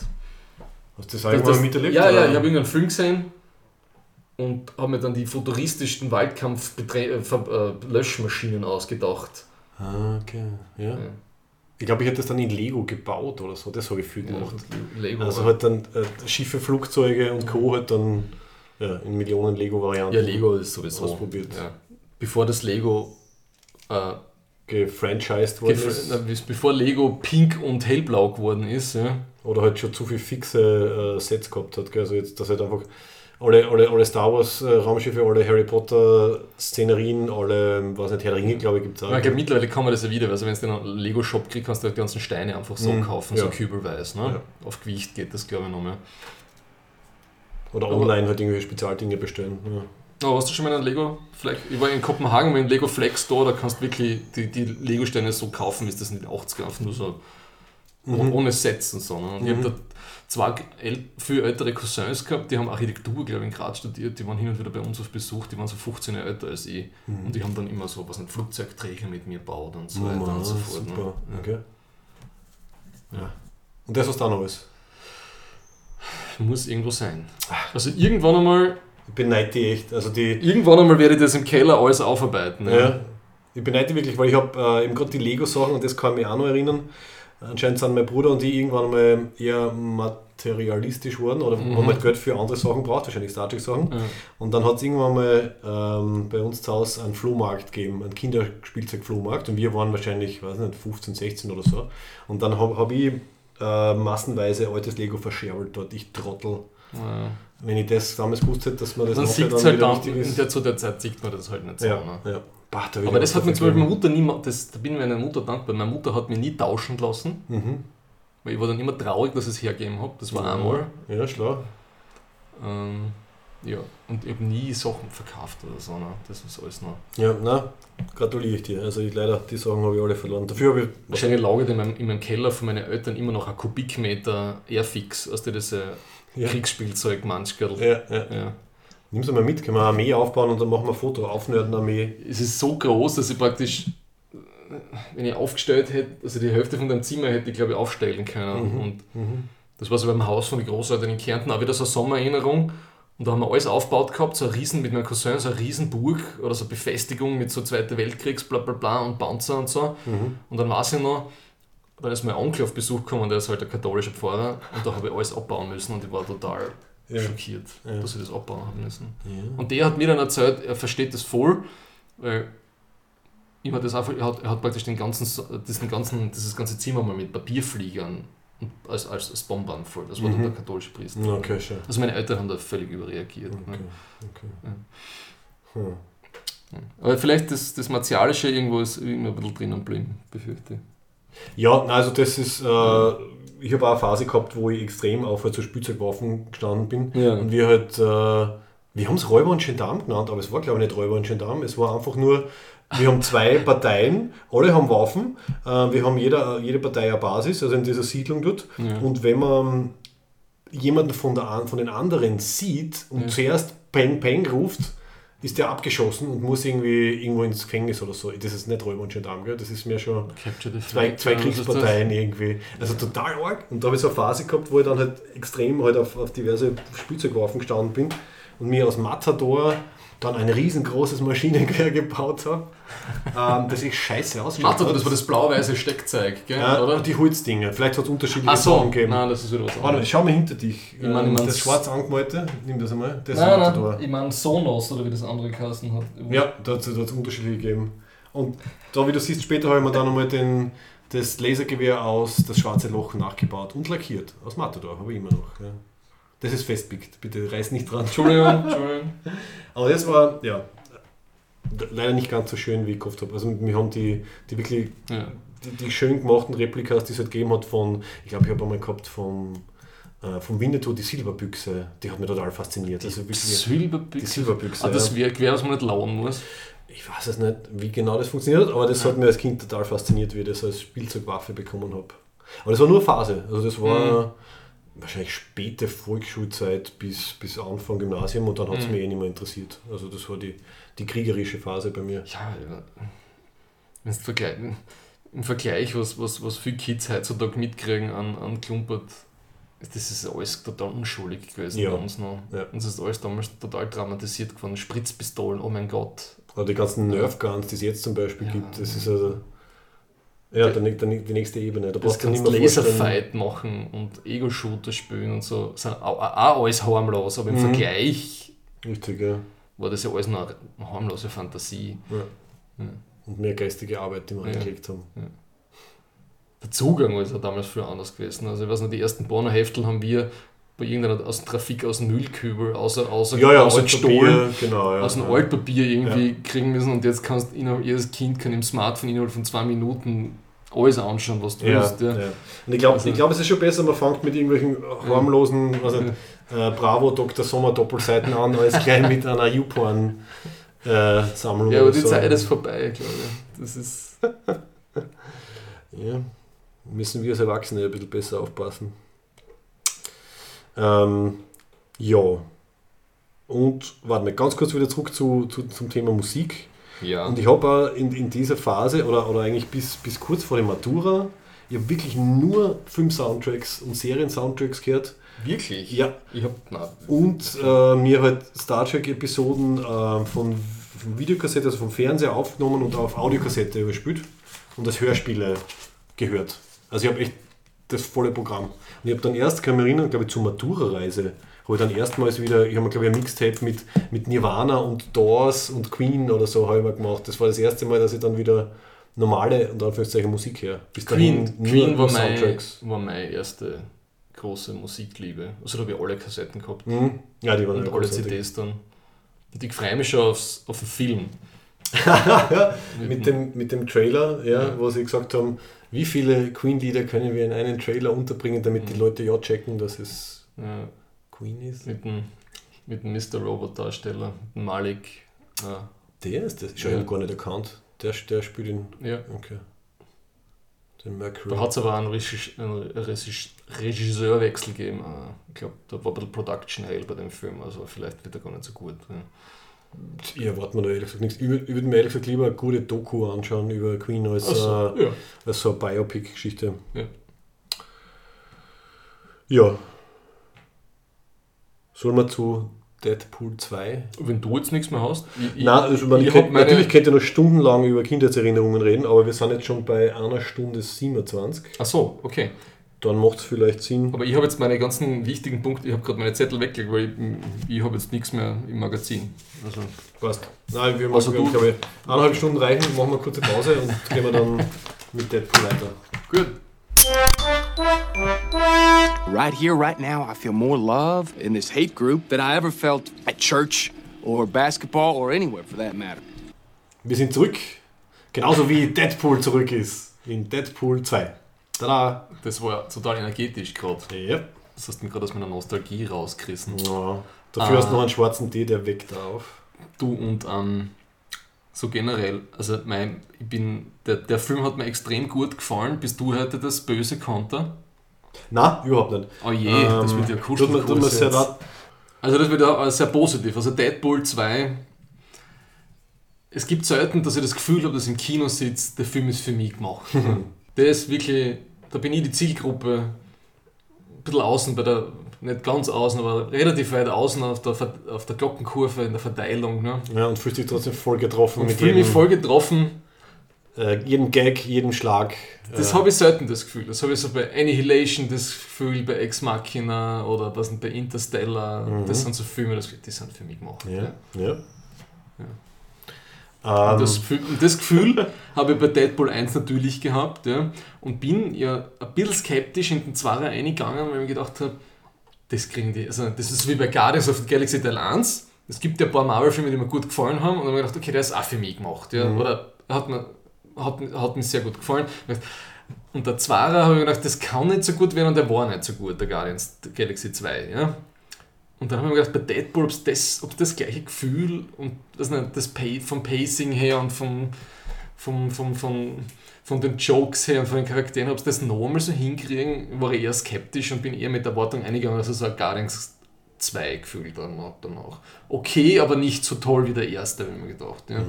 Hast du das Das, irgendwann das, miterlebt? ja, ja, oder? ich habe irgendeinen Film gesehen und habe mir dann die futuristischsten Waldkampf-Löschmaschinen ausgedacht. Ah, okay. Ja. Ja. Ich glaube, ich hätte das dann in Lego gebaut oder so. Das habe ich viel gemacht. Lego. Also halt dann äh, Schiffe, Flugzeuge und Co. halt dann ja, in Millionen Lego-Varianten ja, Lego ist sowieso. ausprobiert. Ja. Bevor das Lego äh, Gefranchised worden gef- ist. bevor Lego pink und hellblau geworden ist, ja. Oder halt schon zu viel fixe äh, Sets gehabt hat. Gell? Also jetzt, dass halt einfach alle, alle, alle Star Wars äh, Raumschiffe, alle Harry Potter Szenerien, alle, ähm, was nicht, Herr Ringe, glaube ich, gibt es auch. Ich glaube, mittlerweile kann man das ja wieder, also wenn du in einen Lego-Shop kriegst, kannst du die ganzen Steine einfach so Mhm, kaufen, ja. so kübelweise. Ne? Ja. Auf Gewicht geht das, glaube ich, noch mehr. Oder Aber- online halt irgendwelche Spezialdinge bestellen. Ja. Aber hast du schon mal einen Lego Flex? Ich war in Kopenhagen mit einem Lego Flex Store, da kannst du wirklich die, die Lego-Steine so kaufen, wie es das in den 80er, einfach nur so Mhm. ohne Sets und so. Ne? Und Ich habe da zwei viel ältere Cousins gehabt, die haben Architektur, glaube ich, in Graz studiert, die waren hin und wieder bei uns auf Besuch, die waren so 15 Jahre älter als ich. Und die haben dann immer so was ein Flugzeugträger mit mir gebaut und so weiter und so fort. super. Ne? Okay. Ja. Und das was dann alles. Muss irgendwo sein. Also irgendwann einmal, Ich beneide die echt. Also die, irgendwann einmal werde ich das im Keller alles aufarbeiten. Ne? Ja. Ich beneide die wirklich, weil ich habe äh, eben gerade die Lego-Sachen und das kann ich mich auch noch erinnern. Anscheinend sind mein Bruder und ich irgendwann mal eher materialistisch worden oder Mhm. haben halt Geld für andere Sachen braucht, wahrscheinlich Star Trek-Sachen. Ja. Und dann hat es irgendwann mal ähm, bei uns zu Hause einen Flohmarkt gegeben, einen Kinderspielzeug-Flohmarkt. Und wir waren wahrscheinlich, weiß nicht, 15, 16 oder so. Und dann habe hab ich äh, massenweise altes Lego verscherlt dort. Ich Trottel. Ja. Wenn ich das damals gewusst hätte, dass man das Dann es halt wieder dann, wichtig ist. der, zu der Zeit sieht man das halt nicht so. Ja, Ne? ja. Bah, da Aber das hat mir zum Beispiel meine. Mutter nie, das, da bin ich meiner Mutter dankbar. Meine Mutter hat mich nie tauschen lassen, Mhm. weil ich war dann immer traurig, dass ich es hergeben habe. Das war einmal. Ja, schlau. Ähm, ja, und ich habe nie Sachen verkauft oder so. Ne? Das ist alles noch. Ja, na, gratuliere ich dir. Also ich leider, die Sachen habe ich alle verloren. Dafür habe ich. Wahrscheinlich lagert in meinem, in meinem Keller von meinen Eltern immer noch ein Kubikmeter Airfix, aus der diese Ja. Kriegsspielzeug manchmal. Ja, ja. Ja. Nimm sie mal mit, können wir eine Armee aufbauen und dann machen wir ein Foto, aufnörden Armee. Es ist so groß, dass ich praktisch, wenn ich aufgestellt hätte, also die Hälfte von deinem Zimmer hätte ich glaube ich aufstellen können. Mhm. Und das war so beim Haus von den Großeltern in Kärnten auch wieder so eine Sommererinnerung. Und da haben wir alles aufgebaut gehabt, so ein Riesen mit meinem Cousin, so eine Riesenburg oder so eine Befestigung mit so Zweiter Weltkriegs, bla bla bla und Panzer und so. Mhm. Und dann weiß ich noch, dann ist mein Onkel auf Besuch gekommen, der ist halt ein katholischer Pfarrer und da habe ich alles abbauen müssen und ich war total Ja. schockiert, Ja. dass ich das abbauen habe müssen. Und der hat mir dann erzählt, er versteht das voll, weil ihm hat das einfach, er, hat, er hat praktisch den ganzen, diesen ganzen, dieses ganze Zimmer mal mit Papierfliegern und als, als, als Bombern voll. Das war dann Mhm. der katholische Priester. Okay, schön. Also meine Eltern haben da völlig überreagiert. Okay, Ne? okay. Hm. Aber vielleicht das, das Martialische irgendwo ist immer ein bisschen drinnen geblieben, befürchte ich. Ja, also das ist, äh, ich habe auch eine Phase gehabt, wo ich extrem auf halt so Spielzeugwaffen gestanden bin. Ja. Und wir halt, äh, wir haben es Räuber und Gendarm genannt, aber es war glaube ich nicht Räuber und Gendarm, es war einfach nur, wir haben zwei <laughs> Parteien, alle haben Waffen, äh, wir haben jeder, jede Partei eine Basis, also in dieser Siedlung dort. Ja. Und wenn man jemanden von, der, von den anderen sieht und Ja. zuerst Peng Peng ruft, ist der abgeschossen und muss irgendwie irgendwo ins Gefängnis oder so. Das ist nicht Räuber und Gendarm, gell? das ist mehr schon zwei, zwei? Kriegsparteien irgendwie. Also total arg. Und da habe ich so eine Phase gehabt, wo ich dann halt extrem halt auf, auf diverse Spielzeugwaffen gestanden bin und mir aus Matador dann ein riesengroßes Maschinengewehr gebaut habe. ähm, das ist scheiße ausschaut. Matador, das war das blau-weiße Steckzeug, gell? ja, oder? die Holzdinger. Vielleicht hat es unterschiedliche Ach so, Sachen gegeben. nein, das ist wieder was Warte, anderes. schau mal hinter dich. Ich meine, ich Ähm, das schwarz angemalte, nimm das einmal. Das ist Nein, nein, ich meine Sonos, oder wie das andere Kassen hat. Ja, da hat es unterschiedliche gegeben. Und da, wie du siehst, später habe ich mir dann nochmal den, das Lasergewehr aus das schwarze Loch nachgebaut und lackiert. Aus Matador, habe ich immer noch. Ja. Das ist festpickt, bitte reiß nicht dran. Entschuldigung, <laughs> Entschuldigung. Aber das war, ja, leider nicht ganz so schön, wie ich gehofft habe. Also wir haben die, die wirklich, Ja. die, die schön gemachten Replikas, die es halt gegeben hat von, ich glaube, ich habe einmal gehabt vom, äh, vom Winnetou die Silberbüchse, die hat mich total fasziniert. Also wirklich, die Silberbüchse. Silberbüchse. Ah, das ja. wäre was man nicht lauen muss. Ich weiß es nicht, wie genau das funktioniert, aber das hat mir als Kind total fasziniert, wie ich das als Spielzeugwaffe bekommen habe. Aber das war nur eine Phase. Also das war wahrscheinlich späte Volksschulzeit bis, bis Anfang Gymnasium und dann hat es Mhm. mich eh nicht mehr interessiert. Also das war die, die kriegerische Phase bei mir. Ja, ja. Wenn's vergleich, im Vergleich, was, was, was viele Kids heutzutage mitkriegen an, an Klumpert, das ist alles total unschuldig gewesen Ja. bei uns noch. Ja. Uns ist alles damals total traumatisiert geworden. Spritzpistolen, oh mein Gott. Oder die ganzen Nerf Guns, die es jetzt zum Beispiel Ja. gibt, das ist also ja, der, der, die nächste Ebene. Da Das brauchst du nicht mehr. Laserfight machen und Ego-Shooter spielen und so. Sind auch, auch alles harmlos, aber im Mhm. Vergleich Richtig, ja. war das ja alles noch eine harmlose Fantasie. ja. Ja. Und mehr geistige Arbeit, die wir Ja. reingelegt haben. Der Zugang ist ja damals viel anders gewesen. Also ich weiß noch, die ersten Bonner-Heftel haben wir bei irgendeiner aus dem Trafik aus dem Müllkübel außer, außer, Ja, ja, außer gestohlen, genau. Ja. aus dem ja. Altpapier irgendwie kriegen müssen und jetzt kannst innerhalb, jedes Kind kann im Smartphone innerhalb von zwei Minuten alles anschauen, was du willst. Ja. Und ich glaube, Also- ich glaub, es ist schon besser, man fängt mit irgendwelchen harmlosen, also äh, Bravo Dr. Sommer Doppelseiten an, als gleich mit einer YouPorn äh, Sammlung. Ja, aber die so. Zeit ist vorbei, glaube ich. Das ist. <laughs> Ja, müssen wir als Erwachsene ein bisschen besser aufpassen. Ähm, ja. Und warte mal, ganz kurz wieder zurück zu, zu, zum Thema Musik. Ja. Und ich habe auch in, in dieser Phase oder, oder eigentlich bis, bis kurz vor der Matura, ich habe wirklich nur Film-Soundtracks und Serien-Soundtracks gehört. Wirklich? Ja. Ich hab. Na, Und äh, mir halt Star Trek-Episoden äh, von, von Videokassette, also vom Fernseher aufgenommen und auf Audiokassette überspielt und als Hörspiele gehört. Also ich habe echt das volle Programm. Und ich habe dann erst, kann ich mich erinnern, glaube ich, zur Matura-Reise, habe ich dann erstmals wieder, ich habe mir, glaube ich, ein Mixtape mit, mit Nirvana und Doors und Queen oder so habe ich mal gemacht. Das war das erste Mal, dass ich dann wieder normale, und Anführungszeichen, Musik her. Bis Queen, dahin Queen nur war, mein, war meine erste große Musikliebe. Also da habe ich alle Kassetten gehabt. Mhm. Ja, die waren Und alle großartig. CDs dann. Und ich freue mich schon aufs, auf den Film. Ja, <laughs> mit dem, mit dem Trailer, ja, Ja. wo sie gesagt haben, wie viele Queen-Lieder können wir in einen Trailer unterbringen, damit die Mhm. Leute ja checken, dass es Ja, Queen ist. mit dem, mit dem Mr. Robot-Darsteller, Malik. Ja, Der ist das? Ich Ja. habe gar nicht erkannt. Der, der spielt ihn. ja. Okay. Den Mercury. Da hat es aber einen, Regis einen Regis Regisseurwechsel gegeben. Äh, Ich glaube, da war ein bisschen Production Hell bei dem Film, also vielleicht wird er gar nicht so gut. Ja. Ich erwarte mir da ehrlich gesagt nichts. Ich würde würd mir ehrlich gesagt lieber eine gute Doku anschauen über Queen als, so, äh, ja. als so eine Biopic-Geschichte. Ja. Ja. Sollen wir zu Deadpool 2? Wenn du jetzt nichts mehr hast. Ich, Nein, also man, ich könnt, natürlich könnt ihr noch stundenlang über Kindheitserinnerungen reden, aber wir sind jetzt schon bei einer Stunde 27. Ach so, okay. Dann macht es vielleicht Sinn. Aber ich habe jetzt meine ganzen wichtigen Punkte, ich habe gerade meine Zettel weggelegt, weil ich, ich habe jetzt nichts mehr im Magazin. Also, Passt. Nein, wir machen, Also du- glaube ich, eineinhalb Stunden reichen, machen wir eine kurze Pause und <laughs> gehen wir dann mit Deadpool weiter. gut. Right here, right now, I feel more love in this hate group than I ever felt at church or basketball or anywhere for that matter. Wir sind zurück, genauso wie Deadpool zurück ist in Deadpool 2. Tada! Das war total energetisch gerade. Ja. Das hast du mir gerade aus meiner Nostalgie rausgerissen. ja. Dafür Ah. hast du noch einen schwarzen Tee, der weckt auf. Du und ähm, so generell, also mein, ich bin, der, der Film hat mir extrem gut gefallen, bis du heute das böse Konter. Nein, überhaupt nicht. Oh je, das Ähm, wird ja tut mir kuschelig. sehr leid. Also das wird ja äh, sehr positiv. Also Deadpool 2, es gibt selten, dass ich das Gefühl habe, dass ich im Kino sitze, der Film ist für mich gemacht. <laughs> der ist wirklich, da bin ich die Zielgruppe, ein bisschen außen bei der, nicht ganz außen, aber relativ weit außen auf der, auf der Glockenkurve in der Verteilung. Ne? Ja, und fühlst dich trotzdem voll getroffen Und mit fühle mich voll getroffen. äh, jedem Gag, jedem Schlag. Das äh, habe ich selten das Gefühl. Das habe ich so bei Annihilation das Gefühl, bei Ex Machina oder was bei Interstellar. Das sind so Filme, die sind für mich gemacht. Ja, ja. Und Ähm, das, das Gefühl habe ich bei Deadpool 1 natürlich gehabt ja, und bin ja ein bisschen skeptisch in den Zwarer eingegangen, weil ich mir gedacht habe, das kriegen die, also das ist wie bei Guardians of the Galaxy Teil 1. Es gibt ja ein paar Marvel-Filme, die mir gut gefallen haben und dann habe ich gedacht, okay, der ist auch für mich gemacht. Ja, Oder hat mir, hat, hat mir sehr gut gefallen. Und der Zwarer habe ich mir gedacht, das kann nicht so gut werden und der war nicht so gut, der Guardians of the Galaxy 2. Ja. Und dann habe ich mir gedacht, bei Deadpool, ob das, ob das gleiche Gefühl und das, nicht, das vom Pacing her und vom, vom, vom, vom, von den Jokes her und von den Charakteren, ob sie das nochmal so hinkriegen, war ich eher skeptisch und bin eher mit der Erwartung eingegangen, dass es so ein Guardians 2 Gefühl dann hat danach. Okay, aber nicht so toll wie der erste, habe ich mir gedacht. Ja.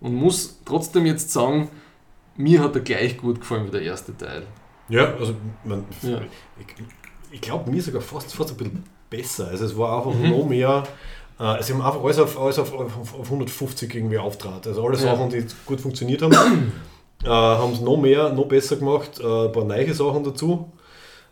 Und muss trotzdem jetzt sagen, mir hat er gleich gut gefallen wie der erste Teil. ja, also man, Ja. ich, ich glaube mir sogar fast, fast ein bisschen besser. Also es war einfach Mhm. noch mehr. Äh, sie haben einfach alles auf, alles auf, auf, auf 150 irgendwie auftrat. Also alle Ja. Sachen, die gut funktioniert haben, <clears throat> äh, haben es noch mehr, noch besser gemacht. Äh, ein paar neue Sachen dazu.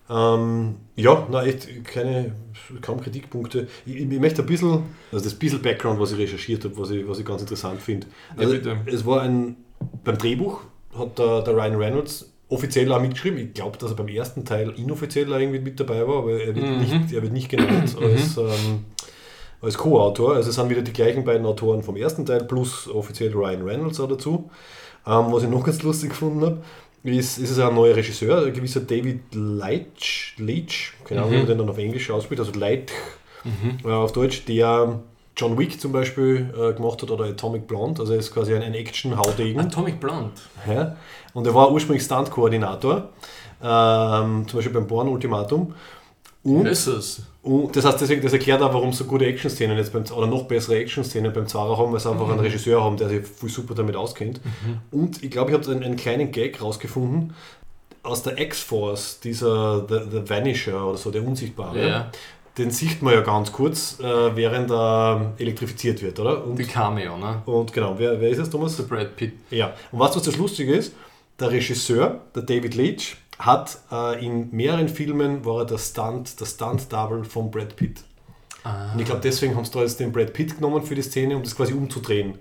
Ähm, ja, na echt keine, kaum Kritikpunkte. Ich, ich möchte ein bisschen, also das bisschen Background, was ich recherchiert habe, was ich, was ich ganz interessant finde. Also, es war ein, beim Drehbuch hat der, der Ryan Reynolds offiziell auch mitgeschrieben. Ich glaube, dass er beim ersten Teil inoffiziell irgendwie mit dabei war, aber er wird, Mhm. nicht, er wird nicht genannt als, ähm, als Co-Autor. Also es sind wieder die gleichen beiden Autoren vom ersten Teil plus offiziell Ryan Reynolds auch dazu. Ähm, was ich noch ganz lustig gefunden habe, ist, ist es ein neuer Regisseur, ein gewisser David Leitch, Leitch keine Ahnung, wie man den dann auf Englisch ausspricht, also Leitch äh, auf Deutsch, der John Wick zum Beispiel äh, gemacht hat oder Atomic Blonde, also er ist quasi ein, ein Action-Haudegen. Atomic Blonde. Ja. Und er war ursprünglich Stunt-Koordinator, ähm, zum Beispiel beim Born-Ultimatum. Und, und das heißt, deswegen, das erklärt auch, warum so gute Action-Szenen jetzt beim, oder noch bessere Action-Szenen beim Zara haben, weil sie einfach einen Regisseur haben, der sich viel super damit auskennt. Und ich glaube, ich habe einen, einen kleinen Gag rausgefunden aus der X-Force, dieser The, The Vanisher oder so, der Unsichtbare. Ja. Den sieht man ja ganz kurz, äh, während er elektrifiziert wird, oder? Und, Die Cameo, ne? und genau, wer, wer ist es, Thomas? Der Brad Pitt. Ja, und was, was das Lustige ist, der Regisseur, der David Leitch, hat äh, in mehreren Filmen war er der Stunt, der Stunt-Double von Brad Pitt. Und ich glaube, deswegen haben sie da jetzt den Brad Pitt genommen für die Szene, um das quasi umzudrehen.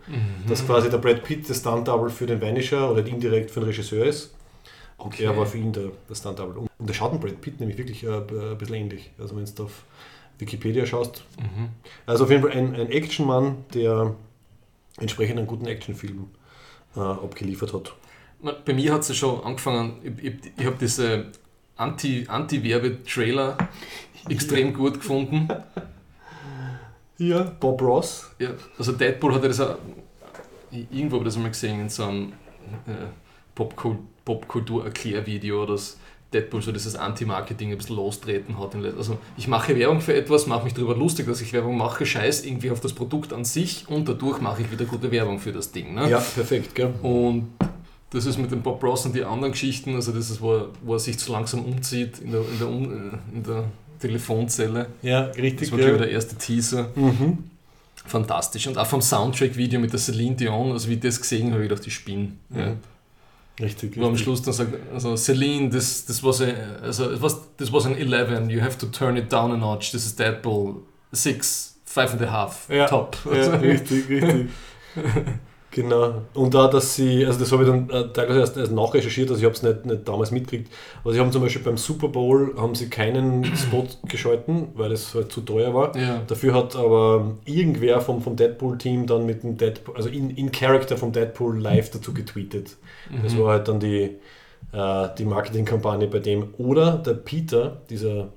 Dass quasi der Brad Pitt der Stunt-Double für den Vanisher oder indirekt für den Regisseur ist. Okay. er war für ihn der, der Stunt-Double. Und und der schaut den Brad Pitt nämlich wirklich äh, ein bisschen ähnlich. Also wenn du auf Wikipedia schaust. Also auf jeden Fall ein, ein Actionmann, der entsprechend einen guten Actionfilm äh, abgeliefert hat. Bei mir hat es ja schon angefangen, ich, ich, ich habe diese Anti- Anti-Werbe-Trailer <laughs> extrem gut gefunden. Ja, Bob Ross. Ja, also Deadpool hat ja das auch, irgendwo habe ich das mal gesehen in so einem äh, Popkul- Popkultur-Erklärvideo, dass Deadpool so dieses Anti-Marketing ein bisschen lostreten hat. Also ich mache Werbung für etwas, mache mich darüber lustig, dass ich Werbung mache, scheiß irgendwie auf das Produkt an sich und dadurch mache ich wieder gute Werbung für das Ding. Ne? Ja, perfekt, gell? Und das ist mit dem Bob Ross und die anderen Geschichten, also das ist, wo er, wo er sich so langsam umzieht in der, in der, um, äh, in der Telefonzelle. Ja, richtig. Das war wieder der erste Teaser. Fantastisch. Und auch vom Soundtrack-Video mit der Celine Dion, also wie ich das gesehen habe, ich gedacht, ich spinne. Ja. Richtig, Wo am. Schluss dann sagt, also Celine, this, this, was a, also, it was, this was an 11, you have to turn it down a notch, this is Deadpool, 6, 5 and a half, Ja, top. Ja, richtig, richtig. <laughs> Genau. Und da, dass sie, also das habe ich dann äh, teilweise erst, erst nachrecherchiert, also ich habe es nicht, nicht damals mitgekriegt, aber sie haben zum Beispiel beim Super Bowl haben sie keinen <clears throat> Spot geschalten, weil es halt zu teuer war. Ja. Dafür hat aber irgendwer vom, vom Deadpool-Team dann mit dem Deadpool, also in, in Character vom Deadpool live dazu getweetet. Das war halt dann die, äh, die Marketingkampagne bei dem. Oder der Peter, dieser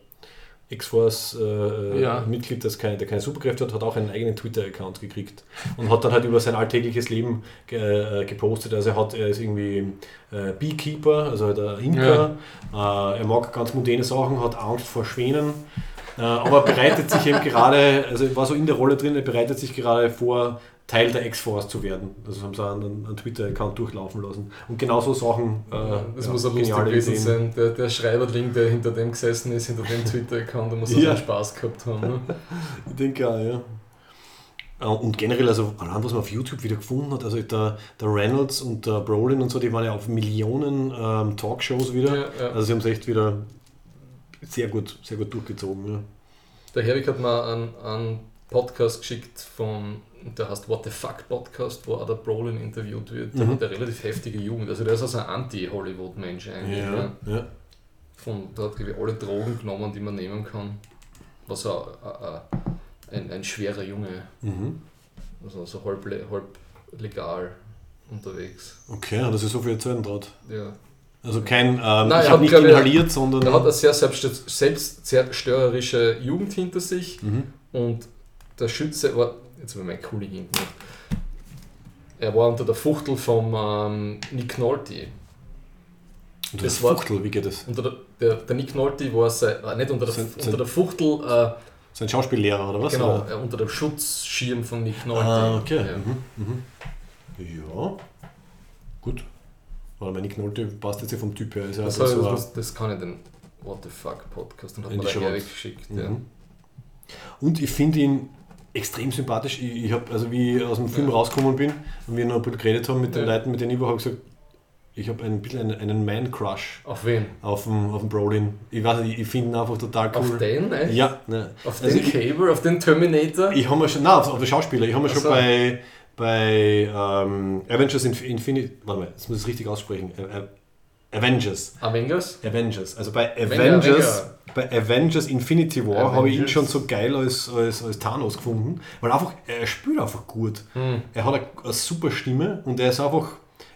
X-Force-Mitglied, äh, Ja. Mitglied, das keine, der keine Superkräfte hat, hat auch einen eigenen Twitter-Account gekriegt und hat dann halt über sein alltägliches Leben ge äh, gepostet. Also er, hat, er ist irgendwie äh, Beekeeper, also halt ein Imker. Äh, er mag ganz mundane Sachen, hat Angst vor Schwänen. Äh, aber bereitet sich eben gerade, also er war so in der Rolle drin, er bereitet sich gerade vor, Teil der X-Force zu werden. Also haben sie einen, einen Twitter-Account durchlaufen lassen. Und genau so Sachen. Äh, Das ja, muss ein lustig gewesen Ideen. sein. Der, der Schreiberling, der hinter dem gesessen ist, hinter dem <laughs> Twitter-Account, der muss auch Ja. Spaß gehabt haben. Ne? <laughs> Ich denke auch, ja. Äh, Und generell, also allein was man auf YouTube wieder gefunden hat, also der, der Reynolds und der Brolin und so, die waren ja auf Millionen ähm, Talkshows wieder. Ja, ja. Also sie haben es echt wieder sehr gut, sehr gut durchgezogen. Ja. Der Herwig hat mir einen, einen Podcast geschickt von, der heißt What the Fuck Podcast, wo der Brolin interviewt wird. Der Mhm. hat eine relativ heftige Jugend. Also der ist also ein Anti-Hollywood-Mensch eigentlich. Ne? ja. Von, der hat glaube ich, alle Drogen genommen, die man nehmen kann. Was auch äh, äh, ein, ein schwerer Junge, Mhm. also so halb, halb legal unterwegs. Okay, dass er so viel erzählen traut. Ja. Also kein, ähm, Nein, ich er habe hat, nicht inhaliert, sondern. Er hat eine sehr selbst, selbstzerstörerische Jugend hinter sich Mhm. und der Schütze war, jetzt habe ich mein Kuli hinten gemacht. er war unter der Fuchtel vom ähm, Nick Nolte. Und das das war- Fuchtel, wie geht das? Unter der, der, der Nick Nolte war, sein, war nicht unter der, Sein- unter der Fuchtel, äh, Sein Schauspiellehrer oder was? genau, Oder? äh, unter dem Schutzschirm von Nick Nolte. Ah, okay. Ja. Mhm. Mhm. Ja. Gut. Aber meine Knolte passt jetzt ja vom Typ her. Ist ja Das, also das, so muss, das kann ich den What the Fuck Podcast und hat mir der Erik Notes. geschickt. ein- Ja. Mhm. Und ich finde ihn extrem sympathisch. Ich, ich habe, also wie ich aus dem Film Ja. rausgekommen bin und wir noch ein bisschen geredet haben mit den Ja. Leuten, mit denen ich war, habe ich gesagt, ich habe ein bisschen einen, einen Man-Crush Auf wen? auf den, auf den Brolin. Ich weiß nicht, ich finde ihn einfach total cool. Auf den? Echt? Ja, ne. Auf Also den ich- Cable? Auf den Terminator? Ich habe mir schon, nein, auf, auf den Schauspieler, ich habe mir Ach schon bei, bei ähm, Avengers Inf Infinity, warte mal, jetzt muss ich es richtig aussprechen, Ä- Ä- Avengers. Avengers? Avengers. Also bei Avenger, Avengers, bei Avengers Infinity War habe ich ihn schon so geil als, als, als Thanos gefunden, weil einfach, er spielt einfach gut. Hm. Er hat eine, eine super Stimme und er ist einfach,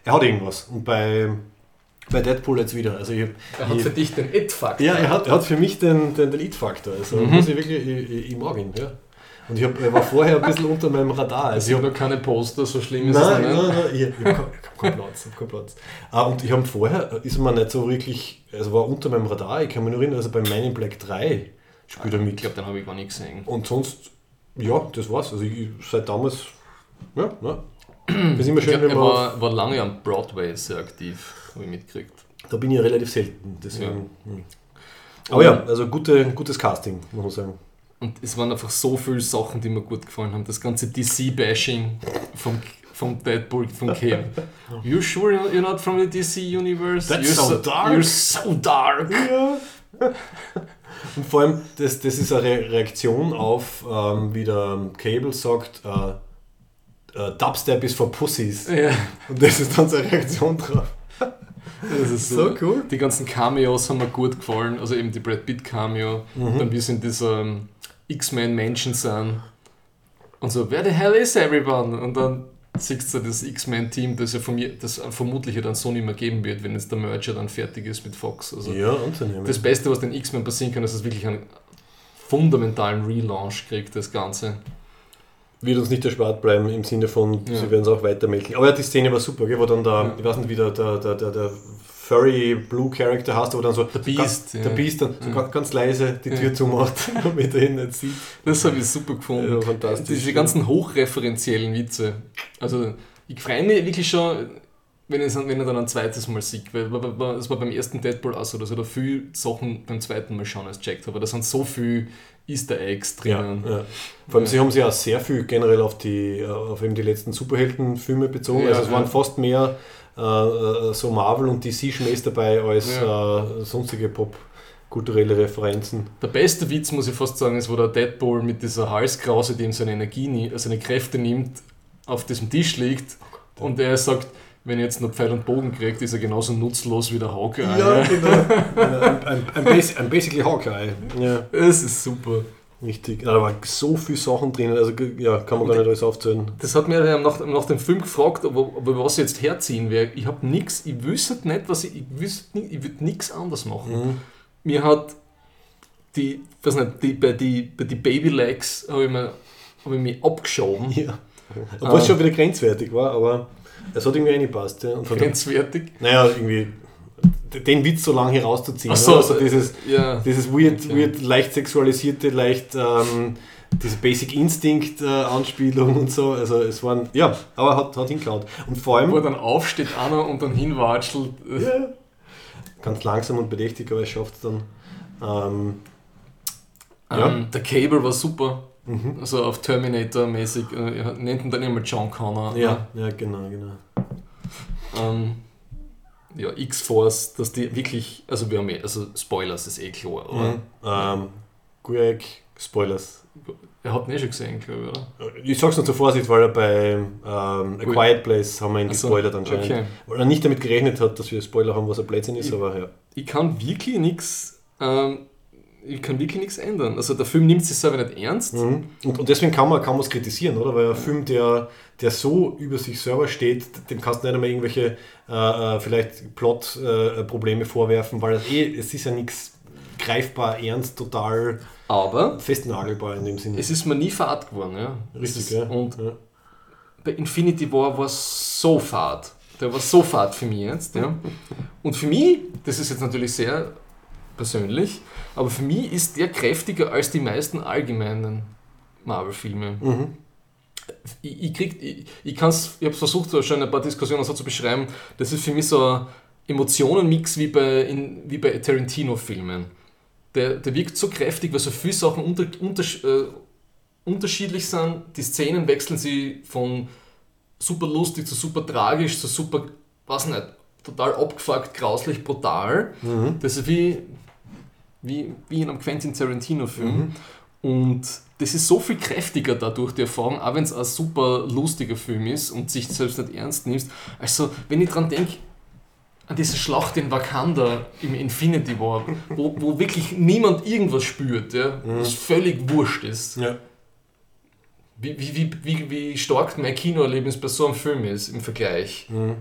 er hat irgendwas. Und bei, Bei Deadpool jetzt wieder. Also ich, Er hat ich, für dich den It-Faktor. ja, er hat, er hat für mich den, den, den It-Faktor. Also muss ich wirklich, ich, ich, ich mag ihn. Ja. Und ich, hab, er war vorher ein bisschen unter meinem Radar. Also Ich ich habe hab, noch keine Poster, so schlimm ist nein, es nein, nicht. nein, ich, ich habe keinen Platz. Ich hab keinen Platz. Ah, und ich habe vorher, ist mir nicht so wirklich, also war unter meinem Radar. Ich kann mich nur erinnern, also bei Man in Black 3 spielt er Ich mit. glaube, den habe ich gar nicht gesehen. Und sonst, ja, das war's. Also ich, seit damals, ja, ja. Das ist immer Ich schön, glaub, wenn man. war, war lange am Broadway sehr aktiv, habe ich mitgekriegt. Da bin ich ja relativ selten. Deswegen, hm. Aber ja, also gute, gutes Casting, muss man sagen. Und es waren einfach so viele Sachen, die mir gut gefallen haben. Das ganze DC-Bashing vom, vom Deadpool, von Kevin. <laughs> You sure you're not from the DC universe? That's you're so dark." You're so dark. Ja. Und vor allem, das, das ist eine Re Reaktion auf, ähm, wie der Cable sagt, äh, äh, Dubstep ist for Pussies. Ja, Und das ist dann seine Reaktion drauf. das ist So cool. Die ganzen Cameos haben mir gut gefallen. Also eben die Brad Pitt Cameo. Mhm. Dann wie sie in dieser ähm, X-Men Menschen sind. Und so, where the hell is everyone? Und dann siehst du das X-Men-Team, das ja von mir, das vermutlich ja dann so nicht mehr geben wird, wenn jetzt der Merger dann fertig ist mit Fox. Also Ja, anzunehmen. das Beste, was den X-Men passieren kann, ist, dass es wirklich einen fundamentalen Relaunch kriegt, das Ganze. wird uns nicht erspart bleiben im Sinne von, Ja. sie werden es auch weitermelken. Aber ja, die Szene war super, gell, wo dann der, Ja. ich weiß nicht, wie der, der, der, der Furry Blue Character hast, wo dann so der Beast, der ja. Beast dann so Ja. ganz, ganz leise die Tür Ja. zumacht, <laughs> damit er ihn nicht sieht. Das habe ich super gefunden. Ja, fantastisch. Diese ganzen hochreferenziellen Witze. Also ich freue mich wirklich schon, wenn ich, wenn ich dann ein zweites Mal sehe. Weil es war beim ersten Deadpool auch so, dass ich da viele Sachen beim zweiten Mal schauen als checkt habe. Da sind so viele Easter Eggs Ja, drinnen. ja. Vor allem, sie haben sich auch sehr viel generell auf die, äh, auf eben die letzten Superheldenfilme bezogen. Ja, also es waren ja. fast mehr äh, äh, so Marvel und DC-Schmähs dabei als äh, sonstige popkulturelle Referenzen. Der beste Witz, muss ich fast sagen, ist, wo der Deadpool mit dieser Halskrause, die ihm seine Energie, seine Kräfte nimmt, auf diesem Tisch liegt und er sagt, wenn er jetzt noch Pfeil und Bogen kriegt, ist er genauso nutzlos wie der Hawkeye. <laughs> genau. ein, ein, ein, Basi- ein basically Hawkeye. Ja, Das ist super. Richtig. Da waren so viele Sachen drin, also ja, kann man gar nicht alles aufzählen. Das hat mir ja nach, nach dem Film gefragt, ob, ob ich was jetzt herziehen werde. Ich habe nichts, ich wüsste nicht, was ich, ich wüsste nicht, ich würde nichts anders machen. Mhm. Mir hat die, weiß nicht, die, bei die, bei die Baby Legs habe ich, mir- hab ich mich abgeschoben. Ja. Obwohl es Ah. schon wieder grenzwertig war, aber es hat irgendwie reingepasst. Ja. Grenzwertig. naja, irgendwie den Witz so lange herauszuziehen. Ach so, also dieses, Ja. dieses weird, Okay. weird, leicht sexualisierte, leicht ähm, diese Basic Instinct äh, Anspielung und so. Also es waren, ja, aber hat, hat hingehauen. Und vor allem Wo er dann aufsteht einer und dann hinwatschelt. ja, ganz langsam und bedächtig, aber er schafft es dann. Ähm, Ja. Ähm, der Cable war super. mhm. Also auf Terminator-mäßig. Äh, nennt ihn dann immer John Connor. ja, ja, genau, genau. Ähm, ja, X-Force, dass die wirklich, also wir haben eh, also Spoilers ist eh klar, aber Mhm. Ähm, Greg, Spoilers. er hat ihn eh schon gesehen, glaube ich, oder? Ich sag's nur zur Vorsicht, weil er bei ähm, A Ui. Quiet Place haben wir ihn Ach so, gespoilert anscheinend. okay. Weil er nicht damit gerechnet hat, dass wir Spoiler haben, was ein Blödsinn ist, Ich- aber ja. Ich kann wirklich nichts, ähm, ich kann wirklich nichts ändern. Also der Film nimmt sich selber nicht ernst. Mhm. Und, und deswegen kann man kann es kritisieren, oder? Weil ein Film, der, der so über sich selber steht, dem kannst du nicht einmal irgendwelche äh, äh, vielleicht Plot-Probleme vorwerfen, weil es, eh, es ist ja nichts greifbar, ernst, total Aber festnagelbar in dem Sinne. es ist mir nie fad geworden, ja. Richtig, ist, ja. Und ja. bei Infinity War war es so fad. Der war so fad für mich jetzt. Ja. Und für mich, das ist jetzt natürlich sehr persönlich, aber für mich ist der kräftiger als die meisten allgemeinen Marvel-Filme. Mhm. Ich, ich, krieg- ich, ich, kann's- ich habe versucht, so schon ein paar Diskussionen so zu beschreiben. Das ist für mich so ein Emotionenmix wie bei, in, wie bei Tarantino-Filmen. Der, der wirkt so kräftig, weil so viele Sachen unter, unter, äh, unterschiedlich sind. Die Szenen wechseln sie von super lustig zu super tragisch zu super, was nicht, total abgefuckt, grauslich, brutal. Mhm. Das ist wie, wie, wie in einem Quentin Tarantino-Film. Und das ist so viel kräftiger dadurch, die Erfahrung, auch wenn es ein super lustiger Film ist und sich selbst nicht ernst nimmst. Also, wenn ich dran denke, an diese Schlacht in Wakanda im Infinity War, wo, wo wirklich niemand irgendwas spürt, ja, was völlig wurscht ist. Ja. Wie, wie, wie, wie, wie stark mein Kinoerlebnis bei so einem Film ist im Vergleich. Mhm.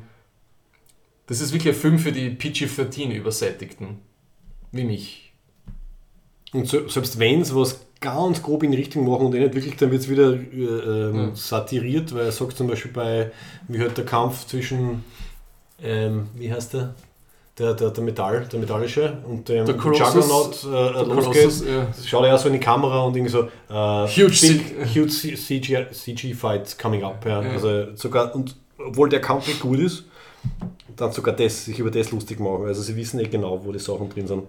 Das ist wirklich ein Film für die PG-13 Übersättigten. Wie mich. Und so, selbst wenn sie was ganz grob in Richtung machen und eh nicht wirklich, dann wird es wieder äh, ähm, Ja. satiriert, weil er sagt zum Beispiel bei, wie halt der Kampf zwischen, ähm, wie heißt der? Der, der, der Metall, der metallische und dem Der Colossus- Juggernaut äh, Der losgeht. Ja. Schaut er auch so in die Kamera und irgendwie so äh, Huge big, huge CG, CG Fight coming up. Ja. Ja. Also sogar, und obwohl der Kampf nicht gut ist, dann sogar das, sich über das lustig machen. Also sie wissen nicht genau, wo die Sachen drin sind.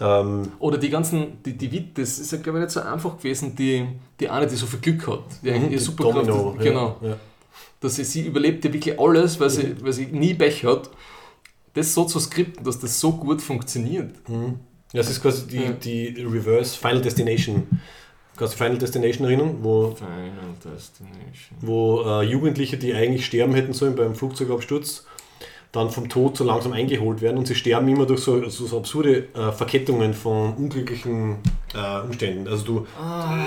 Ähm, Oder die ganzen, die, die das ist ja glaube ich nicht so einfach gewesen, die, die eine, die so viel Glück hat, die eigentlich ihre die Superkraft Domino, ist, genau, Ja, ja. dass sie, sie überlebt ja wirklich alles, weil sie, weil sie nie Pech hat. Das so zu skripten, dass das so gut funktioniert. Ja, es ist quasi die, Ja. die Reverse Final Destination. Du Final Destination erinnern, wo, Final Destination. wo äh, Jugendliche, die eigentlich sterben hätten sollen beim Flugzeugabsturz, dann vom Tod so langsam eingeholt werden und sie sterben immer durch so, so, so absurde äh, Verkettungen von unglücklichen äh, Umständen. Also du,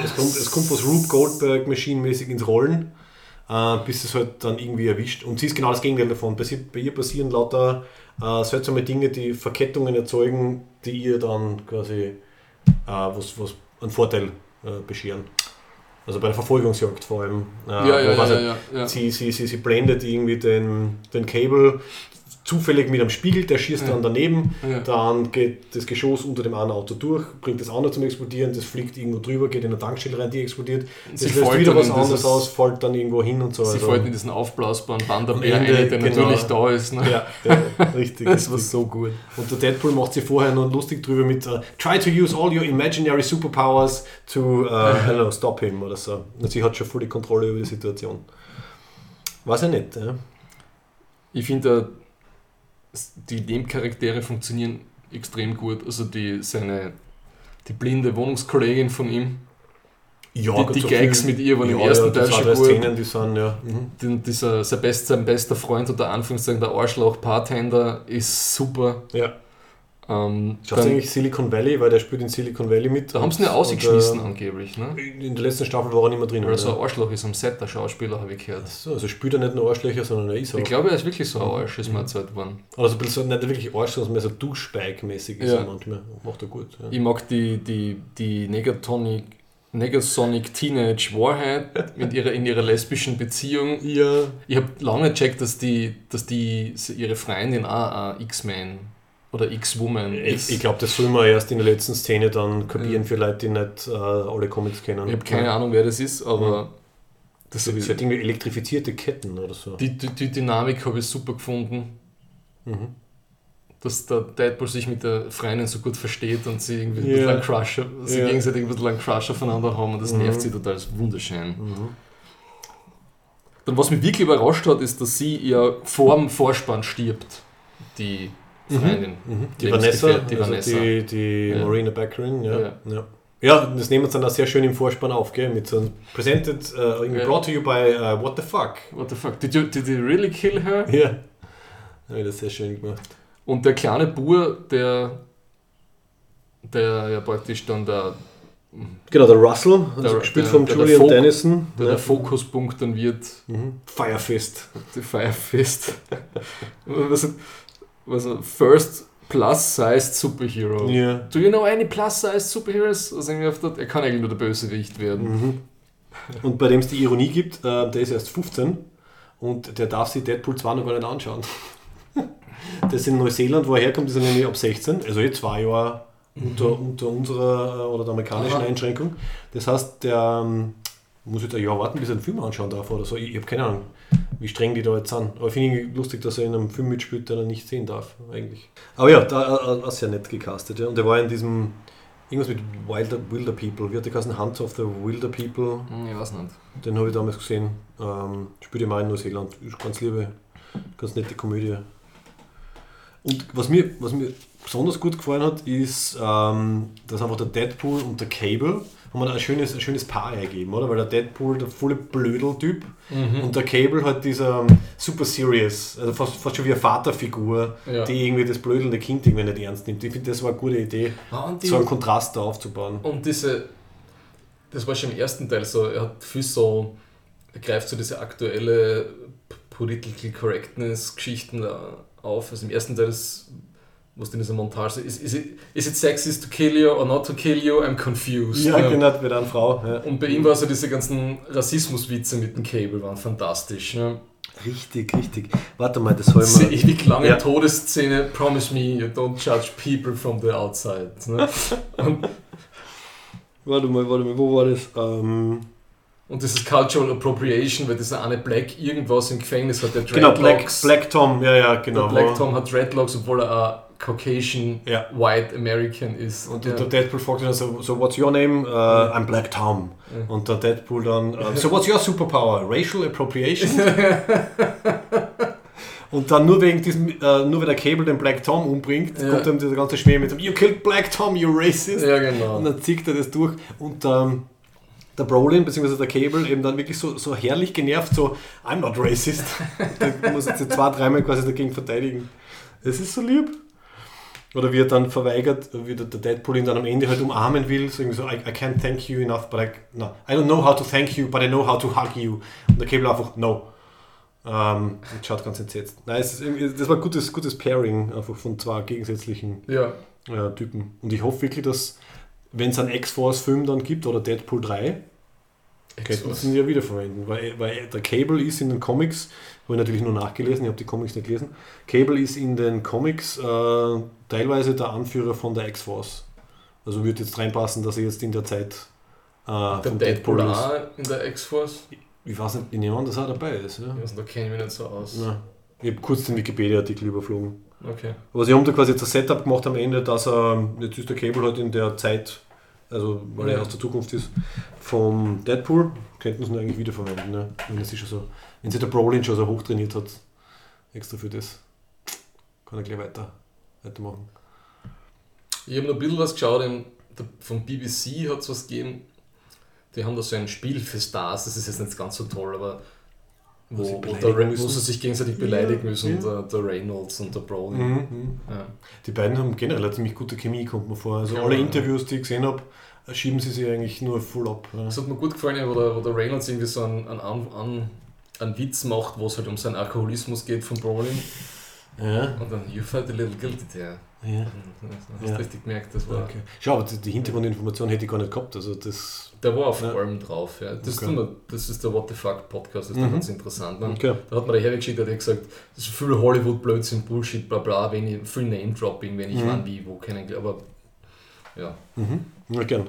es, kommt, es kommt was Rube Goldberg maschinenmäßig ins Rollen, äh, bis es halt dann irgendwie erwischt. Und sie ist genau das Gegenteil davon. Bei, sie, bei ihr passieren lauter äh, seltsame Dinge, die Verkettungen erzeugen, die ihr dann quasi äh, was, was einen Vorteil äh, bescheren. Also bei der Verfolgungsjagd vor allem. Äh, Ja, ja, ja, halt- ja. Sie, sie, sie, sie blendet irgendwie den, den Cable zufällig mit einem Spiegel, der schießt Ja. dann daneben, Ja. dann geht das Geschoss unter dem einen Auto durch, bringt das andere zum Explodieren, das fliegt irgendwo drüber, geht in eine Tankstelle rein, die explodiert, Sie das löst fällt wieder was anderes aus, fällt dann irgendwo hin und so. Sie also- fällt in diesen aufblasbaren Banderbär Am Ende, der genau. natürlich da ist. Ne? ja, ja, richtig. <laughs> Das war so gut. Und der Deadpool macht sich vorher noch lustig drüber mit äh, Try to use all your imaginary superpowers to <laughs> uh, know, stop him oder so. Und sie hat schon voll die Kontrolle über die Situation. Weiß ja nicht. Ja. Ich finde, die Nebencharaktere funktionieren extrem gut. Also die, seine, die blinde Wohnungskollegin von ihm, Ja, Die- die Gags mit ihr waren im ja, ersten ja, die Teil schon gut. Szenen, die sind, ja. Mhm. den, dieser, sein, best, sein bester Freund unter Anführungszeichen, der Arschloch-Bartender, ist super. ja. Ähm, Schaut eigentlich Silicon Valley, weil der spielt in Silicon Valley mit. da haben sie ihn ja Und, ausgeschmissen äh, angeblich. Ne? In der letzten Staffel war er nicht mehr drin. Weil er so ein Arschloch ist am Set, der Schauspieler, habe ich gehört. so, also spielt er nicht nur Arschlöcher, sondern er ist auch. Ich glaube, er ist wirklich so ein Arsch, ist mir erzählt worden. also so, nicht wirklich Arsch, sondern mehr so Duschbike-mäßig ist Ja. er manchmal. Macht er gut. Ja. Ich mag die, die, die Negatonic, Negasonic Teenage Warhead mit ihrer, in ihrer lesbischen Beziehung. ja. Ich habe lange gecheckt, dass die, dass die ihre Freundin auch ein X-Man oder X-Woman ist. Ich, ich glaube, das soll man erst in der letzten Szene dann kapieren für Leute, die nicht äh, alle Comics kennen. Ich habe keine Ahnung, wer das ist, aber das Das ist halt irgendwie elektrifizierte Ketten oder so. die, die, die Dynamik habe ich super gefunden. Mhm. Dass der Deadpool sich mit der Freundin so gut versteht und sie irgendwie ein Ja. bisschen einen Crush, sie Ja. gegenseitig ein bisschen einen Crush aufeinander haben und das Mhm. nervt sie total, das ist wunderschön. Dann, was mich wirklich überrascht hat, ist, dass sie ja vor dem Vorspann stirbt, die Freundin. Mhm. Die Vanessa, Lebensgefährtin, die also Vanessa. die, die Ja. Marina Baccarin, ja. Ja. ja. Ja, das nehmen wir dann auch sehr schön im Vorspann auf, gell? Mit so einem Presented, irgendwie Ja. brought to you by uh, What the Fuck. What the fuck? Did you, did you really kill her? Ja. Ja, das sehr schön gemacht. Und der kleine Bur, der, der ja praktisch dann der, Genau, der Russell, also Der- gespielt der- von der- Julian der Dennison. der, ja. der Fokuspunkt dann wird, Mhm. Firefist. die Firefist. <laughs> was, First Plus-Sized Superhero. Ja. Do you know any Plus-Sized Superheroes? Also irgendwie auf der, er kann eigentlich nur der Bösewicht werden. Mhm. Und bei dem es die Ironie gibt, äh, der ist erst 15 und der darf sich Deadpool 2 noch gar nicht anschauen. <laughs> das in Neuseeland, wo er herkommt, ist er nämlich ab 16, also jetzt zwei Jahre unter, unter unserer äh, oder der amerikanischen Aha. Einschränkung. Das heißt, der ähm, muss jetzt ein Jahr warten, bis er einen Film anschauen darf oder so. Ich, ich habe keine Ahnung, wie streng die da jetzt sind. Aber ich finde irgendwie lustig, dass er in einem Film mitspielt, den er nicht sehen darf, eigentlich. Aber ja, da äh, äh, sehr nett gecastet. Ja. Und er war in diesem, irgendwas mit Wilder, Wilder People, wie hat der geheißen? Hunts of the Wilder People. Hm, Ich weiß nicht. Den habe ich damals gesehen. Ähm, spielt immer in Neuseeland. Ist ganz liebe, ganz nette Komödie. Und was mir, was mir besonders gut gefallen hat, ist, ähm, dass einfach der Deadpool und der Cable haben ein schönes, ein schönes Paar ergeben, oder? Weil der Deadpool der volle Blödel-Typ und der Cable halt dieser ähm, super serious, also fast, fast schon wie eine Vaterfigur, Ja. die irgendwie das blödelnde Kind irgendwie nicht ernst nimmt. Ich finde, das war eine gute Idee, Ah, die- so einen Kontrast da aufzubauen. Und diese, das war schon im ersten Teil so, er hat viel so, er greift so diese aktuelle Political Correctness Geschichten da auf. Also im ersten Teil ist, was in dieser Montage ist, is it, is it sexist to kill you or not to kill you? I'm confused. Ja, genau, wird eine Frau. Ja. Und bei ihm war so diese ganzen Rassismuswitze mit dem Cable waren fantastisch. Ne? Richtig, richtig. Warte mal, das soll man. ewig lange Ja. Todesszene, promise me you don't judge people from the outside. Ne? <laughs> Warte mal, warte mal, wo war das? Ähm, und dieses Cultural Appropriation, weil dieser eine Black irgendwas im Gefängnis hat, der genau, Black, Dreadlocks. Black Tom, ja, ja, genau. der Black Tom hat Dreadlocks, obwohl er Caucasian Ja. White American ist. Und ja. der Deadpool fragt dann so, so what's your name? Uh, I'm Black Tom. Und der Deadpool dann, uh, so what's your superpower? Racial Appropriation? <laughs> Und dann nur wegen diesem, äh, nur weil der Cable den Black Tom umbringt, Ja. kommt dann dieser ganze Schmäh mit dem You killed Black Tom, you racist. ja, genau. Und dann zieht er das durch und ähm, der Brolin bzw. der Cable eben dann wirklich so, so herrlich genervt, so I'm not racist. <laughs> der muss jetzt zwei, dreimal quasi dagegen verteidigen. Es ist so lieb. Oder wie er dann verweigert, wie der Deadpool ihn dann am Ende halt umarmen will, so irgendwie so, I, I can't thank you enough, but I, no, I don't know how to thank you, but I know how to hug you. Und der Cable einfach, no. Ähm, und schaut ganz entsetzt. Nein, es ist das war ein gutes, gutes Pairing, einfach von zwei gegensätzlichen Ja. äh, Typen. Und ich hoffe wirklich, dass, wenn es einen X-Force-Film dann gibt oder Deadpool 3, könnten sie ihn ja wiederverwenden. Weil, weil der Cable ist in den Comics, habe ich natürlich nur nachgelesen, ich habe die Comics nicht gelesen. Cable ist in den Comics äh, teilweise der Anführer von der X-Force. Also wird jetzt reinpassen, dass er jetzt in der Zeit äh, Der von Deadpool ist. auch in der X-Force. Ich weiß nicht, ich nehme an, dass er dabei ist. Ja? Also, da kenne ich mich nicht so aus. Ja. Ich habe kurz den Wikipedia-Artikel überflogen. Okay. Aber sie haben da quasi jetzt ein Setup gemacht am Ende, dass er, jetzt ist der Cable halt in der Zeit, also weil er aus der Zukunft ist, vom Deadpool, könnten sie ihn eigentlich wiederverwenden, ne? wenn, sich schon so, wenn sich der Brolin schon so hoch trainiert hat, extra für das, kann er gleich weiter, weitermachen. Ich habe noch ein bisschen was geschaut, vom BBC hat es was gegeben. Die haben da so ein Spiel für Stars, das ist jetzt nicht ganz so toll, aber Wo wo, der, wo sie sich gegenseitig beleidigen Ja, müssen, ja. Der, der Reynolds und der Brolin. Mhm. Ja. Die beiden haben generell eine ziemlich gute Chemie, kommt mir vor. Also Ja, alle. Interviews, die ich gesehen habe, schieben sie sich eigentlich nur voll ab. Ja. Das hat mir gut gefallen, wo der, wo der Reynolds irgendwie so einen, einen, An- an, einen Witz macht, wo es halt um seinen Alkoholismus geht von Brolin. Ja, Und dann, you felt a little guilty there. ja. Hast Ja. richtig gemerkt, das war. Okay. Schau, aber die, die Hintergrundinformation hätte ich gar nicht gehabt. Also das. Der war auf Ja. allem drauf. Ja. Das, Okay. tun wir, das ist der What the Fuck Podcast, das ist Mhm. ganz interessant. Ne? Okay. Da hat mir der hergeschickt, der hat gesagt, das ist viel Hollywood-Blödsinn, Bullshit, bla bla, wenn ich, viel Name-Dropping, wenn ich Mhm. wann, wie, wo kennengelernt. Aber ja, Mhm. Ja, gern.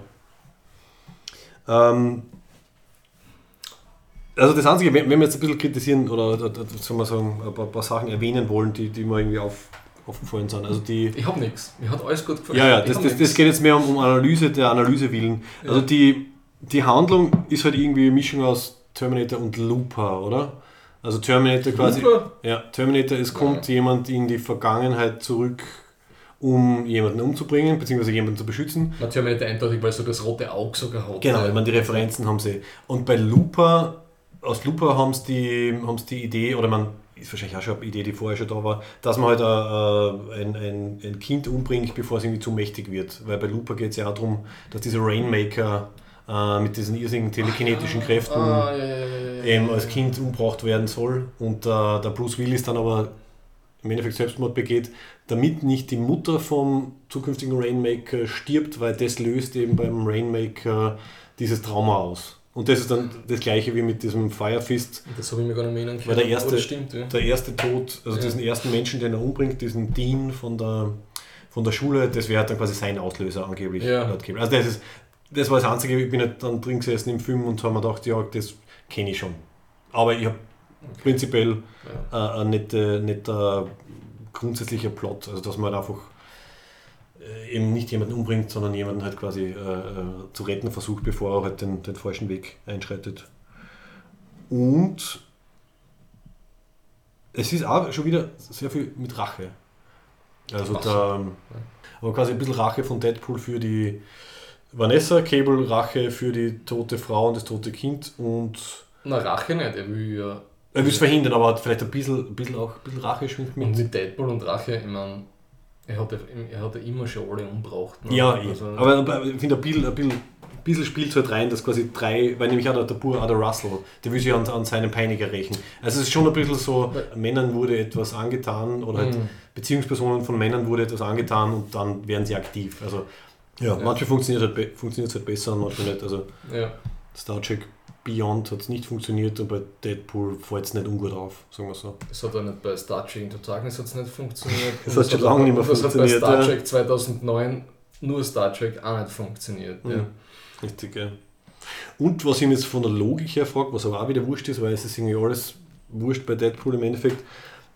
Ähm, also das Einzige, wenn wir jetzt ein bisschen kritisieren oder, oder, soll man sagen, ein paar, paar Sachen erwähnen wollen, die, die mir irgendwie auf, aufgefallen sind. Also die, ich hab nichts. Mir hat alles gut gefallen. ja, ja, das, das, das geht jetzt mehr um, um Analyse der Analyse willen. Also Ja. die, die Handlung ist halt irgendwie eine Mischung aus Terminator und Looper, oder? Also Terminator quasi. Super. Ja, Terminator, es kommt jemand in die Vergangenheit zurück, um jemanden umzubringen, beziehungsweise jemanden zu beschützen. Na, Terminator eindeutig, weil so das rote Auge sogar hat. Genau, Ja. ich meine, die Referenzen haben sie. Und bei Looper, aus Looper haben sie die, haben sie die Idee, oder man ist wahrscheinlich auch schon eine Idee, die vorher schon da war, dass man halt äh, ein, ein, ein Kind umbringt, bevor es irgendwie zu mächtig wird. Weil bei Looper geht es ja auch darum, dass dieser Rainmaker äh, mit diesen irrsinnigen telekinetischen Kräften Ah, ja, ja, ja, ja, ja, eben ja. als Kind umgebracht werden soll. Und äh, der Bruce Willis dann aber im Endeffekt Selbstmord begeht, damit nicht die Mutter vom zukünftigen Rainmaker stirbt, weil das löst eben beim Rainmaker dieses Trauma aus. Und das ist dann das gleiche wie mit diesem Firefist. Das habe ich mir gar nicht mehr erinnern können. Weil der erste, das stimmt, ja. der erste Tod, also Ja. diesen ersten Menschen, den er umbringt, diesen Dean von der, von der Schule, das wäre dann quasi sein Auslöser angeblich. Ja. Also das, ist, das war das Einzige, ich bin nicht dann drin gesessen im Film und habe mir gedacht, ja, das kenne ich schon. Aber ich habe prinzipiell Ja. äh, ein netter, netter grundsätzlicher Plot, also dass man halt einfach äh, eben nicht jemanden umbringt, sondern jemanden halt quasi äh, äh, zu retten versucht, bevor er halt den, den falschen Weg einschreitet. Und es ist auch schon wieder sehr viel mit Rache. Also da, aber quasi ein bisschen Rache von Deadpool für die Vanessa, Cable Rache für die tote Frau und das tote Kind und Na, Rache nicht, er will ja. er will es verhindern, aber vielleicht ein bisschen, ein bisschen auch ein bisschen Rache schwingt Und mit. mit Deadpool und Rache, ich meine, Er hat, ja, er hat ja immer schon alle umgebracht. ne? Ja, eh. Also, aber, ich finde, ein bisschen, ein bisschen, ein bisschen spielt halt rein, dass quasi drei, weil nämlich auch der, der Bur, auch der Russell, der will sich an, an seinen Peiniger rächen. Also es ist schon ein bisschen so, Männern wurde etwas angetan oder halt Mhm. Beziehungspersonen von Männern wurde etwas angetan und dann werden sie aktiv. Also ja, manchmal funktioniert es halt, funktioniert's halt besser und manchmal nicht. Also ja. Star Trek Beyond hat es nicht funktioniert und bei Deadpool fällt es nicht ungut auf, sagen wir so. Das hat auch nicht bei Star Trek Into Darkness hat's nicht funktioniert. <laughs> Das Und hat schon lange nicht mehr funktioniert, hat bei Star ja. Trek 2009 nur Star Trek auch nicht funktioniert. Ja. Mhm. Richtig, ja. Und was ich mich jetzt von der Logik her frage, was aber auch wieder wurscht ist, weil es ist irgendwie alles wurscht bei Deadpool im Endeffekt.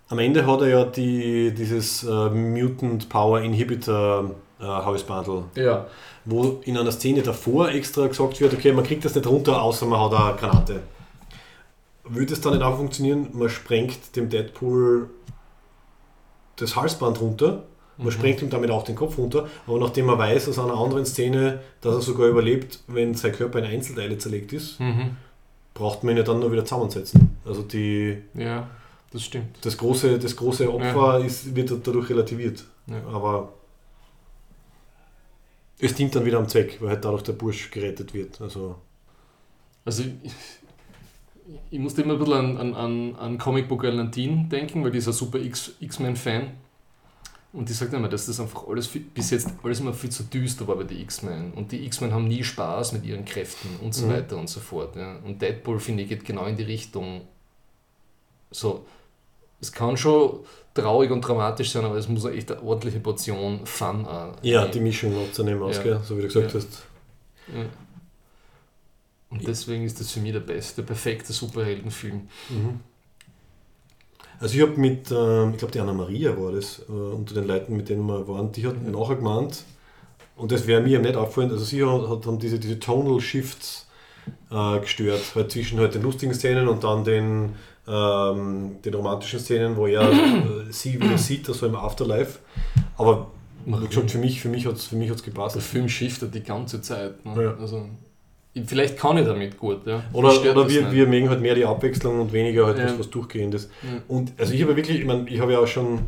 Am Ende hat er ja die, dieses äh, Mutant Power Inhibitor äh, Halsbandel, ja. wo in einer Szene davor extra gesagt wird, okay, man kriegt das nicht runter, außer man hat eine Granate. Würde es dann nicht auch funktionieren, man sprengt dem Deadpool das Halsband runter, man sprengt ihm damit auch den Kopf runter, aber nachdem man weiß aus einer anderen Szene, dass er sogar überlebt, wenn sein Körper in Einzelteile zerlegt ist, Mhm. braucht man ihn ja dann nur wieder zusammensetzen. Also die, ja, das stimmt. das, große, das große Opfer ist, wird dadurch relativiert. Ja. Aber es dient dann wieder am Zweck, weil halt dadurch der Bursch gerettet wird. Also, Also ich, ich musste immer ein bisschen an, an, an, an Comicbook Alantin denken, weil die ist ein super X-Men-Fan. Und die sagt immer, dass das einfach alles viel, bis jetzt alles immer viel zu düster war bei den X-Men. Und die X-Men haben nie Spaß mit ihren Kräften und so Mhm. weiter und so fort. Ja. Und Deadpool, finde ich, geht genau in die Richtung. So, es kann schon traurig und dramatisch sein, aber es muss echt eine ordentliche Portion Fun auch ja, rein. die Mischung nicht aus, Ja. gell? so wie du gesagt Ja. hast. Ja. Und deswegen ist das für mich der beste, perfekte Superheldenfilm. Mhm. Also ich habe mit, ähm, ich glaube die Anna Maria war das, äh, unter den Leuten, mit denen wir waren, die hat nachher gemeint, und das wäre mir nicht auffallen, also sie hat, hat haben diese, diese Tonal Shifts äh, gestört, halt zwischen halt den lustigen Szenen und dann den, ähm, den romantischen Szenen, wo er äh, sie wieder <clears throat> sieht, also im Afterlife. Aber wie gesagt, für mich, für mich hat es für mich hat's gepasst. Der Film shiftet die ganze Zeit. Ne? Ja. Also, ich- vielleicht kann ich damit gut. Ja. Oder, oder wir, nicht. wir mögen halt mehr die Abwechslung und weniger halt Ja. was, was Durchgehendes. Ja. Und also ich habe wirklich, ich meine, ich habe ja auch schon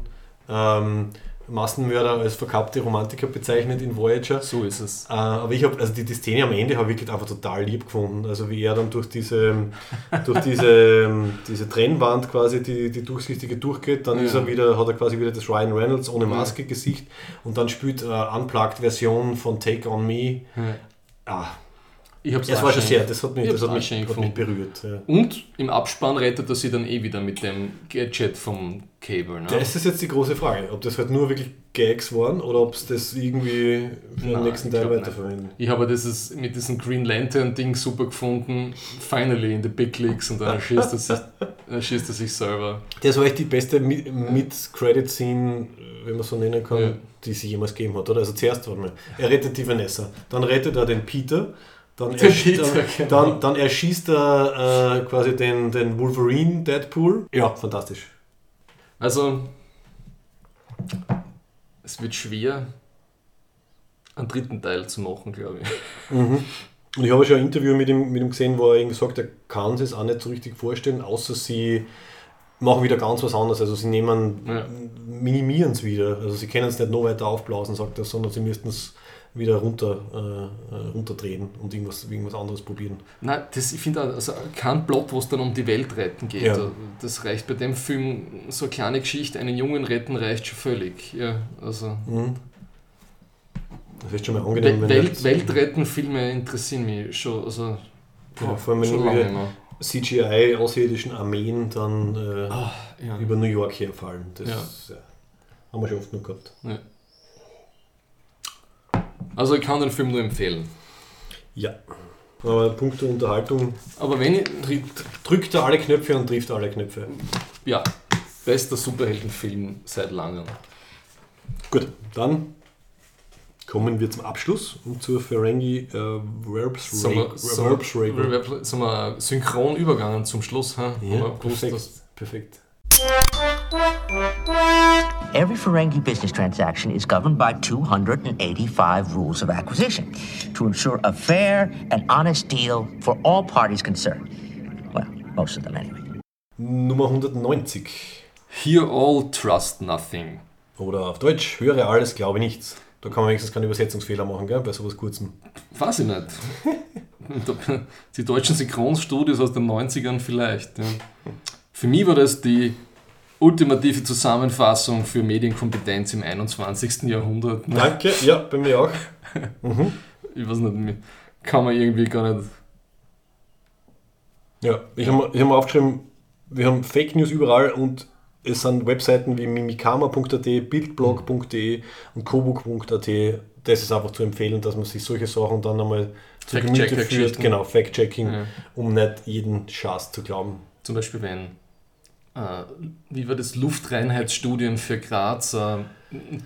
ähm, Massenmörder als verkappte Romantiker bezeichnet in Voyager. So ist es. Äh, aber ich habe, also die, die Szene am Ende habe ich wirklich einfach total lieb gefunden. Also wie er dann durch diese, durch diese, <laughs> diese Trennwand quasi, die, die durchsichtige durchgeht, dann Ja. ist er wieder, hat er quasi wieder das Ryan Reynolds ohne. Maske Gesicht und dann spielt eine Unplugged-Version von Take On Me. Ja. Ah, Ich hab's das war schon sehr, das hat mich, ich das hat mich, hat mich berührt. Ja. Und im Abspann rettet er sie dann eh wieder mit dem Gadget vom Cable. Ne? Das ist jetzt die große Frage, ob das halt nur wirklich Gags waren oder ob es das irgendwie für den Nein, nächsten Teil weiterverwenden. Ich habe dieses, mit diesem Green Lantern-Ding super gefunden. Finally in the Big Leagues und dann erschießt er sich, <laughs> erschießt er sich selber. Das war echt die beste Mi- Mid-Credit-Scene, wenn man so nennen kann, Ja. die sie jemals gegeben hat. Oder? Also zuerst warte mal, er rettet die Vanessa, dann rettet er den Peter, dann, ersch dann, genau. dann, dann erschießt er äh, quasi den, den Wolverine Deadpool. Ja, fantastisch. Also, es wird schwer, einen dritten Teil zu machen, glaube ich. Und ich habe schon ein Interview mit ihm, mit ihm gesehen, wo er irgendwie sagt, er kann sich es auch nicht so richtig vorstellen, außer sie machen wieder ganz was anderes. Also sie nehmen, Ja. minimieren es wieder. Also sie können es nicht noch weiter aufblasen, sagt er, sondern sie müssten es wieder runter, äh, äh, runterdrehen und irgendwas, irgendwas anderes probieren. Nein, das, ich finde also kein Plot, wo es dann um die Welt retten geht. Ja. Das reicht bei dem Film, so eine kleine Geschichte, einen Jungen retten reicht schon völlig. Ja, also Das ist schon mal angenehm, wenn Welt, Weltretten-Filme interessieren mich schon, also Ja, vor allem, wenn schon lange immer. CGI außerirdischen Armeen dann äh, Ah, ja. über New York herfallen. Das ja. haben wir schon oft noch gehabt. Also ich kann den Film nur empfehlen. Ja. Aber Punkte Unterhaltung Aber wenn ich, trifft, drückt er alle Knöpfe und trifft alle Knöpfe. ja, bester Superheldenfilm seit langem. Gut, dann kommen wir zum Abschluss und zur Ferengi äh, Verbs Reg- sind wir, wir synchron übergangen zum Schluss? Ha? Ja, perfekt. perfekt. Every Ferengi business transaction is governed by 285 rules of acquisition to ensure a fair and honest deal for all parties concerned. Well, most of them anyway. Nummer 190. Hear all, trust nothing. Oder auf Deutsch, höre alles, glaube nichts. Da kann man wenigstens keinen Übersetzungsfehler machen, gell? bei sowas Kurzem. Weiß ich nicht. <laughs> Die deutschen Synchronstudios aus den 90ern vielleicht. Ja. Für mich war das die ultimative Zusammenfassung für Medienkompetenz im 21. Jahrhundert. Ne? Danke, ja, bei mir auch. <laughs> Ich weiß nicht, kann man irgendwie gar nicht. Ja, ich habe hab mir aufgeschrieben, wir haben Fake News überall und es sind Webseiten wie mimikama.at, bildblog.de und kobook.at. Das ist einfach zu empfehlen, dass man sich solche Sachen dann einmal zu Gemüte führt. Genau, Fact-Checking, Ja. um nicht jeden Schatz zu glauben. Zum Beispiel, wenn, wie war das, Luftreinheitsstudien für Graz, äh,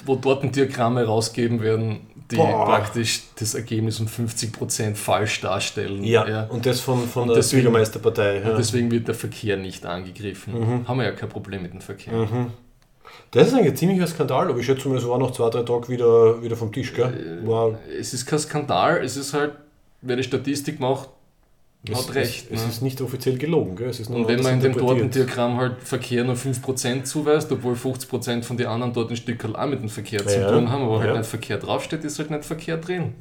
wo dort Diagramme rausgeben werden, die Boah. praktisch das Ergebnis um 50% falsch darstellen. Ja, und das von, von Und der Bürgermeisterpartei. Ja. Und deswegen wird der Verkehr nicht angegriffen. Haben wir ja kein Problem mit dem Verkehr. Das ist ein ziemlicher Skandal, aber ich schätze mal, es war noch zwei, drei Tage wieder, wieder vom Tisch. Gell? War, Es ist kein Skandal, es ist halt, wer die Statistik macht, es, hat recht. Es, es ne? ist nicht offiziell gelogen. Gell? Es ist nur Und wenn man in dem interpretiert. Datendiagramm halt Verkehr nur 5% zuweist, obwohl 50% von den anderen dort ein Stück auch mit dem Verkehr zu Ja, tun haben, aber halt ja. nicht Verkehr draufsteht, ist halt nicht Verkehr drin.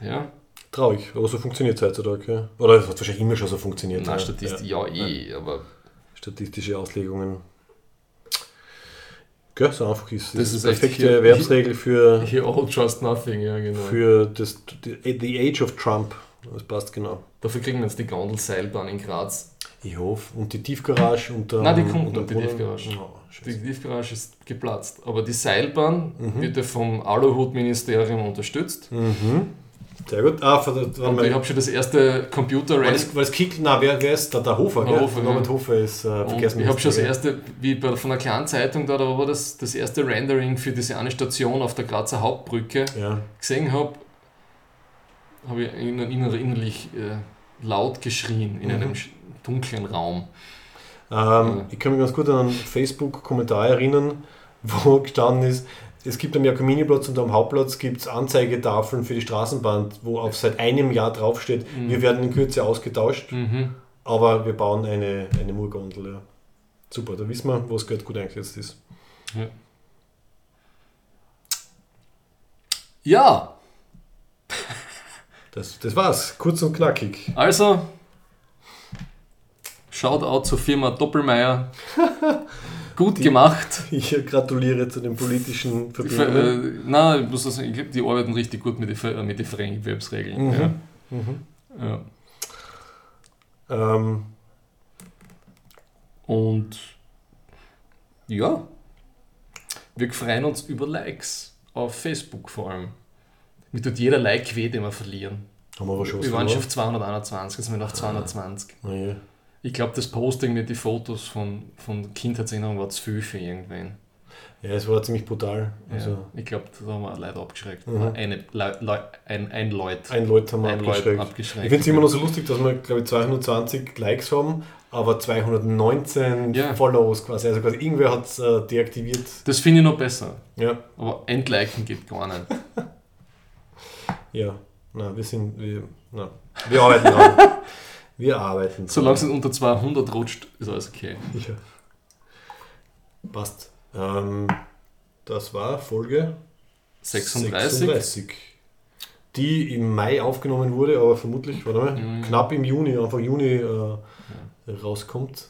Ja, Traurig, aber so funktioniert es heutzutage. Ja. Oder es hat wahrscheinlich immer schon so funktioniert. ja. Statistik, ja, eh, aber Statistische Auslegungen. Gell, so einfach ist Das es. ist die echt perfekte hier- Erwerbsregel für, here all trust nothing, ja genau. für das, die, the Age of Trump. Das passt genau. Dafür kriegen wir jetzt die Gondelseilbahn in Graz. Ich hoffe. Und die Tiefgarage und der. Nein, die kommt und der noch, die. Tiefgarage. Oh, Die. Tiefgarage ist geplatzt. Aber die Seilbahn Mhm. wird ja vom Aluhut-Ministerium unterstützt. Sehr gut. Ah, von der, Und ich habe schon das erste computer war das Kickl? Nein, wer, wer ist da? Der Hofer, Der? Hofer, Norbert ja. Hofer ist äh, Und ich Verkehrsminister. habe schon das erste, wie bei, von einer kleinen Zeitung da, da war das, das erste Rendering für diese eine Station auf der Grazer Hauptbrücke Ja. gesehen habe, habe ich inner, inner, innerlich äh, laut geschrien in einem sch- dunklen Raum. Ähm, Ich kann mich ganz gut an einen Facebook-Kommentar erinnern, <laughs> wo gestanden ist, es gibt am Jakominiplatz und am Hauptplatz gibt es Anzeigetafeln für die Straßenbahn, wo auf seit einem Jahr draufsteht, wir werden in Kürze ausgetauscht, Mhm. aber wir bauen eine, eine Murgondel. Ja. Super, da wissen wir, wo das Geld gut eingesetzt ist. Ja, <laughs> Das, das war's, kurz und knackig. also Shoutout zur Firma Doppelmeier. <laughs> Gut gemacht. Ich gratuliere zu den politischen Die Ver- Verbindungen. äh, nein, ich muss sagen, ich glaub, die arbeiten richtig gut mit den mit den Fremdwerbsregeln. Ja. Ja. Ähm, Und ja, wir freuen uns über Likes auf Facebook vor allem. Mir tut jeder Like weh, den wir verlieren. haben wir aber schon Wir waren schon auf 221, jetzt sind wir auf 220. Oh je. Ich glaube, das Posting mit den Fotos von, von Kindheitserinnerungen war zu viel für irgendwen. Ja, es war ziemlich brutal. Also, ja. Ich glaube, da haben wir Leute abgeschreckt. Eine, Leu, Leu, ein, ein Leut. Ein Leute haben wir Ein Leut abgeschreckt. abgeschreckt. Ich finde es immer noch so lustig, dass wir, glaube ich, 220 Likes haben, aber 219 Ja. Follows quasi. Also quasi irgendwer hat es äh, deaktiviert. Das finde ich noch besser. Ja, Aber entliken geht gar nicht. <laughs> ja. Na, wir sind, wir, na, wir arbeiten dran. <laughs> Wir arbeiten dran. Solange es nicht unter 200 rutscht, ist alles okay. Ja. Passt. Ähm, das war Folge 36. 36, die im Mai aufgenommen wurde, aber vermutlich, warte mal, Mhm. knapp im Juni, Anfang Juni äh, rauskommt.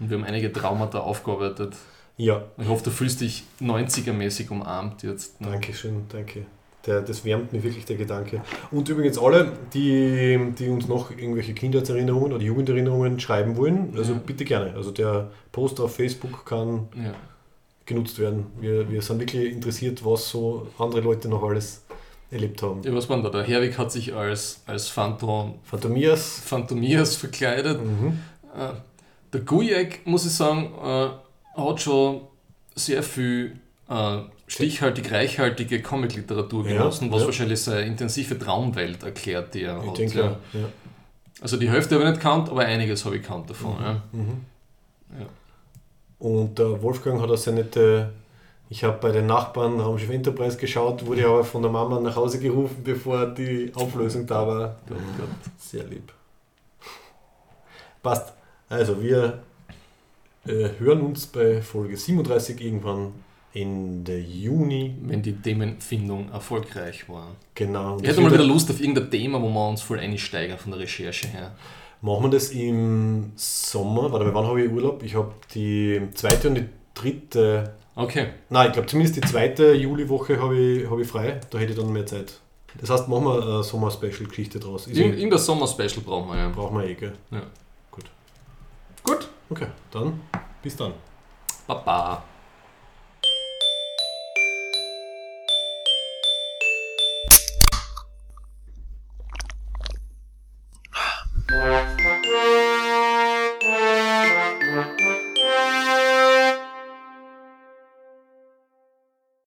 Und wir haben einige Traumata aufgearbeitet. Ja, Ich hoffe, du fühlst dich 90er-mäßig umarmt jetzt. ne? danke schön, danke. Der, das wärmt mir wirklich der Gedanke. Und übrigens alle, die, die uns noch irgendwelche Kindheitserinnerungen oder Jugenderinnerungen schreiben wollen, also Ja. bitte gerne. Also der Post auf Facebook kann Ja. genutzt werden. Wir, wir sind wirklich interessiert, was so andere Leute noch alles erlebt haben. ja, was war denn da? Der Herwig hat sich als, als Phantom, Phantomias. Phantomias verkleidet. Mhm. Äh, Der Gujek, muss ich sagen, äh, hat schon sehr viel äh, stichhaltig, reichhaltige Comic-Literatur Ja, genossen, was ja. wahrscheinlich seine intensive Traumwelt erklärt, die er Ich hat. denke, ja. ja. ja. Also die Hälfte habe ich nicht kannt, aber einiges habe ich kannt davon. Mhm. Ja. Und der Wolfgang hat auch eine nette. Ich habe bei den Nachbarn Raumschiff Enterprise geschaut, wurde aber von der Mama nach Hause gerufen, bevor die Auflösung da war. Gott, Gott. Sehr lieb. Passt. Also wir äh, hören uns bei Folge 37 irgendwann Ende Juni. Wenn die Themenfindung erfolgreich war. Genau. Ich hätte mal wieder Lust auf irgendein Thema, wo wir uns voll einsteigen von der Recherche her. Machen wir das im Sommer? Warte mal, wann habe ich Urlaub? Ich habe die zweite und die dritte. Okay. Nein, ich glaube zumindest die zweite Juliwoche habe ich, habe ich frei. Da hätte ich dann mehr Zeit. Das heißt, machen wir eine Sommer-Special-Geschichte draus. Ist eh- irgendein Sommer-Special brauchen wir ja. brauchen wir eh, gell? ja. Gut. Gut. Okay, dann bis dann. Baba. Thank